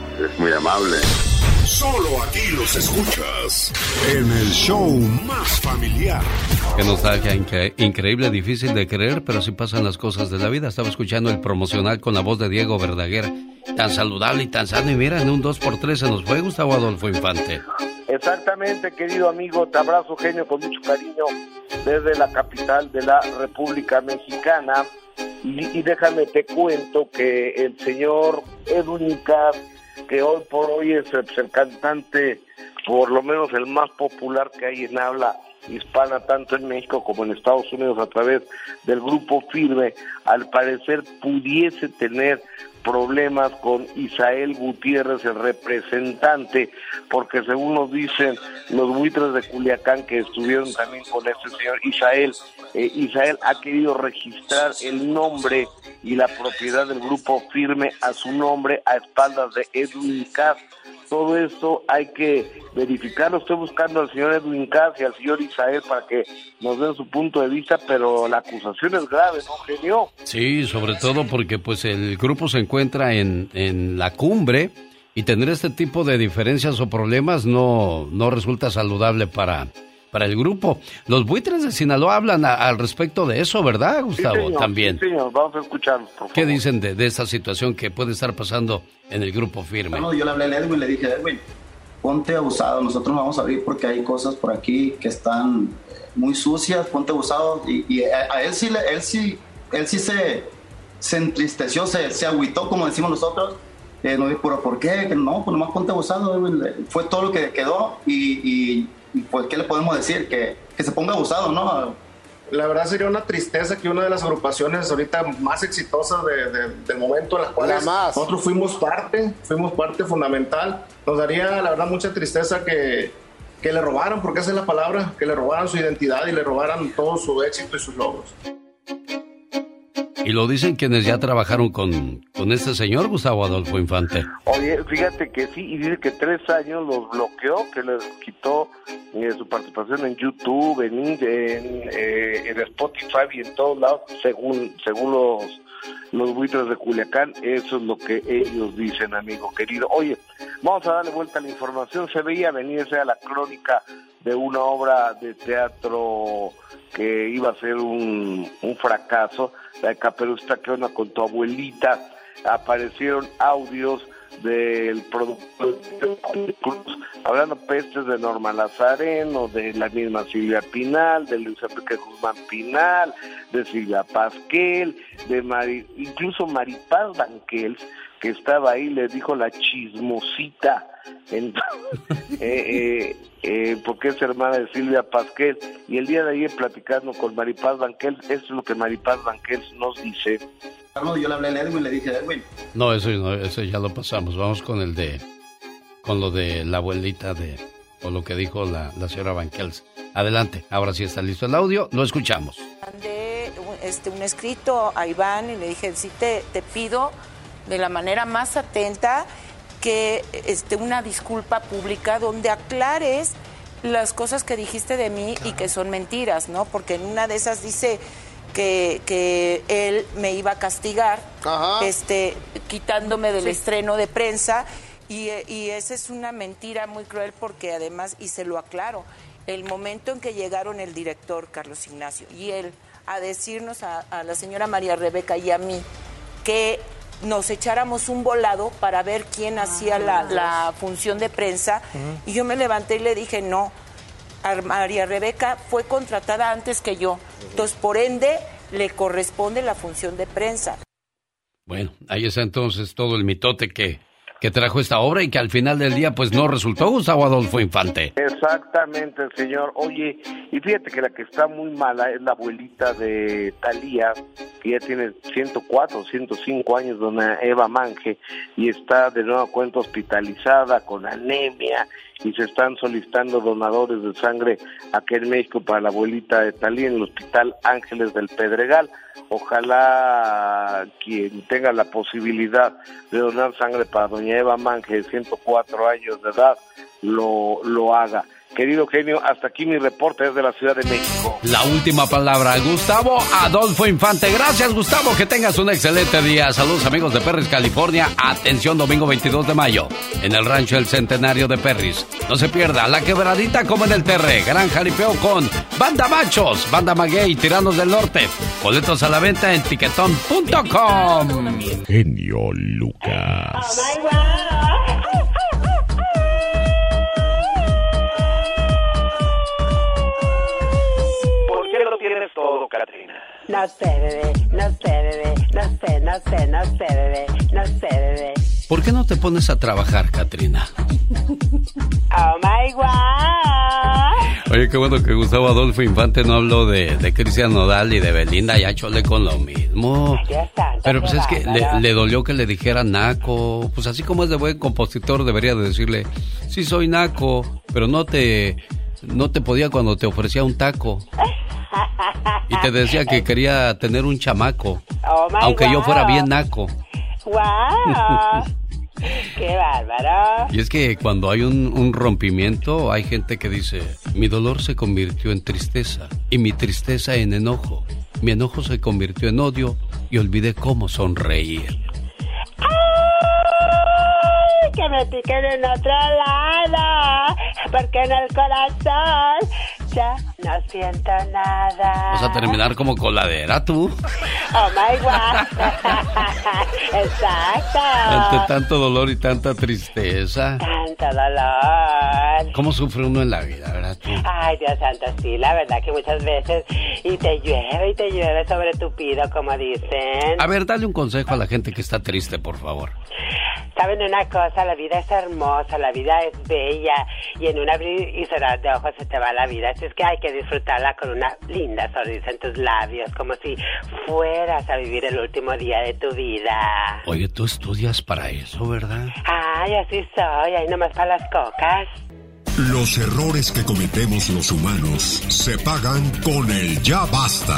es muy amable. Solo aquí los escuchas en el show más familiar. Que nostalgia increíble, difícil de creer, pero así pasan las cosas de la vida. Estaba escuchando el promocional con la voz de Diego Verdaguer, tan saludable y tan sano. Y mira, en un 2x3 se nos fue Gustavo Adolfo Infante. Exactamente, querido amigo, te abrazo genio con mucho cariño desde la capital de la República Mexicana. Y, déjame te cuento que el señor Edwin que hoy por hoy es el cantante, por lo menos el más popular que hay en habla hispana, tanto en México como en Estados Unidos, a través del grupo Firme, al parecer pudiese tener problemas con Isael Gutiérrez, el representante, porque según nos dicen los buitres de Culiacán que estuvieron también con este señor Isael, eh, Isael ha querido registrar el nombre y la propiedad del grupo firme a su nombre a espaldas de Edwin Cass. Todo esto hay que verificarlo. Estoy buscando al señor Edwin Cass y al señor Isael para que nos den su punto de vista, pero la acusación es grave, ¿no, genio? Sí, sobre todo porque pues el grupo se encuentra en, en la cumbre y tener este tipo de diferencias o problemas no, no resulta saludable para, para el grupo. Los buitres de Sinaloa hablan al respecto de eso, ¿verdad, Gustavo? También. Sí, señor, vamos a escucharlos, por favor. ¿Qué dicen de, de esta situación que puede estar pasando en el grupo firme? No, yo le hablé a Edwin, le dije, Edwin, ponte abusado, nosotros no vamos a abrir porque hay cosas por aquí que están muy sucias, ponte abusado. Y, a, él sí, él sí, él sí se, se entristeció, se, se agüitó, como decimos nosotros. Eh, no, pero ¿por qué? No, pues nomás ponte abusado. Fue todo lo que quedó y pues, ¿qué le podemos decir? Que, que se ponga abusado, ¿no? La verdad sería una tristeza que una de las agrupaciones ahorita más exitosas de, del momento en las cuales nosotros fuimos parte, fuimos parte fundamental, nos daría la verdad mucha tristeza que, que le robaran, porque esa es la palabra, que le robaran su identidad y le robaran todo su éxito y sus logros. Y lo dicen quienes ya trabajaron con, con este señor Gustavo Adolfo Infante. Oye, fíjate que sí, y dice que tres años los bloqueó, que les quitó eh, su participación en YouTube, en, en, eh, Spotify y en todos lados, según, según los los buitres de Culiacán, eso es lo que ellos dicen, amigo querido. Oye, vamos a darle vuelta a la información. Se veía venirse a la crónica de una obra de teatro que iba a ser un, un fracaso, la que onda con tu abuelita. Aparecieron audios del productor hablando pestes de Norma Lazareno, de la misma Silvia Pinal, de Luis Enrique Guzmán Pinal, de Silvia Pasquel, de Mari, incluso Maripaz Banquels, que estaba ahí, le dijo la chismosita, eh, eh, eh, porque es hermana de Silvia Pasquel, y el día de ayer platicando con Maripaz Banquels, eso es lo que Maripaz Banquels nos dice yo le hablé a Edwin, le dije, Edwin. No, eso, eso ya lo pasamos. Vamos con el de. Con lo de la abuelita de. O lo que dijo la, la señora Banquels. Adelante, ahora sí está listo el audio, lo escuchamos. Mandé este, un escrito a Iván y le dije: Sí, te, te pido de la manera más atenta que este, una disculpa pública donde aclares las cosas que dijiste de mí y que son mentiras, ¿no? Porque en una de esas dice que, que él me iba a castigar, este, quitándome del estreno de prensa. Y, y esa es una mentira muy cruel porque además, y se lo aclaro, el momento en que llegaron el director Carlos Ignacio y él a decirnos a, la señora María Rebeca y a mí que nos echáramos un volado para ver quién hacía la, la, función de prensa. Y yo me levanté y le dije, no, María Rebeca fue contratada antes que yo. Entonces, por ende, le corresponde la función de prensa. Bueno, ahí está entonces todo el mitote que que trajo esta obra y que al final del día pues no resultó Gustavo Adolfo Infante. Exactamente, señor. Oye, y fíjate que la que está muy mala es la abuelita de Talía, que ya tiene 104, 105 años, dona Eva Mange, y está de nuevo cuenta hospitalizada con anemia y se están solicitando donadores de sangre aquí en México para la abuelita de Talía en el Hospital Ángeles del Pedregal. Ojalá quien tenga la posibilidad de donar sangre para doña Eva Mange, de 104 años de edad, lo, lo haga. Querido genio, hasta aquí mi reporte desde la Ciudad de México. La última palabra, Gustavo Adolfo Infante. Gracias, Gustavo. Que tengas un excelente día. Saludos, amigos de Perris, California. Atención, domingo 22 de mayo, en el rancho El Centenario de Perris. No se pierda la quebradita como en el Terre. Gran jaripeo con Banda Machos, Banda Maguey, Tiranos del Norte. Boletos a la venta en tiquetón.com. Genio Lucas. todo, No sé, bebé, no sé, bebé, no sé, no sé, no sé, bebé, no sé, bebé. ¿Por qué no te pones a trabajar, Katrina? Oh my God. Oye, qué bueno que Gustavo Adolfo Infante no habló de, de Cristian Nodal y de Belinda, ya chole con lo mismo. Pero pues es que le, le, dolió que le dijera Naco. Pues así como es de buen compositor, debería de decirle, sí soy Naco, pero no te, no te podía cuando te ofrecía un taco. Y te decía que quería tener un chamaco. Oh aunque yo fuera bien naco. ¡Wow! ¡Qué bárbaro! Y es que cuando hay un, un, rompimiento, hay gente que dice: Mi dolor se convirtió en tristeza y mi tristeza en enojo. Mi enojo se convirtió en odio y olvidé cómo sonreír. Que me piquen en otro lado, porque en el corazón ya no siento nada. Vas a terminar como coladera tú. Oh my God. Exacto. Ante tanto dolor y tanta tristeza. Tanto dolor. ¿Cómo sufre uno en la vida, verdad? Tú? Ay, Dios santo, sí, la verdad que muchas veces y te llueve y te llueve sobre tu pido, como dicen. A ver, dale un consejo a la gente que está triste, por favor. Saben una cosa, la vida es hermosa, la vida es bella y en un abrir y cerrar de ojos se te va la vida. Así es que hay que disfrutarla con una linda sonrisa en tus labios, como si fueras a vivir el último día de tu vida. Oye, tú estudias para eso, ¿verdad? Ay, así soy, ahí nomás para las cocas. Los errores que cometemos los humanos se pagan con el ya basta.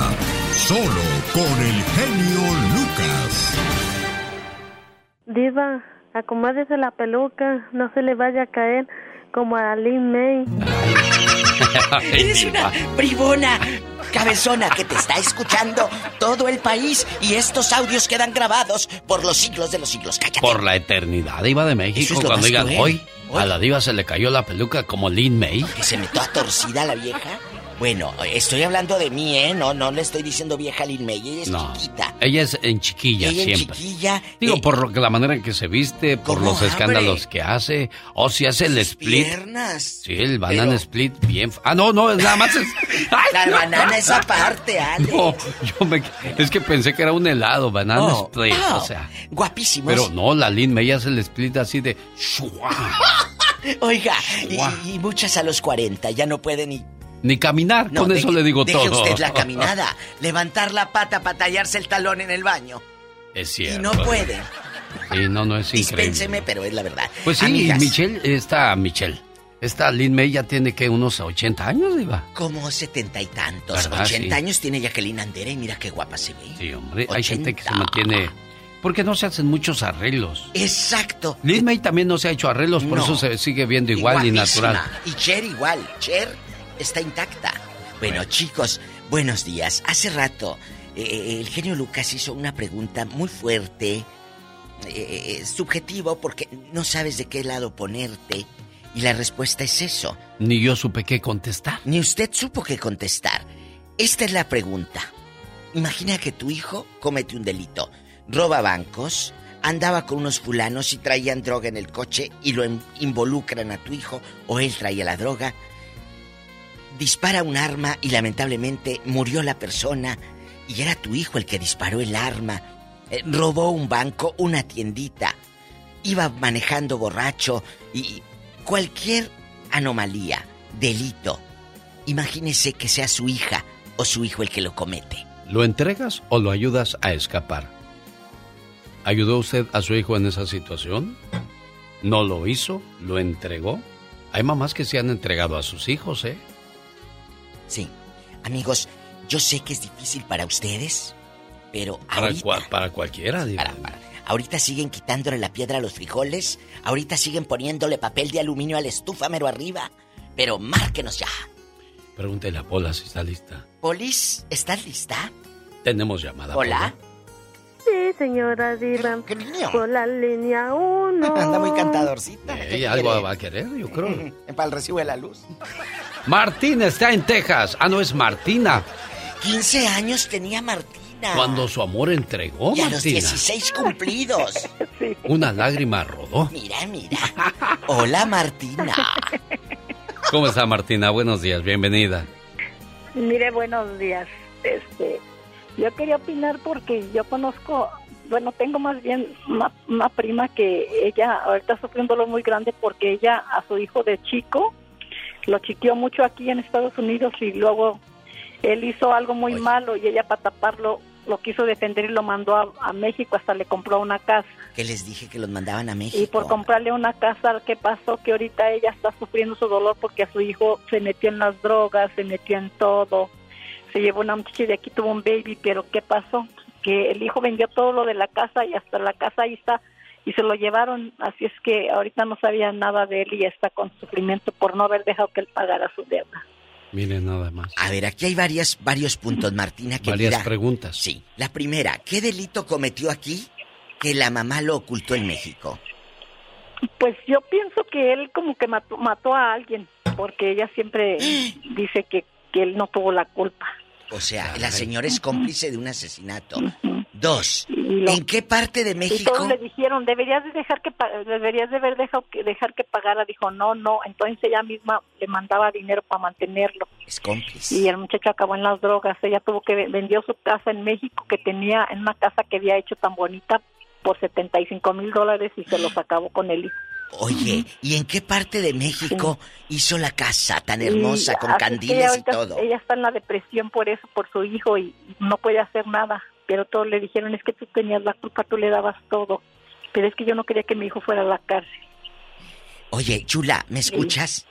Solo con el genio Lucas. Diva, acomódese la peluca, no se le vaya a caer como a Lin May. Eres una bribona, cabezona que te está escuchando todo el país y estos audios quedan grabados por los siglos de los siglos. Cállate. Por la eternidad, Diva de México. cuando digan hoy, a la Diva se le cayó la peluca como Lin May. Que se metió a torcida la vieja. Bueno, estoy hablando de mí, ¿eh? No, no le estoy diciendo vieja Lin May. Ella es no, chiquita. Ella es en chiquilla ella siempre. En chiquilla. Digo, eh, por la manera en que se viste, por los abre? escándalos que hace. O si hace el split. Piernas. Sí, el banana Pero... split bien. Ah, no, no, nada más es. ¡Ay, la no, banana es aparte, Ale. No, yo me. Es que pensé que era un helado, banana oh, split. Oh, o sea. Guapísimos. Pero no, la Lin May hace el split así de. Oiga, y, y muchas a los 40 ya no pueden ni ni caminar, no, con deje, eso le digo deje todo. usted la caminada, levantar la pata para tallarse el talón en el baño. Es cierto. Y no puede. Sí, no, no es increíble. Dispénseme, pero es la verdad. Pues sí, Amigas, Michelle, esta Michelle. Esta Lin May ya tiene que unos 80 años, Iba. Como setenta y tantos. ¿Verdad? 80 Sí. años tiene Jacqueline Andere y mira qué guapa se ve. Sí, hombre. Hay 80. gente que se mantiene. Porque no se hacen muchos arreglos. Exacto. Lin May también no se ha hecho arreglos, por No. eso se sigue viendo igual y, guapísima. natural. Y Cher igual. Cher está intacta. Bueno, chicos, buenos días. Hace rato, eh, el genio Lucas hizo una pregunta muy fuerte, eh, eh, subjetivo, porque no sabes de qué lado ponerte. Y la respuesta es eso. Ni yo supe qué contestar. Ni usted supo qué contestar. Esta es la pregunta. Imagina que tu hijo comete un delito. Roba bancos, andaba con unos fulanos y traían droga en el coche y lo in- involucran a tu hijo o él traía la droga. Dispara un arma y lamentablemente murió la persona y era tu hijo el que disparó el arma. Eh, robó un banco, una tiendita. iba manejando borracho y cualquier anomalía, delito, imagínese que sea su hija o su hijo el que lo comete. ¿Lo entregas o lo ayudas a escapar? ¿Ayudó usted a su hijo en esa situación? ¿No lo hizo? ¿Lo entregó? Hay mamás que se han entregado a sus hijos, ¿eh? Sí. Amigos, yo sé que es difícil para ustedes, pero para, ahorita, para cualquiera, digo. Ahorita siguen quitándole la piedra a los frijoles, ahorita siguen poniéndole papel de aluminio a la estufa mero arriba, pero márquenos ya. Pregúntele a Pola si está lista. Polis, ¿estás lista? Tenemos llamada. Hola. Sí, señora Diva. Por la línea 1. Anda muy cantadorcita. Eh, algo va a querer, yo creo. Para el recibo de la luz. Martina está en Texas. Ah, no, es Martina. 15 años tenía Martina. Cuando su amor entregó, y a Martina. los 16 cumplidos. Una lágrima rodó. Mira, mira. Hola, Martina. ¿Cómo está, Martina? Buenos días, bienvenida. Mire, buenos días. Este, yo quería opinar porque yo conozco, bueno, tengo más bien una, una prima que ella ahorita sufre un dolor muy grande porque ella a su hijo de chico lo chiqueó mucho aquí en Estados Unidos y luego él hizo algo muy malo y ella para taparlo lo quiso defender y lo mandó a, a México, hasta le compró una casa. Que les dije que los mandaban a México. Y por comprarle una casa, ¿qué pasó? Que ahorita ella está sufriendo su dolor porque a su hijo se metió en las drogas, se metió en todo. Se llevó una muchacha y de aquí tuvo un baby, pero ¿qué pasó? Que el hijo vendió todo lo de la casa y hasta la casa ahí está y se lo llevaron, así es que ahorita no sabía nada de él y está con sufrimiento por no haber dejado que él pagara su deuda. Miren nada más. A ver, aquí hay varias, varios puntos, Martina. Que Varias preguntas. Sí. La primera, ¿qué delito cometió aquí que la mamá lo ocultó en México? Pues yo pienso que él como que mató, mató a alguien, porque ella siempre dice que, que él no tuvo la culpa. O sea, la señora es cómplice de un asesinato. Dos, ¿en qué parte de Y México? todos le dijeron, deberías de dejar que deberías de haber dejado que dejar que pagara. Dijo, no, no. Entonces ella misma le mandaba dinero para mantenerlo. Es cómplice. Y el muchacho acabó en las drogas. Ella tuvo que ve- vendió su casa en México que tenía en una casa que había hecho tan bonita por 75 mil dólares y se los acabó con el hijo. Oye, ¿y en qué parte de México hizo la casa tan hermosa, Y con candiles y todo? Ella está en la depresión por eso, por su hijo y no puede hacer nada. Pero todos le dijeron, es que tú tenías la culpa, tú le dabas todo. Pero es que yo no quería que mi hijo fuera a la cárcel. Oye, Chula, ¿me escuchas?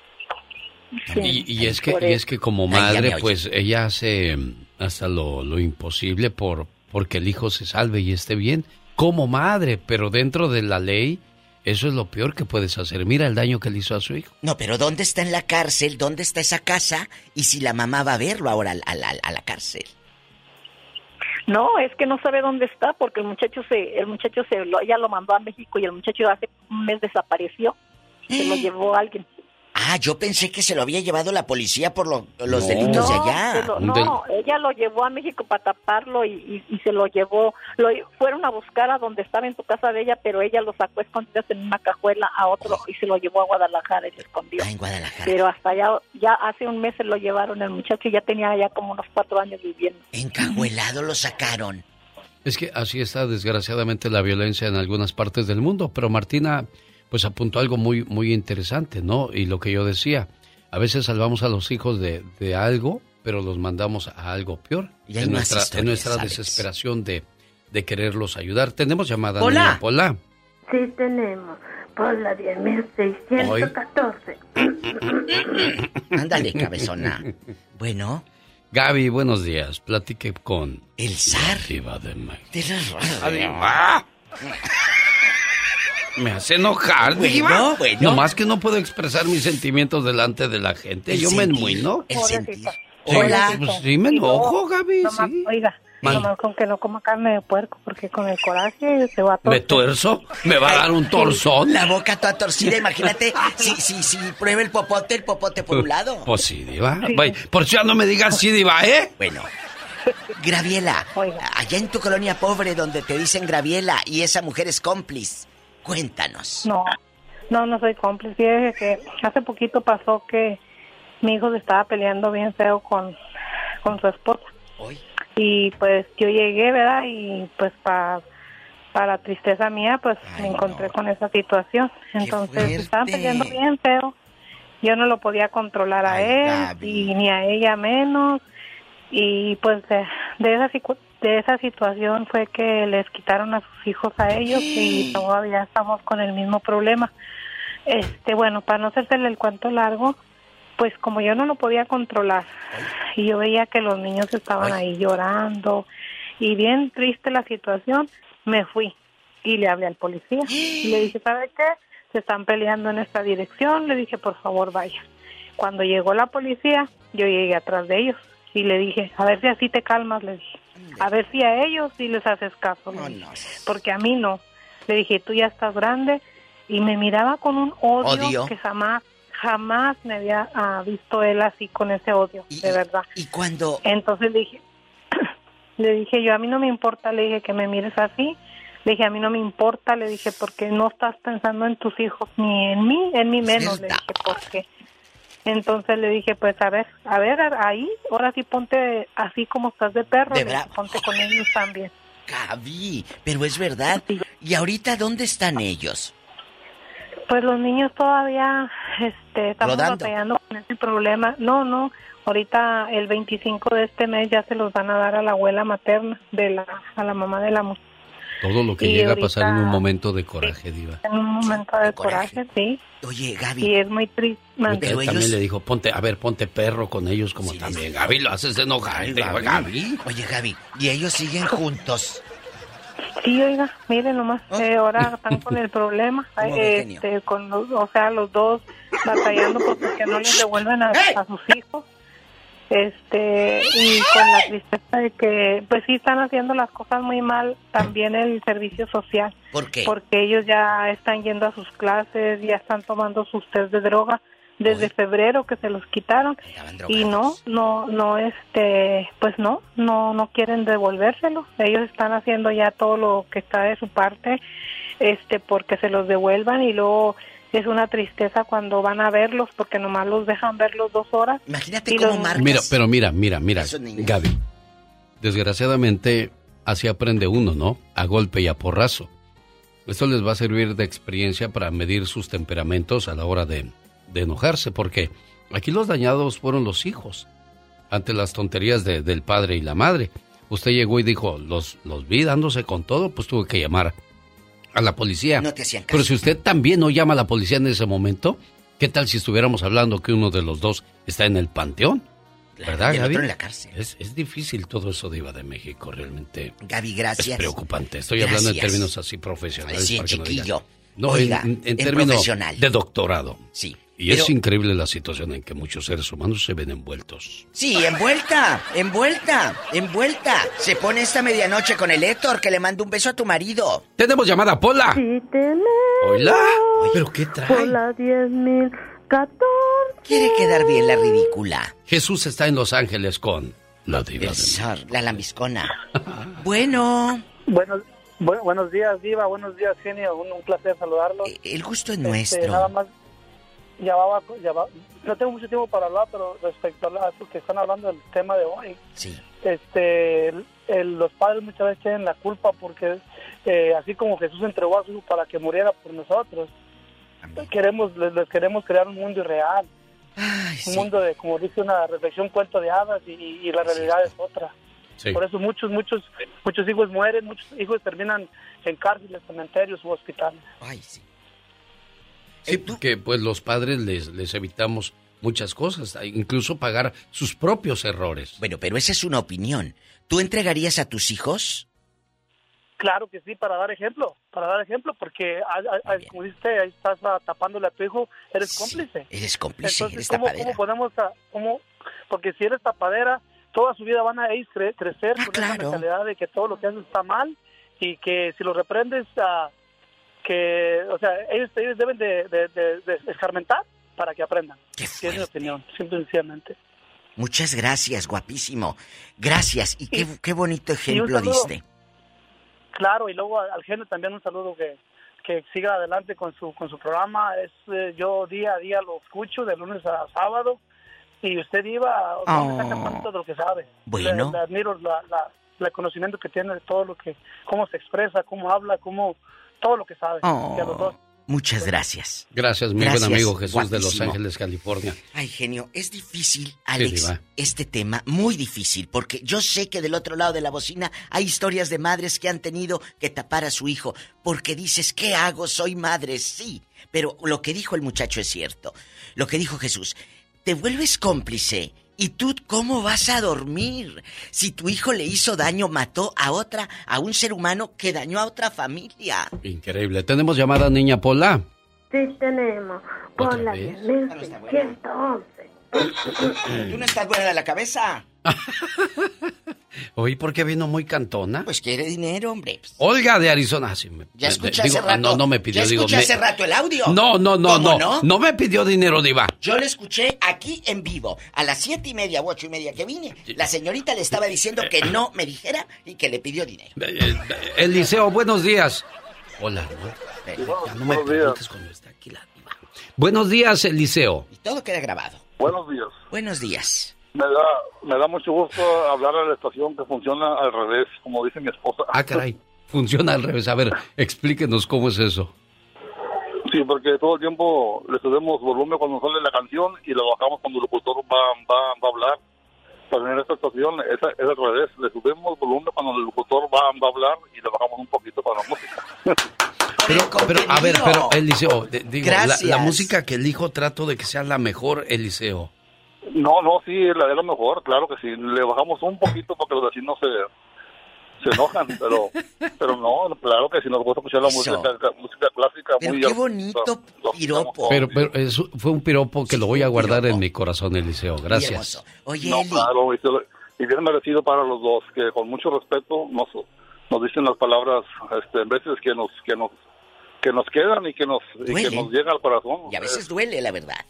Y, y es que, y es que como madre, pues ella hace mm, hasta lo, lo imposible por porque el hijo se salve y esté bien. Como madre, pero dentro de la ley, eso es lo peor que puedes hacer. Mira el daño que le hizo a su hijo. No, pero ¿dónde está en la cárcel? ¿Dónde está esa casa? Y si la mamá va a verlo ahora al- al- al- a la cárcel. No, es que no sabe dónde está porque el muchacho se, el muchacho se, lo, ella lo mandó a México y el muchacho hace un mes desapareció. Se lo llevó alguien. Ah, yo pensé que se lo había llevado la policía por lo- los No. delitos de No, allá. lo- no, ella lo llevó a México para taparlo y, y- y se lo llevó. Lo fueron a buscar a donde estaba en su casa de ella, pero ella lo sacó escondidas en una cajuela a otro y se lo llevó a Guadalajara y se escondió. Ah, en Guadalajara. Pero hasta allá, ya hace un mes se lo llevaron el muchacho y ya tenía ya como unos cuatro años viviendo. Encajuelado lo sacaron. Es que así está desgraciadamente la violencia en algunas partes del mundo, pero Martina pues apuntó algo muy muy interesante, ¿no? Y lo que yo decía, a veces salvamos a los hijos de, de algo, pero los mandamos a algo peor. Y hay en más nuestra, en nuestra ¿sabes? desesperación de, de quererlos ayudar. Tenemos llamada. Hola. niña Pola. Sí, tenemos. Por la 10.614. Ándale, cabezona. Bueno. Gaby, buenos días. Platique con... El zar. De México. De la- Diva. Me hace enojar, Bueno, Diva. bueno. Nomás que no puedo expresar mis sentimientos delante de la gente. El Yo me enmuino. El sentir. Sí, Hola. pues sí me enojo, Gaby, Nomás- sí. Oiga, nomás con que no coma carne de puerco porque con el coraje se va a ¿Me tuerzo? ¿Me va a dar un torzón? La boca toda torcida, imagínate. Si, si, si prueba el popote, el popote por un lado. Pues sí, Diva. Por si ya no me digas sí, Diva, ¿eh? Bueno. Graviela, allá en tu colonia pobre donde te dicen Graviela y esa mujer es cómplice, cuéntanos. No, no, no soy cómplice. Que hace poquito pasó que mi hijo se estaba peleando bien feo con, con su esposa. Y pues yo llegué, ¿verdad? Y pues para para tristeza mía, pues me encontré con esa situación. Entonces estaban peleando bien feo. Yo no lo podía controlar a él y ni a ella menos. Y pues de, de, esa de esa situación fue que les quitaron a sus hijos a ellos y todavía estamos con el mismo problema. Este, bueno, para no hacerle el cuento largo, pues como yo no lo podía controlar y yo veía que los niños estaban ahí llorando y bien triste la situación, me fui y le hablé al policía y le dije, ¿sabe qué? Se están peleando en esta dirección, le dije, por favor, vaya. Cuando llegó la policía, yo llegué atrás de ellos y le dije, a ver si así te calmas, le dije. A ver si a ellos sí les haces caso, porque a mí no. Le dije, tú ya estás grande y me miraba con un odio, que jamás jamás me había ah, visto él así con ese odio, de verdad. ¿Y cuando? Entonces le dije, le dije yo, a mí no me importa, le dije que me mires así, le dije, a mí no me importa, le dije, porque no estás pensando en tus hijos, ni en mí, en mí menos, le dije, porque... Entonces le dije, pues a ver, a ver, ahí, ahora sí ponte así como estás de perro, ponte con ellos también. Gaby, pero es verdad. ¿Y ahorita dónde están ellos? Pues los niños todavía este, estamos batallando con ese problema. No, no, ahorita el 25 de este mes ya se los van a dar a la abuela materna, de la, a la mamá de la mujer. Todo lo que llega a pasar en un momento de coraje, Diva. En un momento de, coraje, sí. Oye, Gaby. Y es muy triste. Pero también le dijo, ponte, a ver, ponte perro con ellos como también. Gaby, lo haces enojar, Gaby. Oye, Gaby, ¿y ellos siguen juntos? Sí, oiga, miren nomás, oh. eh, ahora están con el problema, este, con los, o sea, los dos batallando porque no les devuelven a sus hijos este y con la tristeza de que pues sí están haciendo las cosas muy mal también el servicio social. ¿Por qué? porque ellos ya están yendo a sus clases ya están tomando sus test de droga desde febrero que se los quitaron. Y no no no este pues no no no quieren devolvérselo. Ellos están haciendo ya todo lo que está de su parte este porque se los devuelvan y luego es una tristeza cuando van a verlos porque nomás los dejan verlos dos horas. Imagínate cómo marcas. Mira, pero mira, mira, mira, Gaby. Desgraciadamente así aprende uno, ¿no? A golpe y a porrazo. Esto les va a servir de experiencia para medir sus temperamentos a la hora de, de enojarse, porque aquí los dañados fueron los hijos, ante las tonterías de, del padre y la madre. Usted llegó y dijo, los, los vi dándose con todo, pues tuve que llamar a la policía. No te hacían Pero si usted también no llama a la policía en ese momento, ¿qué tal si estuviéramos hablando que uno de los dos está en el panteón? ¿Verdad, Gaby? en la cárcel. Es, difícil todo eso de Iba de México, realmente. Gaby, gracias. Es preocupante. Estoy hablando en términos así profesionales. Sí, chiquillo. No, en, términos de doctorado. Sí. Y es increíble la situación en que muchos seres humanos se ven envueltos. Sí, envuelta, envuelta, envuelta. Se pone esta medianoche con el Héctor que le manda un beso a tu marido. Tenemos llamada, Pola. Sí, tenemos. Hola. ¿Pero qué trae? Pola 10.014. Quiere quedar bien la ridícula. Jesús está en Los Ángeles con la diva. la lambiscona. bueno. Buenos, buenos días, diva. Buenos días, genio. Un, placer saludarlo. Eh, el gusto es este, nuestro. Nada más ya va, no tengo mucho tiempo para hablar, pero respecto a lo que están hablando del tema de hoy, sí. este, los padres muchas veces tienen la culpa porque eh, así como Jesús entregó a su hijo para que muriera por nosotros, queremos les, queremos crear un mundo irreal, un mundo de, como dice una reflexión, cuento de hadas y, la realidad es otra. Por eso muchos, muchos, muchos hijos mueren, muchos hijos terminan en cárceles, cementerios u hospitales. Ay, sí. Sí, porque pues los padres les, les evitamos muchas cosas, incluso pagar sus propios errores. Bueno, pero esa es una opinión. ¿Tú entregarías a tus hijos? Claro que sí, para dar ejemplo, para dar ejemplo, porque como dices, ahí estás tapándole a tu hijo, eres cómplice. Eres cómplice, Entonces, ¿cómo, ¿cómo, podemos, cómo, porque si eres tapadera, toda su vida van a ir crecer ah, con esa mentalidad de que todo lo que haces está mal y que si lo reprendes, a que, o sea, ellos, ellos deben de, de, escarmentar para que aprendan. Qué es mi opinión, simplemente. Muchas gracias, guapísimo. Gracias. Y qué, qué bonito ejemplo diste. Claro, y luego al genio también un saludo que, que siga adelante con su con su programa. Es eh, Yo día a día lo escucho de lunes a sábado y usted iba, oh. de lo que sabe. Bueno. Le, admiro la, el conocimiento que tiene de todo lo que, cómo se expresa, cómo habla, cómo, todo lo que sabe. Oh. Muchas gracias. Gracias, mi buen amigo Jesús de Los Ángeles, California. Ay, genio, es difícil, Alex, este tema, muy difícil, porque yo sé que del otro lado de la bocina hay historias de madres que han tenido que tapar a su hijo, porque dices, ¿qué hago? Soy madre, sí. Pero lo que dijo el muchacho es cierto. Lo que dijo Jesús, te vuelves cómplice ¿Y tú cómo vas a dormir? Si tu hijo le hizo daño, mató a otra, a un ser humano que dañó a otra familia. Increíble. ¿Tenemos llamada, niña Pola? Sí, tenemos. Pola, 111. ¿Tú no estás buena de la cabeza? Oye, ¿por qué vino muy cantona? Pues quiere dinero, hombre. Olga de Arizona. Sí, ya escuché hace rato. No, no me pidió, ya escuché hace rato el audio. No, no, no, no, no. No me pidió dinero, Diva. Yo lo escuché aquí en vivo. A las siete y media, ocho y media que vine. La señorita le estaba diciendo que no me dijera y que le pidió dinero. Eh, eh, Eliseo, buenos días. Hola, ¿no? no me preguntes cuando está aquí la diva. Buenos días, Eliseo. Y todo queda grabado. Buenos días. Buenos días. Me da, me da mucho gusto hablar a la estación que funciona al revés, como dice mi esposa. Ah, caray. Funciona al revés. A ver, explíquenos cómo es eso. Sí, porque todo el tiempo le subimos volumen cuando sale la canción y lo bajamos cuando el locutor va, va, va a hablar. Pero en esta estación es, es, al revés. Le subimos volumen cuando el locutor va, va a hablar y le bajamos un poquito para la música. Pero, pero, a ver, pero Eliseo, digo, la, la, música que elijo trato de que sea la mejor, Eliseo. No, no, sí, la de lo mejor, claro que sí. Le bajamos un poquito porque los vecinos se, se enojan, pero pero no, claro que sí nos gusta escuchar la música, música clásica. Pero qué bonito piropo. Pero, pero fue un piropo que lo voy a guardar en mi corazón, Eliseo. Gracias. Oye, no, claro, y, y bien merecido para los dos, que con mucho respeto nos, nos dicen las palabras, este, en veces que nos, que nos, que nos quedan y que nos, y que nos llega al corazón. Y a veces duele, la verdad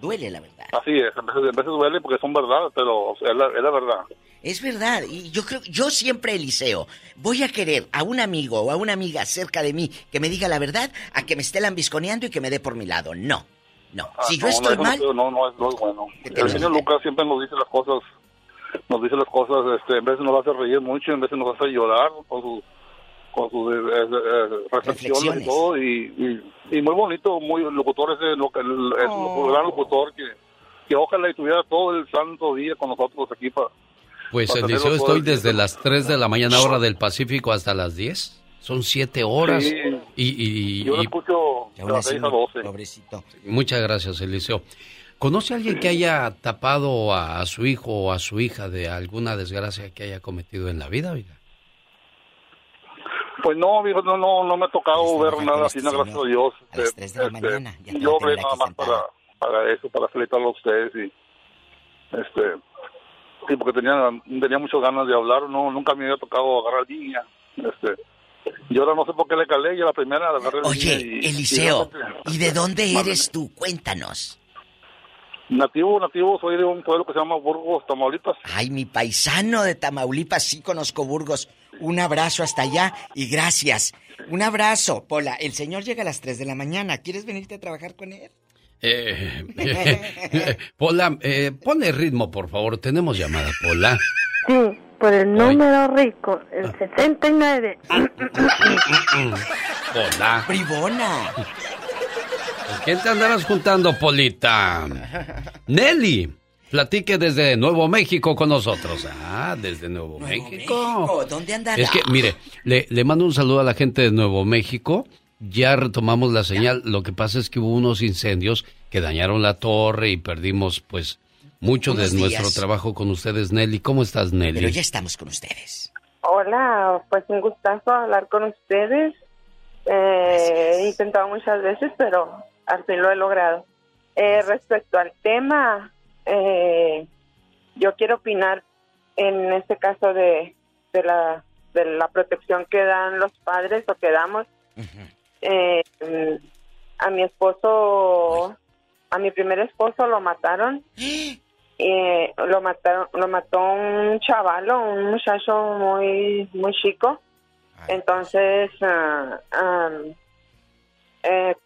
duele la verdad. Así es, a veces, duele porque son verdad, pero es, la, verdad. Es verdad, y yo creo, yo siempre, Eliseo, voy a querer a un amigo o a una amiga cerca de mí que me diga la verdad a que me esté lambisconeando y que me dé por mi lado. No, no. Ah, si yo estoy mal... No, no, es, bueno. El señor Lucas siempre nos dice las cosas, nos dice las cosas, este, en vez nos hace reír mucho, en vez nos hace llorar con sus con sus eh, eh, reflexiones y todo, y, y, muy bonito, muy locutor ese, el, el, oh. gran locutor que, que ojalá y tuviera todo el santo día con nosotros aquí para... Pues Eliseo, estoy desde las 3 de la mañana hora del Pacífico hasta las 10. Son 7 horas. y, y, Yo lo escucho de las 6 a 12. Muchas gracias, Eliseo. ¿Conoce a alguien que haya tapado a, su hijo o a su hija de alguna desgracia que haya cometido en la vida? Oiga? Pues no, viejo, no, no, no me ha tocado ver nada así, gracias a Dios. A las 3 de la este, mañana. yo hablé nada más para, para eso, para felicitarlo a ustedes y este sí, porque tenía, tenía muchas ganas de hablar, no, nunca me había tocado agarrar línea, este y ahora no sé por qué le calé, ya la primera la agarré Oye, Eliseo, ¿y de dónde eres tú? Cuéntanos. Nativo, nativo, soy de un pueblo que se llama Burgos, Tamaulipas. Ay, mi paisano de Tamaulipas, sí conozco Burgos. Un abrazo hasta allá y gracias. Un abrazo, Pola. El señor llega a las 3 de la mañana. ¿Quieres venirte a trabajar con él? Eh, Pola, eh, pone ritmo, por favor. Tenemos llamada, Pola. Sí, por el número rico, el 69. Pola. Bribona. ¿Quién te andarás juntando, Polita? Nelly. Platique desde Nuevo México con nosotros. Ah, desde Nuevo, México. ¿Dónde andará? Es que, mire, le, le mando un saludo a la gente de Nuevo México. Ya retomamos la señal. Lo que pasa es que hubo unos incendios que dañaron la torre y perdimos, pues, mucho de nuestro trabajo con ustedes, Nelly. ¿Cómo estás, Nelly? Pero ya estamos con ustedes. Hola, pues un gustazo hablar con ustedes. Eh, he intentado muchas veces, pero al fin lo he logrado. Eh, respecto al tema, eh, yo quiero opinar en este caso de, de, la, de la protección que dan los padres o que damos. eh, a mi esposo, a mi primer esposo lo mataron. Eh, lo mataron, lo mató un chavalo, un muchacho muy, muy chico. Entonces, uh, um, eh,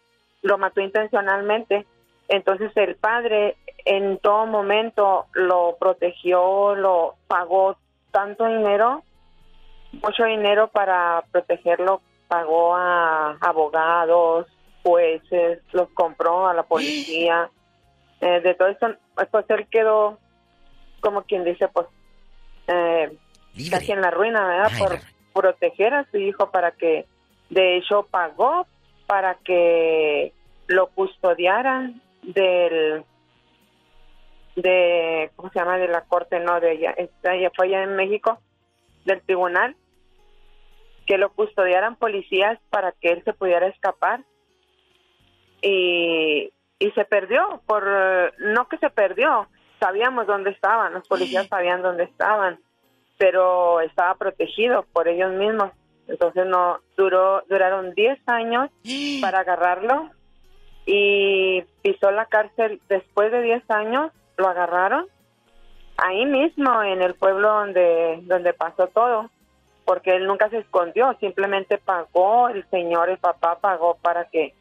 lo mató intencionalmente. Entonces el padre en todo momento lo protegió, lo pagó tanto dinero mucho dinero para protegerlo, pagó a abogados, jueces, los compró a la policía. Eh, de todo esto, pues él quedó, como quien dice, pues eh, casi en la ruina, ¿verdad? Por proteger a su hijo para que, de hecho, pagó para que lo custodiaran del de cómo se llama de la corte no de ella ella fue allá en México del tribunal que lo custodiaran policías para que él se pudiera escapar. Y, y se perdió por no que se perdió sabíamos dónde estaban los policías sabían dónde estaban pero estaba protegido por ellos mismos. Entonces no duró duraron 10 años para agarrarlo y pisó la cárcel después de 10 años, lo agarraron ahí mismo en el pueblo donde donde pasó todo, porque él nunca se escondió, simplemente pagó el señor, el papá pagó para que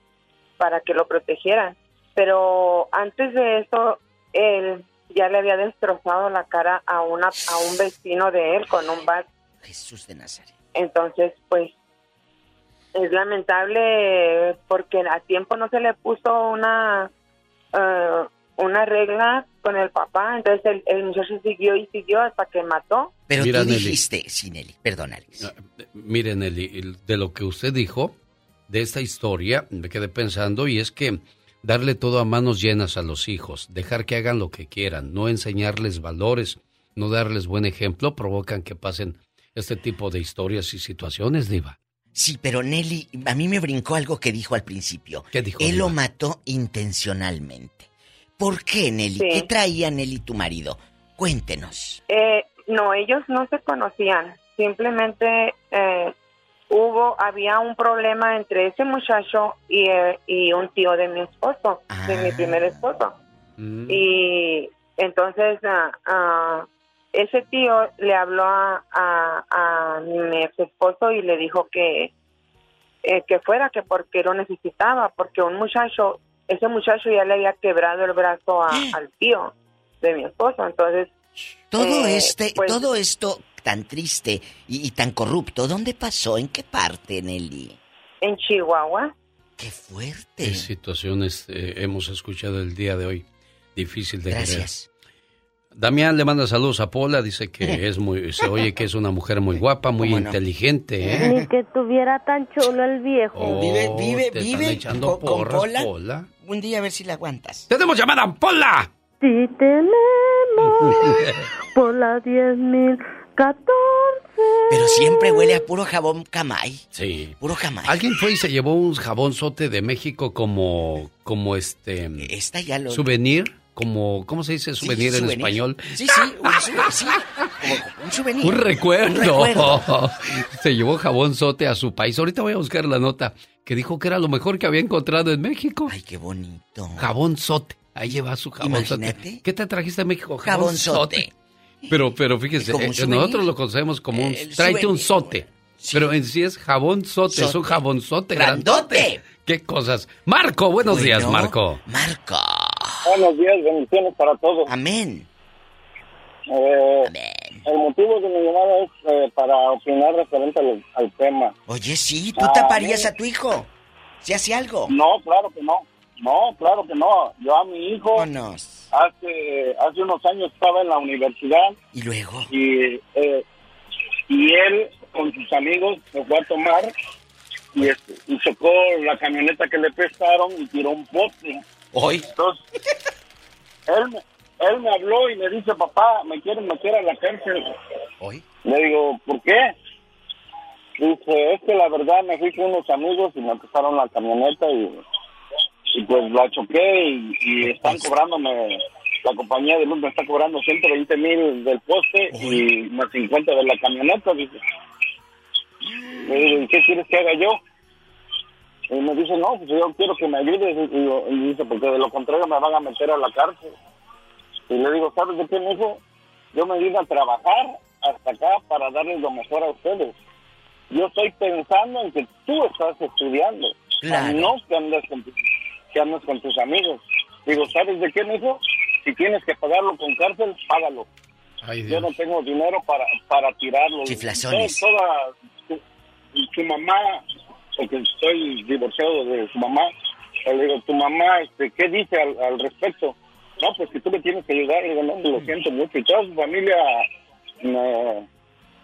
para que lo protegieran. Pero antes de eso él ya le había destrozado la cara a una a un vecino de él con un bat. Jesús de Nazaret. Entonces, pues es lamentable porque a tiempo no se le puso una eh, una regla con el papá, entonces el, muchacho siguió y siguió hasta que mató. Pero tú dijiste, sí, Nelly, perdón, Alex. Ah, mire, Nelly, de lo que usted dijo, de esta historia, me quedé pensando y es que darle todo a manos llenas a los hijos, dejar que hagan lo que quieran, no enseñarles valores, no darles buen ejemplo, provocan que pasen este tipo de historias y situaciones, Diva. Sí, pero Nelly, a mí me brincó algo que dijo al principio. ¿Qué dijo? Él lo mató intencionalmente. ¿Por qué, Nelly? ¿Qué traía Nelly tu marido? Cuéntenos. Eh, no, ellos no se conocían. Simplemente eh, hubo, había un problema entre ese muchacho y, eh, y un tío de mi esposo, de mi primer ah. esposo. Mm. Y entonces ah, ah, ese tío le habló a, a, mi ex esposo y le dijo que, eh, que fuera, que porque lo necesitaba, porque un muchacho, ese muchacho ya le había quebrado el brazo al tío de mi esposo, entonces... Todo eh, este, pues todo esto tan triste y, tan corrupto, ¿dónde pasó? ¿En qué parte, Nelly? En Chihuahua. ¡Qué fuerte! Qué situaciones eh, hemos escuchado el día de hoy. Difícil de Gracias. Damián le manda saludos a Pola, dice que es muy, se oye que es una mujer muy guapa, muy inteligente, ¿eh? Ni que tuviera tan chulo el viejo. Oh, vive, vive, vive echando con, Pola? Un día a ver si la aguantas. ¡Tenemos llamada, Pola! Sí tenemos Pola 10.014. Pero siempre huele a puro jabón camay. Sí. Puro camay. Alguien fue y se llevó un jabón sote de México como, como este... Esta ya lo... Souvenir como, ¿cómo se dice souvenir, en español? Sí, sí, un, sí, un souvenir. Un recuerdo. se llevó jabón sote a su país. Ahorita voy a buscar la nota que dijo que era lo mejor que había encontrado en México. Ay, qué bonito. Jabón sote. Ahí lleva su jabón sote. ¿Qué te trajiste a México? Jabón, sote. Pero, pero fíjese, eh, nosotros lo conocemos como un... tráete un sote. Pero en sí es jabón sote, es un jabón sote grandote. ¿Qué cosas? Marco, buenos días, Marco. Marco. Buenos días, bendiciones para todos. Amén. Eh, Amén. El motivo de mi llamada es eh, para opinar referente al, tema. Oye, sí, ¿tú taparías a tu hijo? ¿Si hace algo? No, claro que no. No, claro que no. Yo a mi hijo hace hace unos años estaba en la universidad. ¿Y luego? Y, eh, y él con sus amigos se fue a tomar y, este, y chocó la camioneta que le prestaron y tiró un poste. Hoy. Entonces, él, él me habló y me dice, papá, me quieren meter a la cárcel. Hoy. Le digo, ¿por qué? Dice, es que la verdad me fui con unos amigos y me empezaron la camioneta y, y pues la choqué y, están cobrándome, la compañía de luz me está cobrando 120 mil del poste y más 50 de la camioneta. Dice. Le digo, ¿y qué quieres que haga yo? Y me dice, no, pues yo quiero que me ayudes. Y, dice, porque de lo contrario me van a meter a la cárcel. Y le digo, ¿sabes de qué, hijo? Yo me vine a trabajar hasta acá para darles lo mejor a ustedes. Yo estoy pensando en que tú estás estudiando, no que andes, con, que andes con tus amigos. Digo, ¿sabes de qué, hijo? Si tienes que pagarlo con cárcel, págalo. yo no tengo dinero para, para tirarlo. Chiflazones. Toda, su, mamá, porque estoy divorciado de su mamá, le digo, tu mamá, este, ¿qué dice al, respecto? No, pues que tú me tienes que ayudar. Le digo, no, lo siento mucho. Y toda su familia,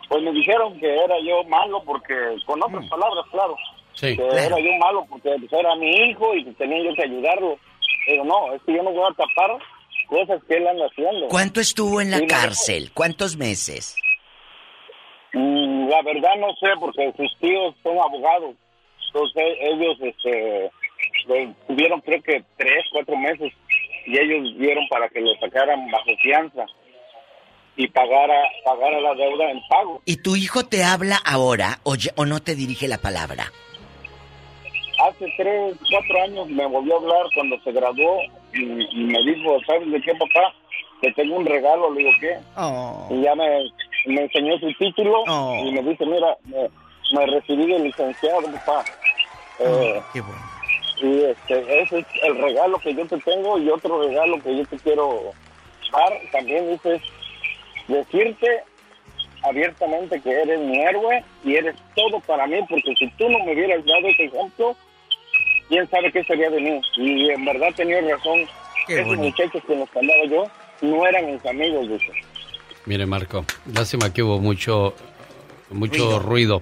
pues me dijeron que era yo malo porque, con otras mm. palabras, claro, que era yo malo porque pues, era mi hijo y que tenía yo que ayudarlo. Digo, no, es que yo no voy a tapar cosas que él anda haciendo. ¿Cuánto estuvo en la cárcel? ¿Cuántos meses? Mm, la verdad no sé, porque sus tíos son abogados. Entonces ellos este, tuvieron creo que tres, cuatro meses y ellos dieron para que lo sacaran bajo fianza y pagara, pagara la deuda en pago. ¿Y tu hijo te habla ahora o, o no te dirige la palabra? Hace tres, cuatro años me volvió a hablar cuando se graduó y, me dijo, ¿sabes de qué, papá? Que tengo un regalo, le digo, ¿qué? Oh. Y ya me, me, enseñó su título oh. y me dice, mira, me, recibí de licenciado, papá. Oh, eh, qué bueno. Y este, ese es el regalo que yo te tengo y otro regalo que yo te quiero dar también, dices, decirte abiertamente que eres mi héroe y eres todo para mí, porque si tú no me hubieras dado ese ejemplo, quién sabe qué sería de mí. Y en verdad tenía razón. Esos muchachos con los que andaba yo no eran mis amigos, dice. Mire, Marco, lástima que hubo mucho, mucho ruido.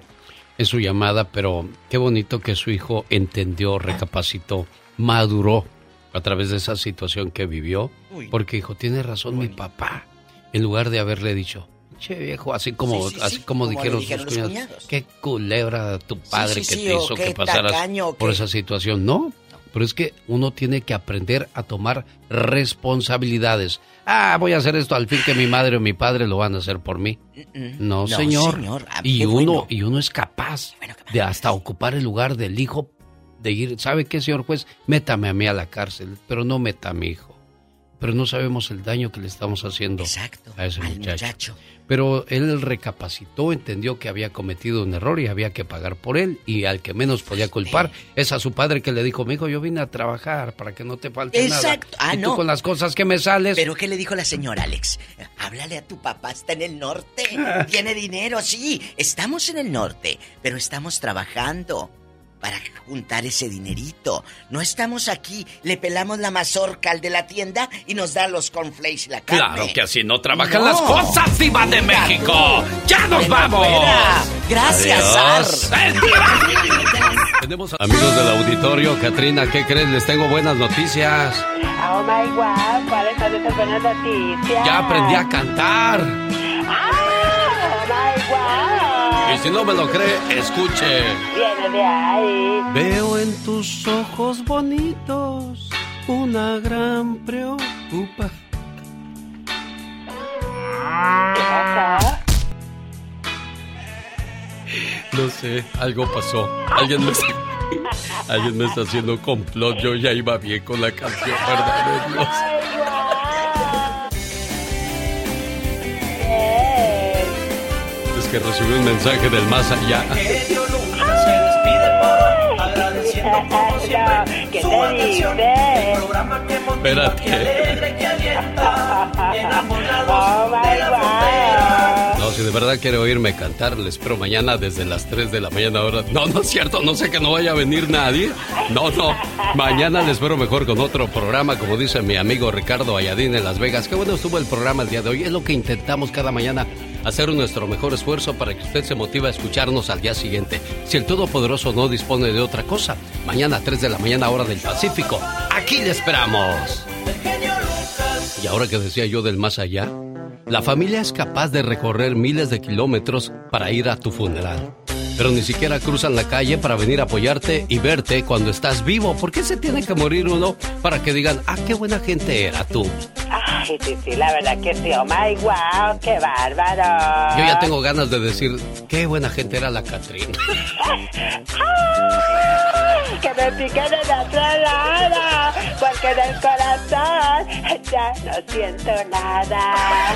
En su llamada, pero qué bonito que su hijo entendió, recapacitó, maduró a través de esa situación que vivió, porque dijo, tiene razón mi papá, en lugar de haberle dicho, che viejo, así como, así como, dijeron, sus cuñados, qué culebra tu padre que te hizo que pasaras por esa situación. No, pero es que uno tiene que aprender a tomar responsabilidades. Ah, voy a hacer esto al fin que mi madre o mi padre lo van a hacer por mí. No, señor. Ah, y uno y uno es capaz de hasta ocupar el lugar del hijo de ir, ¿sabe qué, señor juez? Métame a mí a la cárcel, pero no meta a mi hijo. Pero no sabemos el daño que le estamos haciendo a ese muchacho. Pero él recapacitó, entendió que había cometido un error y había que pagar por él. Y al que menos podía culpar es a su padre que le dijo, mi hijo, yo vine a trabajar para que no te falte Exacto. nada. Ah, y tú con las cosas que me sales. Pero ¿qué le dijo la señora Alex? Háblale a tu papá, está en el norte, tiene dinero, sí, estamos en el norte, pero estamos trabajando para juntar ese dinerito. No estamos aquí, le pelamos la mazorca al de la tienda y nos da los cornflakes y la carne. Claro que así no trabajan las cosas, Diva de México. ¡Ya nos vamos! Gracias, Tenemos amigos del auditorio. Katrina, ¿qué crees? Les tengo buenas noticias. Oh my God, ¿cuáles son esas buenas noticias? Ya aprendí a cantar. Ah. Y si no me lo cree, escuche. Viene de ahí. Veo en tus ojos bonitos una gran preocupa. No sé, algo pasó. Alguien me está, alguien me está haciendo complot. Yo ya iba bien con la canción, ¿verdad, Dios? Que recibió un mensaje del más allá. Espérate. No, si de verdad quiere oírme cantar, les espero mañana desde las 3 de la mañana ahora. No, no es cierto, no sé que no vaya a venir nadie. No, no. Mañana les espero mejor con otro programa, como dice mi amigo Ricardo Ayadín en Las Vegas. Qué bueno estuvo el programa el día de hoy. Es lo que intentamos cada mañana hacer nuestro mejor esfuerzo para que usted se motive a escucharnos al día siguiente. Si el Todopoderoso no dispone de otra cosa, mañana a 3 de la mañana hora del Pacífico, aquí le esperamos. Y ahora que decía yo del más allá, la familia es capaz de recorrer miles de kilómetros para ir a tu funeral pero ni siquiera cruzan la calle para venir a apoyarte y verte cuando estás vivo. ¿Por qué se tiene que morir uno para que digan, ah, qué buena gente era tú? Ay, sí, sí, la verdad que sí, oh my wow, qué bárbaro. Yo ya tengo ganas de decir, qué buena gente era la Catrín. que me piquen en otro lado, porque en el corazón ya no siento nada.